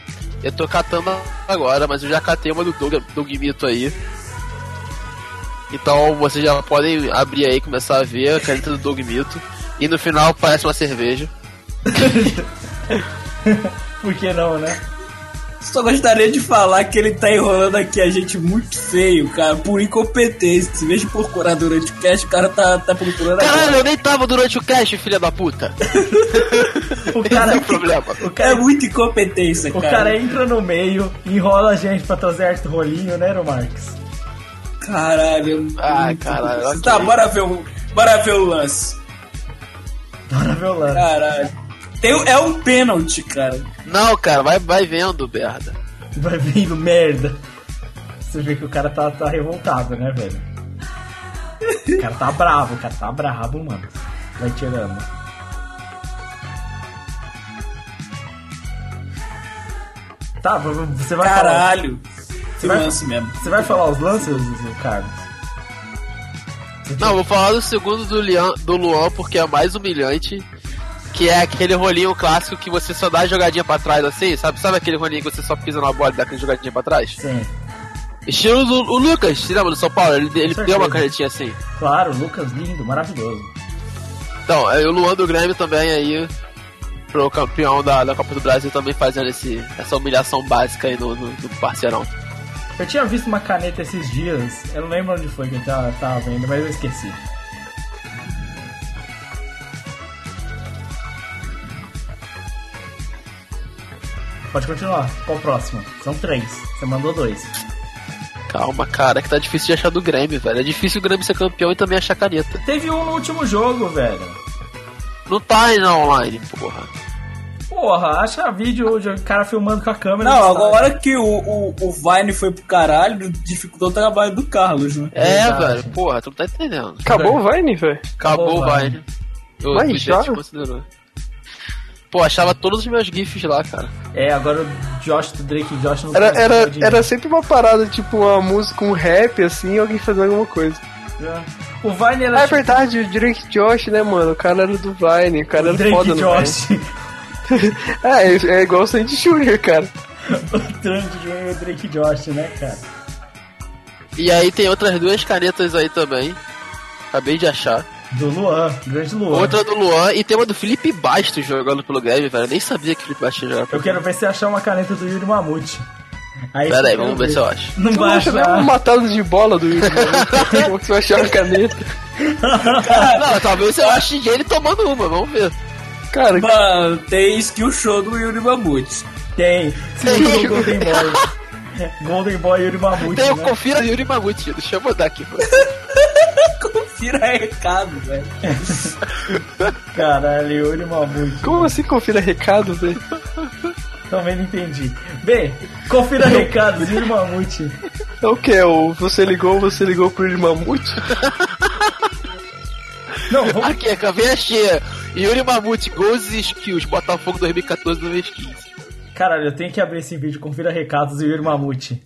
eu tô catando agora, mas eu já catei uma do Doug, aí. Então vocês já podem abrir aí e começar a ver a caneta do Doug Mito. E no final parece uma cerveja. Por que não, né? Só gostaria de falar que ele tá enrolando aqui a gente muito feio, cara, por incompetência. Vez de procurar durante o cast, o cara tá, tá procurando Caralho, agora. eu nem tava durante o cast, filha da puta. O cara, é o problema. o É cara, muita incompetência, o cara. cara entra no meio, enrola a gente pra trazer arte do rolinho, né, Marques? Caralho. Ai, muito- caralho. Tá, bora ver o, bora ver o lance. O lance. Caralho. Tem, é um pênalti, cara. Não, cara, vai, vai vendo, merda. Vai vindo merda. Você vê que o cara tá, tá revoltado, né, velho? O cara tá bravo, o cara tá bravo, mano. Vai tirando. Tá, você vai falar. Caralho. Vai- lance mesmo. Você vai falar os lances, Carlos? Não, vou falar do segundo do, Lian, do Luan porque é mais humilhante. Que é aquele rolinho clássico que você só dá a jogadinha pra trás assim, sabe? Sabe aquele rolinho que você só pisa na bola e dá aquela jogadinha pra trás? Sim. Estilo do o Lucas, você lembra do São Paulo? Ele, ele deu uma canetinha assim. Claro, Lucas lindo, maravilhoso. Então, aí o Luan do Grêmio também aí, pro campeão da, da Copa do Brasil, também fazendo esse, essa humilhação básica aí no, no, no parceirão. Eu tinha visto uma caneta esses dias, eu não lembro onde foi que eu tava, tava vendo, mas eu esqueci. Pode continuar. Qual o próximo? São três. Você mandou dois. Calma, cara, que tá difícil de achar do Grêmio, velho. É difícil o Grêmio ser campeão e também achar caneta. Teve um no último jogo, velho. Não tá aí na online, porra. Porra, acha vídeo de cara filmando com a câmera. Não, agora que o, o, o Vine foi pro caralho, dificultou o trabalho do Carlos, né? É, Verdade. velho, porra, tu não tá entendendo. Acabou o Vine, velho? Acabou Acabou, o. Vine. O Vai, já? desconsiderou. Pô, achava todos os meus GIFs lá, cara. É, agora o Josh do Drake e Josh não Era, era, esse era sempre uma parada, tipo uma música, um rap, assim, e alguém fazendo alguma coisa. O Vine era Ah, é tipo verdade, o Drake Josh, né, mano? O cara era do Vine, o cara o era Drake foda e no Josh. É, é igual o Sandy Jr., cara. o Trump e o Drake Josh, né, cara? E aí tem outras duas canetas aí também. Acabei de achar. Do Luan, grande Luan. Outra do Luan e tem uma do Felipe Bastos jogando pelo Grêmio, velho. Eu nem sabia que o Felipe Bastos jogava. Eu quero ver se achar uma caneta do Yuri Mamute. Aí Pera aí, vamos ver se eu acho. Não vai acha achar. mesmo matado de bola do Yuri, mano? Como que você vai achar a caneta? Não, talvez eu ache ele tomando uma, vamos ver. Cara, Mano, tem skill show do Yuri Mamute. Tem. Segundo o Golden Boy. Golden Boy Yuri Mamute, Tem o né? Confira Yuri Mamute, deixa eu mandar aqui. Confira recado, velho. Caralho, Yuri Mamute. como assim confira recado, velho? Também não entendi. Bem, confira recados, Yuri Mamute. É o que? O você ligou, você ligou pro Yuri Mamute? Não, vamos... Aqui, a caveira cheia. Yuri Mamute, gols e skills, Botafogo 2014-2015. Caralho, eu tenho que abrir esse vídeo, confira recados do Yuri Mamute.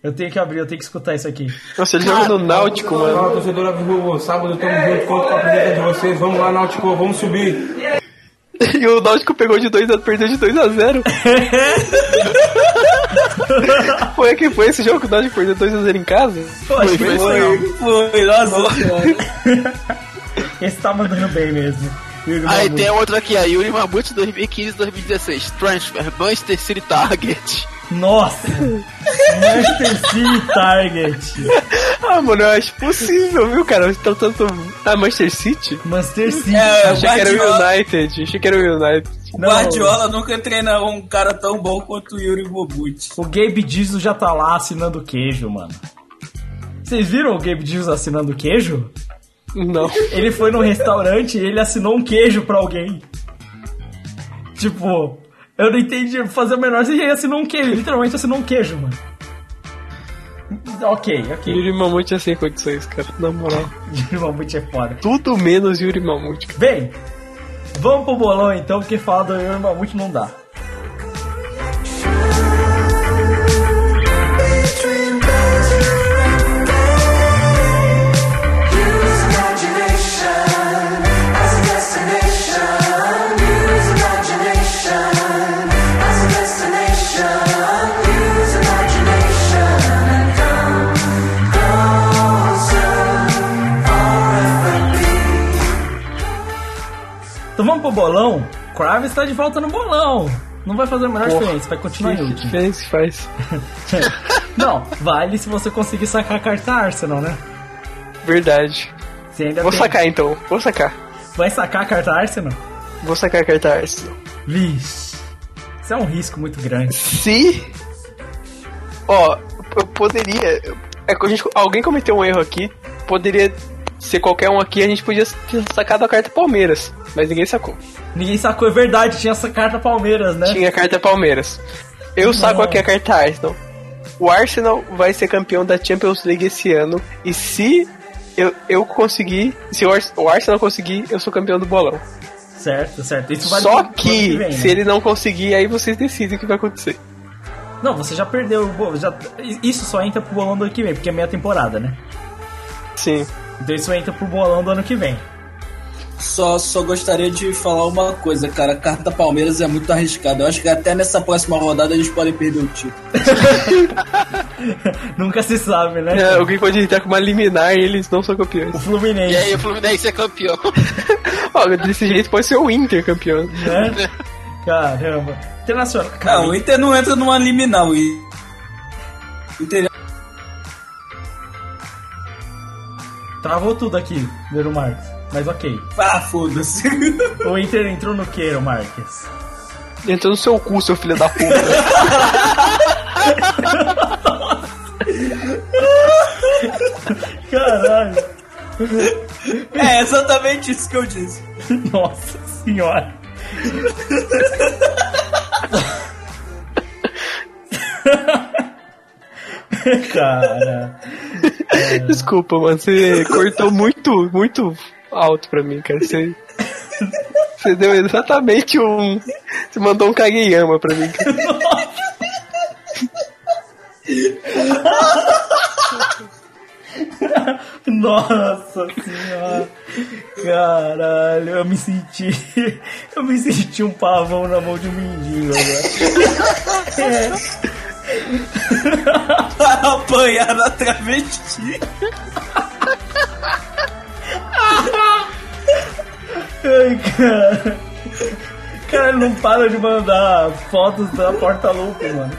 Eu tenho que abrir, eu tenho que escutar isso aqui. Nossa, ele joga no Náutico, mano. Fala, torcedora Vivo, sábado tamo junto, conto com a presença de vocês. Vamos lá, Náutico, vamos subir. E o Náutico pegou de 2 a perdeu de 2 a 0. foi que foi esse jogo que o Náutico perdeu 2 a 0 em casa? Foi, foi, foi, Foi, foi, nossa senhora. Esse tá mandando bem mesmo. Aí Mamute. tem outra aqui, a Yuri Mamute 2015-2016. Transfer, Manchester City Target. Nossa! Manchester City Target. Ah, mano, eu acho possível, viu, cara? Então, tanto. Ah, Manchester City? Manchester City. É, Achei que era o. United. Achei que era o United. O Não. Guardiola nunca treinou um cara tão bom quanto o Yuri Bobucci. O Gabe Jesus já tá lá assinando queijo, mano. Vocês viram o Gabe Jesus assinando queijo? Não. Ele foi num restaurante e ele assinou um queijo pra alguém. Tipo, eu não entendi fazer o menor sentido. Ele assinou um queijo, literalmente assinou um queijo, mano. Ok, ok. Yuri Mamute é sem condições, cara. Na moral. Mamute é foda. Tudo menos Yuri Mamute. cara. Bem, vamos pro bolão então, porque falar do Yuri Mamute não dá. Pro bolão. Kravis está de volta no bolão. Não vai fazer a menor Porra. diferença, vai continuar em último. diferença faz? Não, vale se você conseguir sacar a carta Arsenal, né? Verdade. Vou tem- sacar então. Vou sacar. Vai sacar a carta Arsenal? Vou sacar a carta Arsenal. Vixe. Isso é um risco muito grande. Se. Ó, eu poderia. É gente, alguém cometeu um erro aqui. Poderia ser qualquer um aqui. A gente podia ter sacado a carta Palmeiras. Mas ninguém sacou. Ninguém sacou, é verdade, tinha essa carta Palmeiras, né? Tinha a carta Palmeiras. Eu saco aqui a carta Arsenal. O Arsenal vai ser campeão da Champions League esse ano. E se eu, eu conseguir. Se o, Ars- o Arsenal conseguir, eu sou campeão do bolão. Certo, certo. Isso vale Só ano que, vem, se né? ele não conseguir, aí vocês decidem o que vai acontecer. Não, você já perdeu. Já... Isso só entra pro bolão do ano que vem, porque é meia temporada, né? Sim. Então isso entra pro bolão do ano que vem. Só, só gostaria de falar uma coisa, cara. A carta Palmeiras é muito arriscada. Eu acho que até nessa próxima rodada eles podem perder o título. Nunca se sabe, né? É, alguém pode estar com uma liminar e eles não são campeões. O Fluminense, E aí o Fluminense é campeão. Ó, desse jeito pode ser o Inter campeão. né? Caramba. Internacional. Cara, Não, o Inter não entra numa liminal. O Inter travou tudo aqui, Leiro Marques. Mas ok. Ah, foda-se. O Inter entrou no que, Marques? Entrou no seu cu, seu filho da puta. Caralho. É exatamente isso que eu disse. Nossa senhora. Cara. Desculpa, mano. Você cortou muito, muito alto pra mim, cara. Você. Você deu exatamente um. Você mandou um Kageyama pra mim. cara. Nossa senhora. Caralho, eu me senti. Eu me senti um pavão na mão de um mendigo agora. Apanhar na travesti. Ai, cara. Cara, ele não para de mandar fotos da porta-lupe, mano.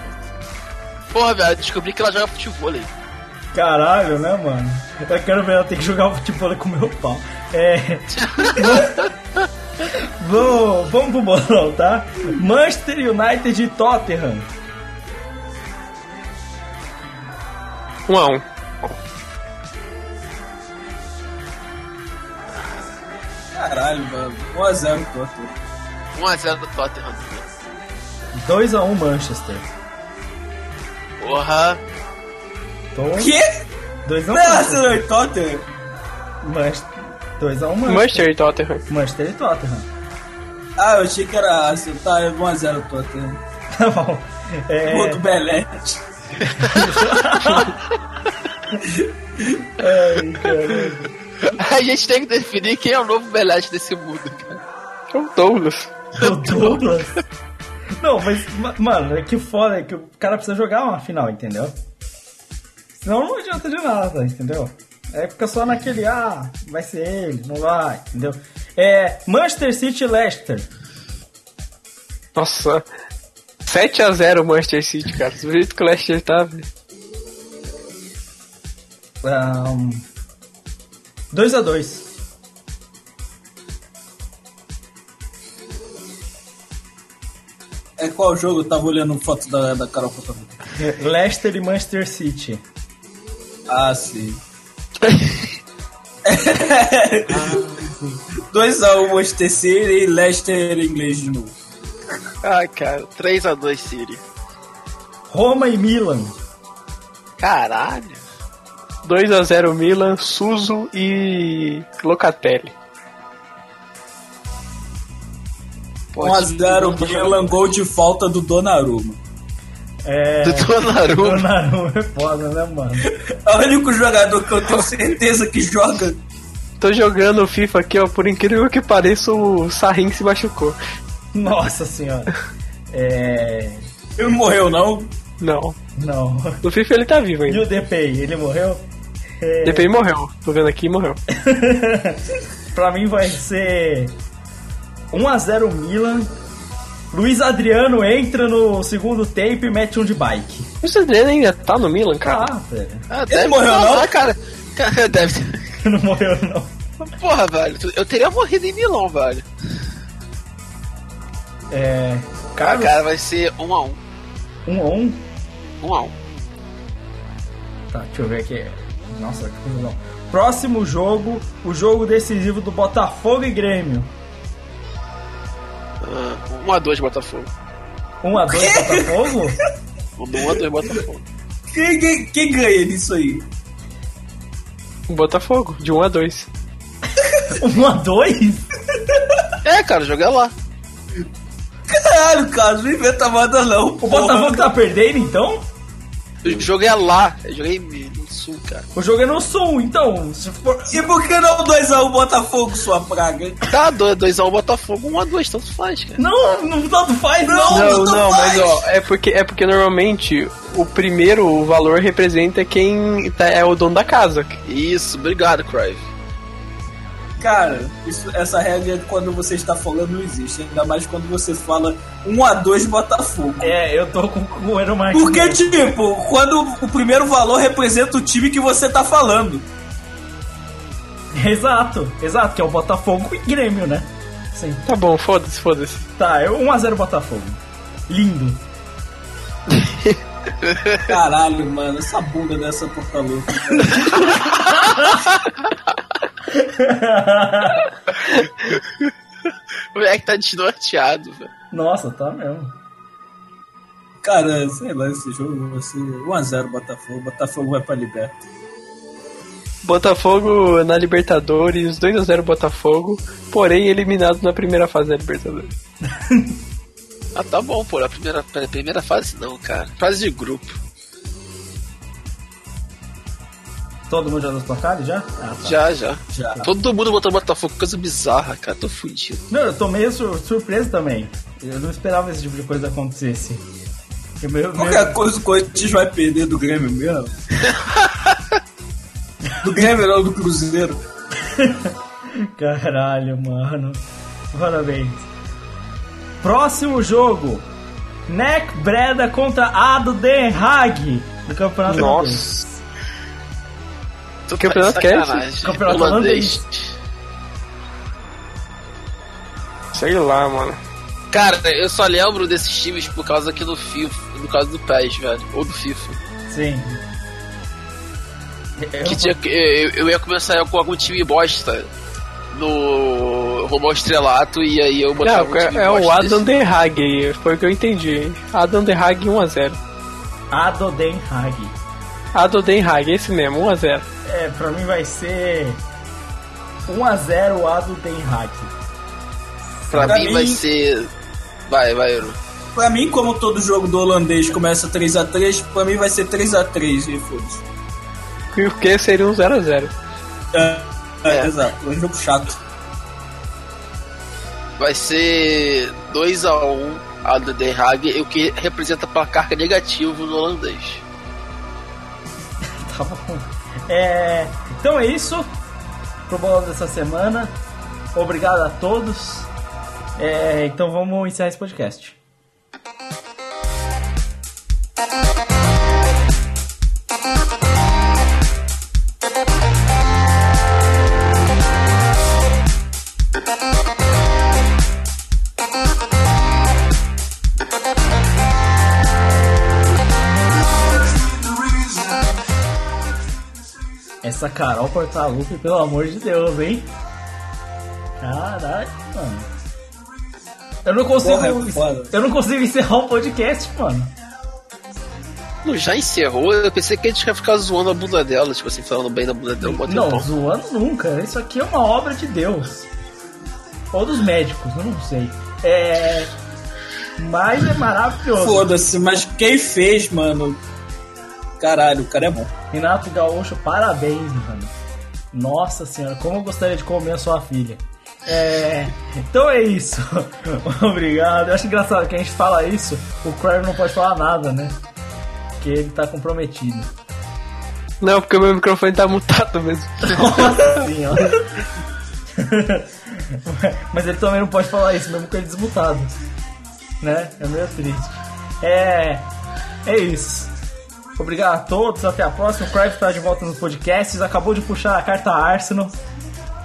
Porra, velho, descobri que ela joga futebol aí. Caralho, né, mano? Eu quero ver ela ter que jogar futebol com meu pau. É. vamos, vamos pro bolão, tá? Manchester United e Tottenham. Um a um. Caralho, mano. 1x0 Tottenham. 1x0 do Tottenham. 2x1 Manchester. Porra. Então, Que? 2x1 Não, Manchester. E Tottenham? Manchester. 2x1 Manchester. Manchester e Tottenham. Manchester e Tottenham. Ah, eu achei que era Arsenal. Tá, é 1x0 Tottenham. Tá bom. É, do Belete. Ai. A gente tem que definir quem é o novo Belete desse mundo, cara. É o Douglas. O Douglas. Não, mas, ma- mano, é que foda é que o cara precisa jogar uma final, entendeu? Senão não adianta de nada, entendeu? Aí fica só naquele, ah, vai ser ele, não vai, entendeu? É, Manchester City e Leicester. Nossa. 7x0 o Manchester City, cara. Do jeito que o Leicester tá, velho. 2x2. É qual jogo? Eu tava olhando foto da, da Carol Fotógrafo. Leicester e Manchester City. Ah, sim. 2x1 Manchester City e Leicester inglês de novo. Ai, cara, 3x2 Siri. Roma e Milan. Caralho. 2x0 Milan, Suso e Locatelli. 1x0 Milan, gol de falta do Donnarumma. É. Do Donnarumma. Donnarumma é foda, né, mano? É o único jogador que eu tenho certeza que joga. Tô jogando o FIFA aqui, ó. Por incrível que pareça, o Sarrin se machucou. Nossa senhora. É. Ele não morreu, não? Não. Não. No FIFA ele tá vivo E ainda. o DPI, ele morreu? É... DPI morreu. Tô vendo aqui morreu. pra mim vai ser 1x0 Milan. Luiz Adriano entra no segundo tempo e mete um de bike. O Adriano ainda tá no Milan, cara? Ah, velho. Ah, Ele morreu, tá não? lá, cara. Cara, deve ter. Não morreu, não. Porra, velho. Eu teria morrido em Milão, velho. É. Ah, Carlos, cara, vai ser 1x1. 1x1. 1x1. Tá, deixa eu ver aqui. Nossa, que confusão. Próximo jogo, o jogo decisivo do Botafogo e Grêmio. 1x2 Botafogo. 1x2 Botafogo? 1x2 Botafogo. Quem, quem, quem ganha nisso aí? Botafogo, de 1 a 2 1x2? É, cara, joga lá. Caralho, cara, não inventa moda não. O Botafogo tá perdendo então? Eu joguei lá. Eu joguei no sul, cara. O jogo é no Sul, então. Se for. E por que não 2x1 Botafogo, sua praga? Tá, 2x1 Botafogo, 1x2, tanto faz, cara. Não, não tanto faz, não. Não, Não, não, faz. mas ó, é porque, é porque normalmente o primeiro valor representa quem tá- é o dono da casa. Isso, obrigado, Crive. Cara, isso- essa regra quando você está falando não existe. Ainda mais quando você fala 1x2 Botafogo. É, eu tô com, com o Eero Martins. Porque, tipo, quando o primeiro valor representa o time que você tá falando. Exato, exato, que é o Botafogo e Grêmio, né? Sim. Tá bom, foda-se, foda-se. Tá, é 1x0 Botafogo. Lindo. Caralho, mano, essa bunda dessa porta louca. O moleque tá desnorteado, velho. Nossa, tá mesmo. Cara, sei lá, esse jogo vai ser 1x0 Botafogo. Botafogo vai pra Liberta. Botafogo na Libertadores, 2 a 0 Botafogo, porém eliminado na primeira fase da Libertadores. Ah, tá bom, pô. A primeira, pera, primeira fase não, cara. Fase de grupo. Todo mundo já nos placares já? Ah, tá. Já, já. Já. Todo mundo botou Botafogo, coisa bizarra, cara. Tô fudido. Não, eu tô meio sur- surpreso também. Eu não esperava esse tipo de coisa acontecesse. Meu- meu- Qualquer coisa o Corinthians vai perder do Grêmio mesmo. do Grêmio não, do Cruzeiro. Caralho, mano. Parabéns. Próximo jogo. Neck Breda contra Ado Den Haag do Campeonato Holandês. Nossa. Tu Campeonato tá que é esse? Campeonato holandês. Sei lá, mano. Cara, eu só lembro desses times por causa aqui do FIFA, por causa do PES, velho. Ou do FIFA. Sim. Eu- Que tinha, que- eu, eu ia começar com algum time bosta no Rumo ao Estrelato e aí eu botava Não, um time é, é o Adam desse. De Haag aí, foi o que eu entendi. Adam De Haag 1 a 0 Ado Den Haag. Adam De Haag, esse mesmo, 1 a 0 É, pra mim vai ser 1x0 Ado Den Haag. Pra, Pra mim, mim- vai ser. Vai, vai, Euro. Pra mim, como todo jogo do holandês começa 3x3, pra mim vai ser 3x3 e foda-se. E o que seria um 0 a 0 É, é, exato, é um jogo chato. Vai ser 2x1 a do Den Haag, o que representa placar negativo no holandês. Tá bom. É, então é isso pro bolão dessa semana. Obrigado a todos. É, então vamos encerrar esse podcast. Essa Carol Portalupe, pelo amor de Deus, hein? Caralho, mano. Eu não consigo. Porra, é eu não consigo encerrar um podcast, mano. Não, já encerrou? Eu pensei que a gente ia ficar zoando a bunda dela, tipo assim, falando bem da bunda dela. Não, zoando nunca. Isso aqui é uma obra de Deus. Ou dos médicos, eu não sei. É. Mas é maravilhoso. Foda-se, mas quem fez, mano? Caralho, o cara é bom. Renato Gaúcho, parabéns, mano. Nossa senhora, como eu gostaria de comer a sua filha. É. Então é isso. Obrigado. Eu acho engraçado que a gente fala isso, o Crave não pode falar nada, né? Porque ele tá comprometido. Não, porque o meu microfone tá mutado mesmo. Nossa senhora. Mas ele também não pode falar isso, mesmo com ele desmutado. Né? É meio triste. É. É isso. Obrigado a todos, até a próxima. O Crave tá de volta nos podcasts. Acabou de puxar a carta Arsenal.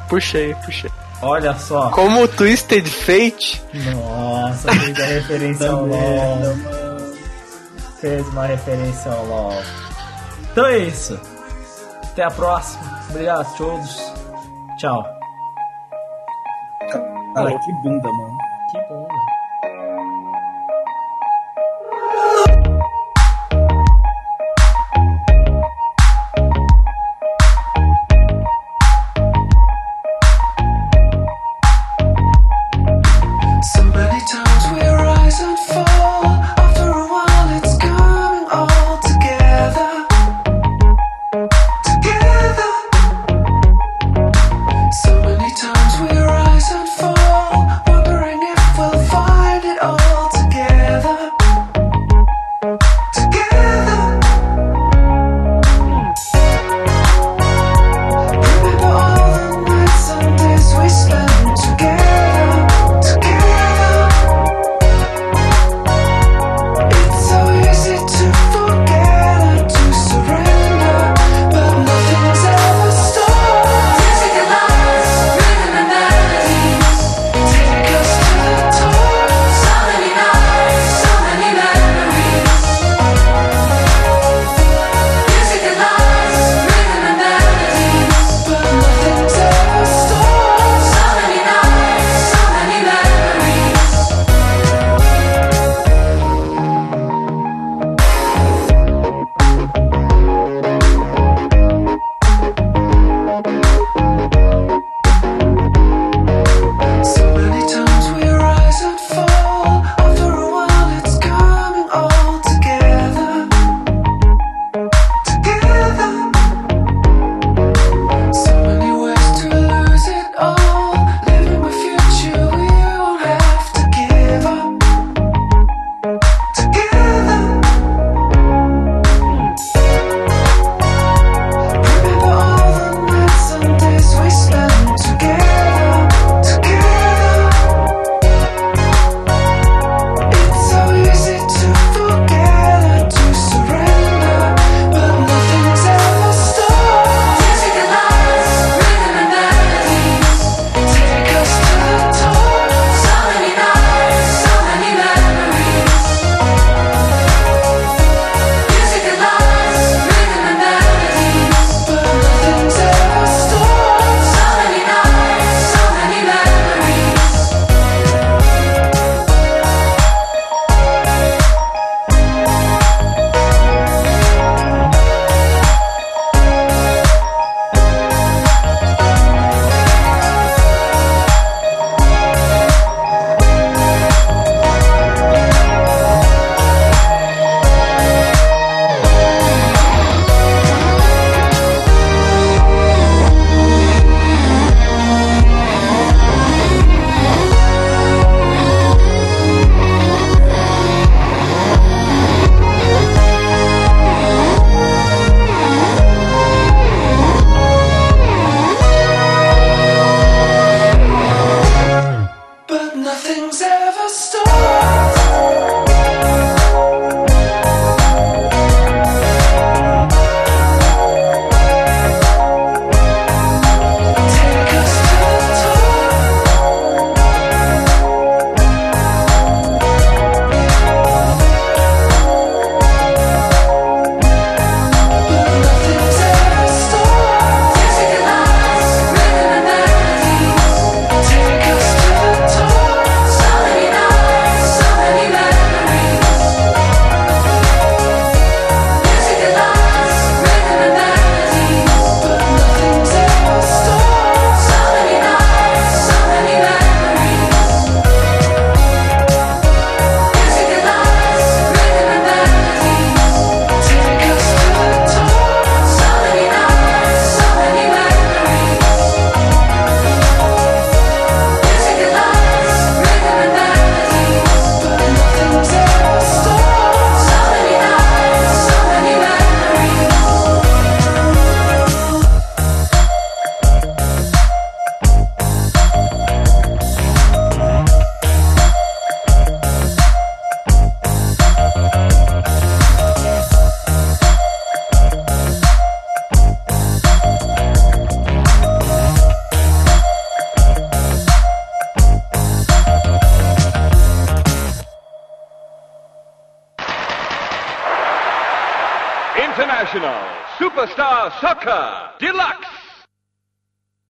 Puxei, puxei. Olha só. Como o Twisted Fate, Nossa, fez a referência ao LOL. Fez uma referência ao LOL. Então é isso. Até a próxima. Obrigado a todos. Tchau. Cara, que bunda, mano. Que bom.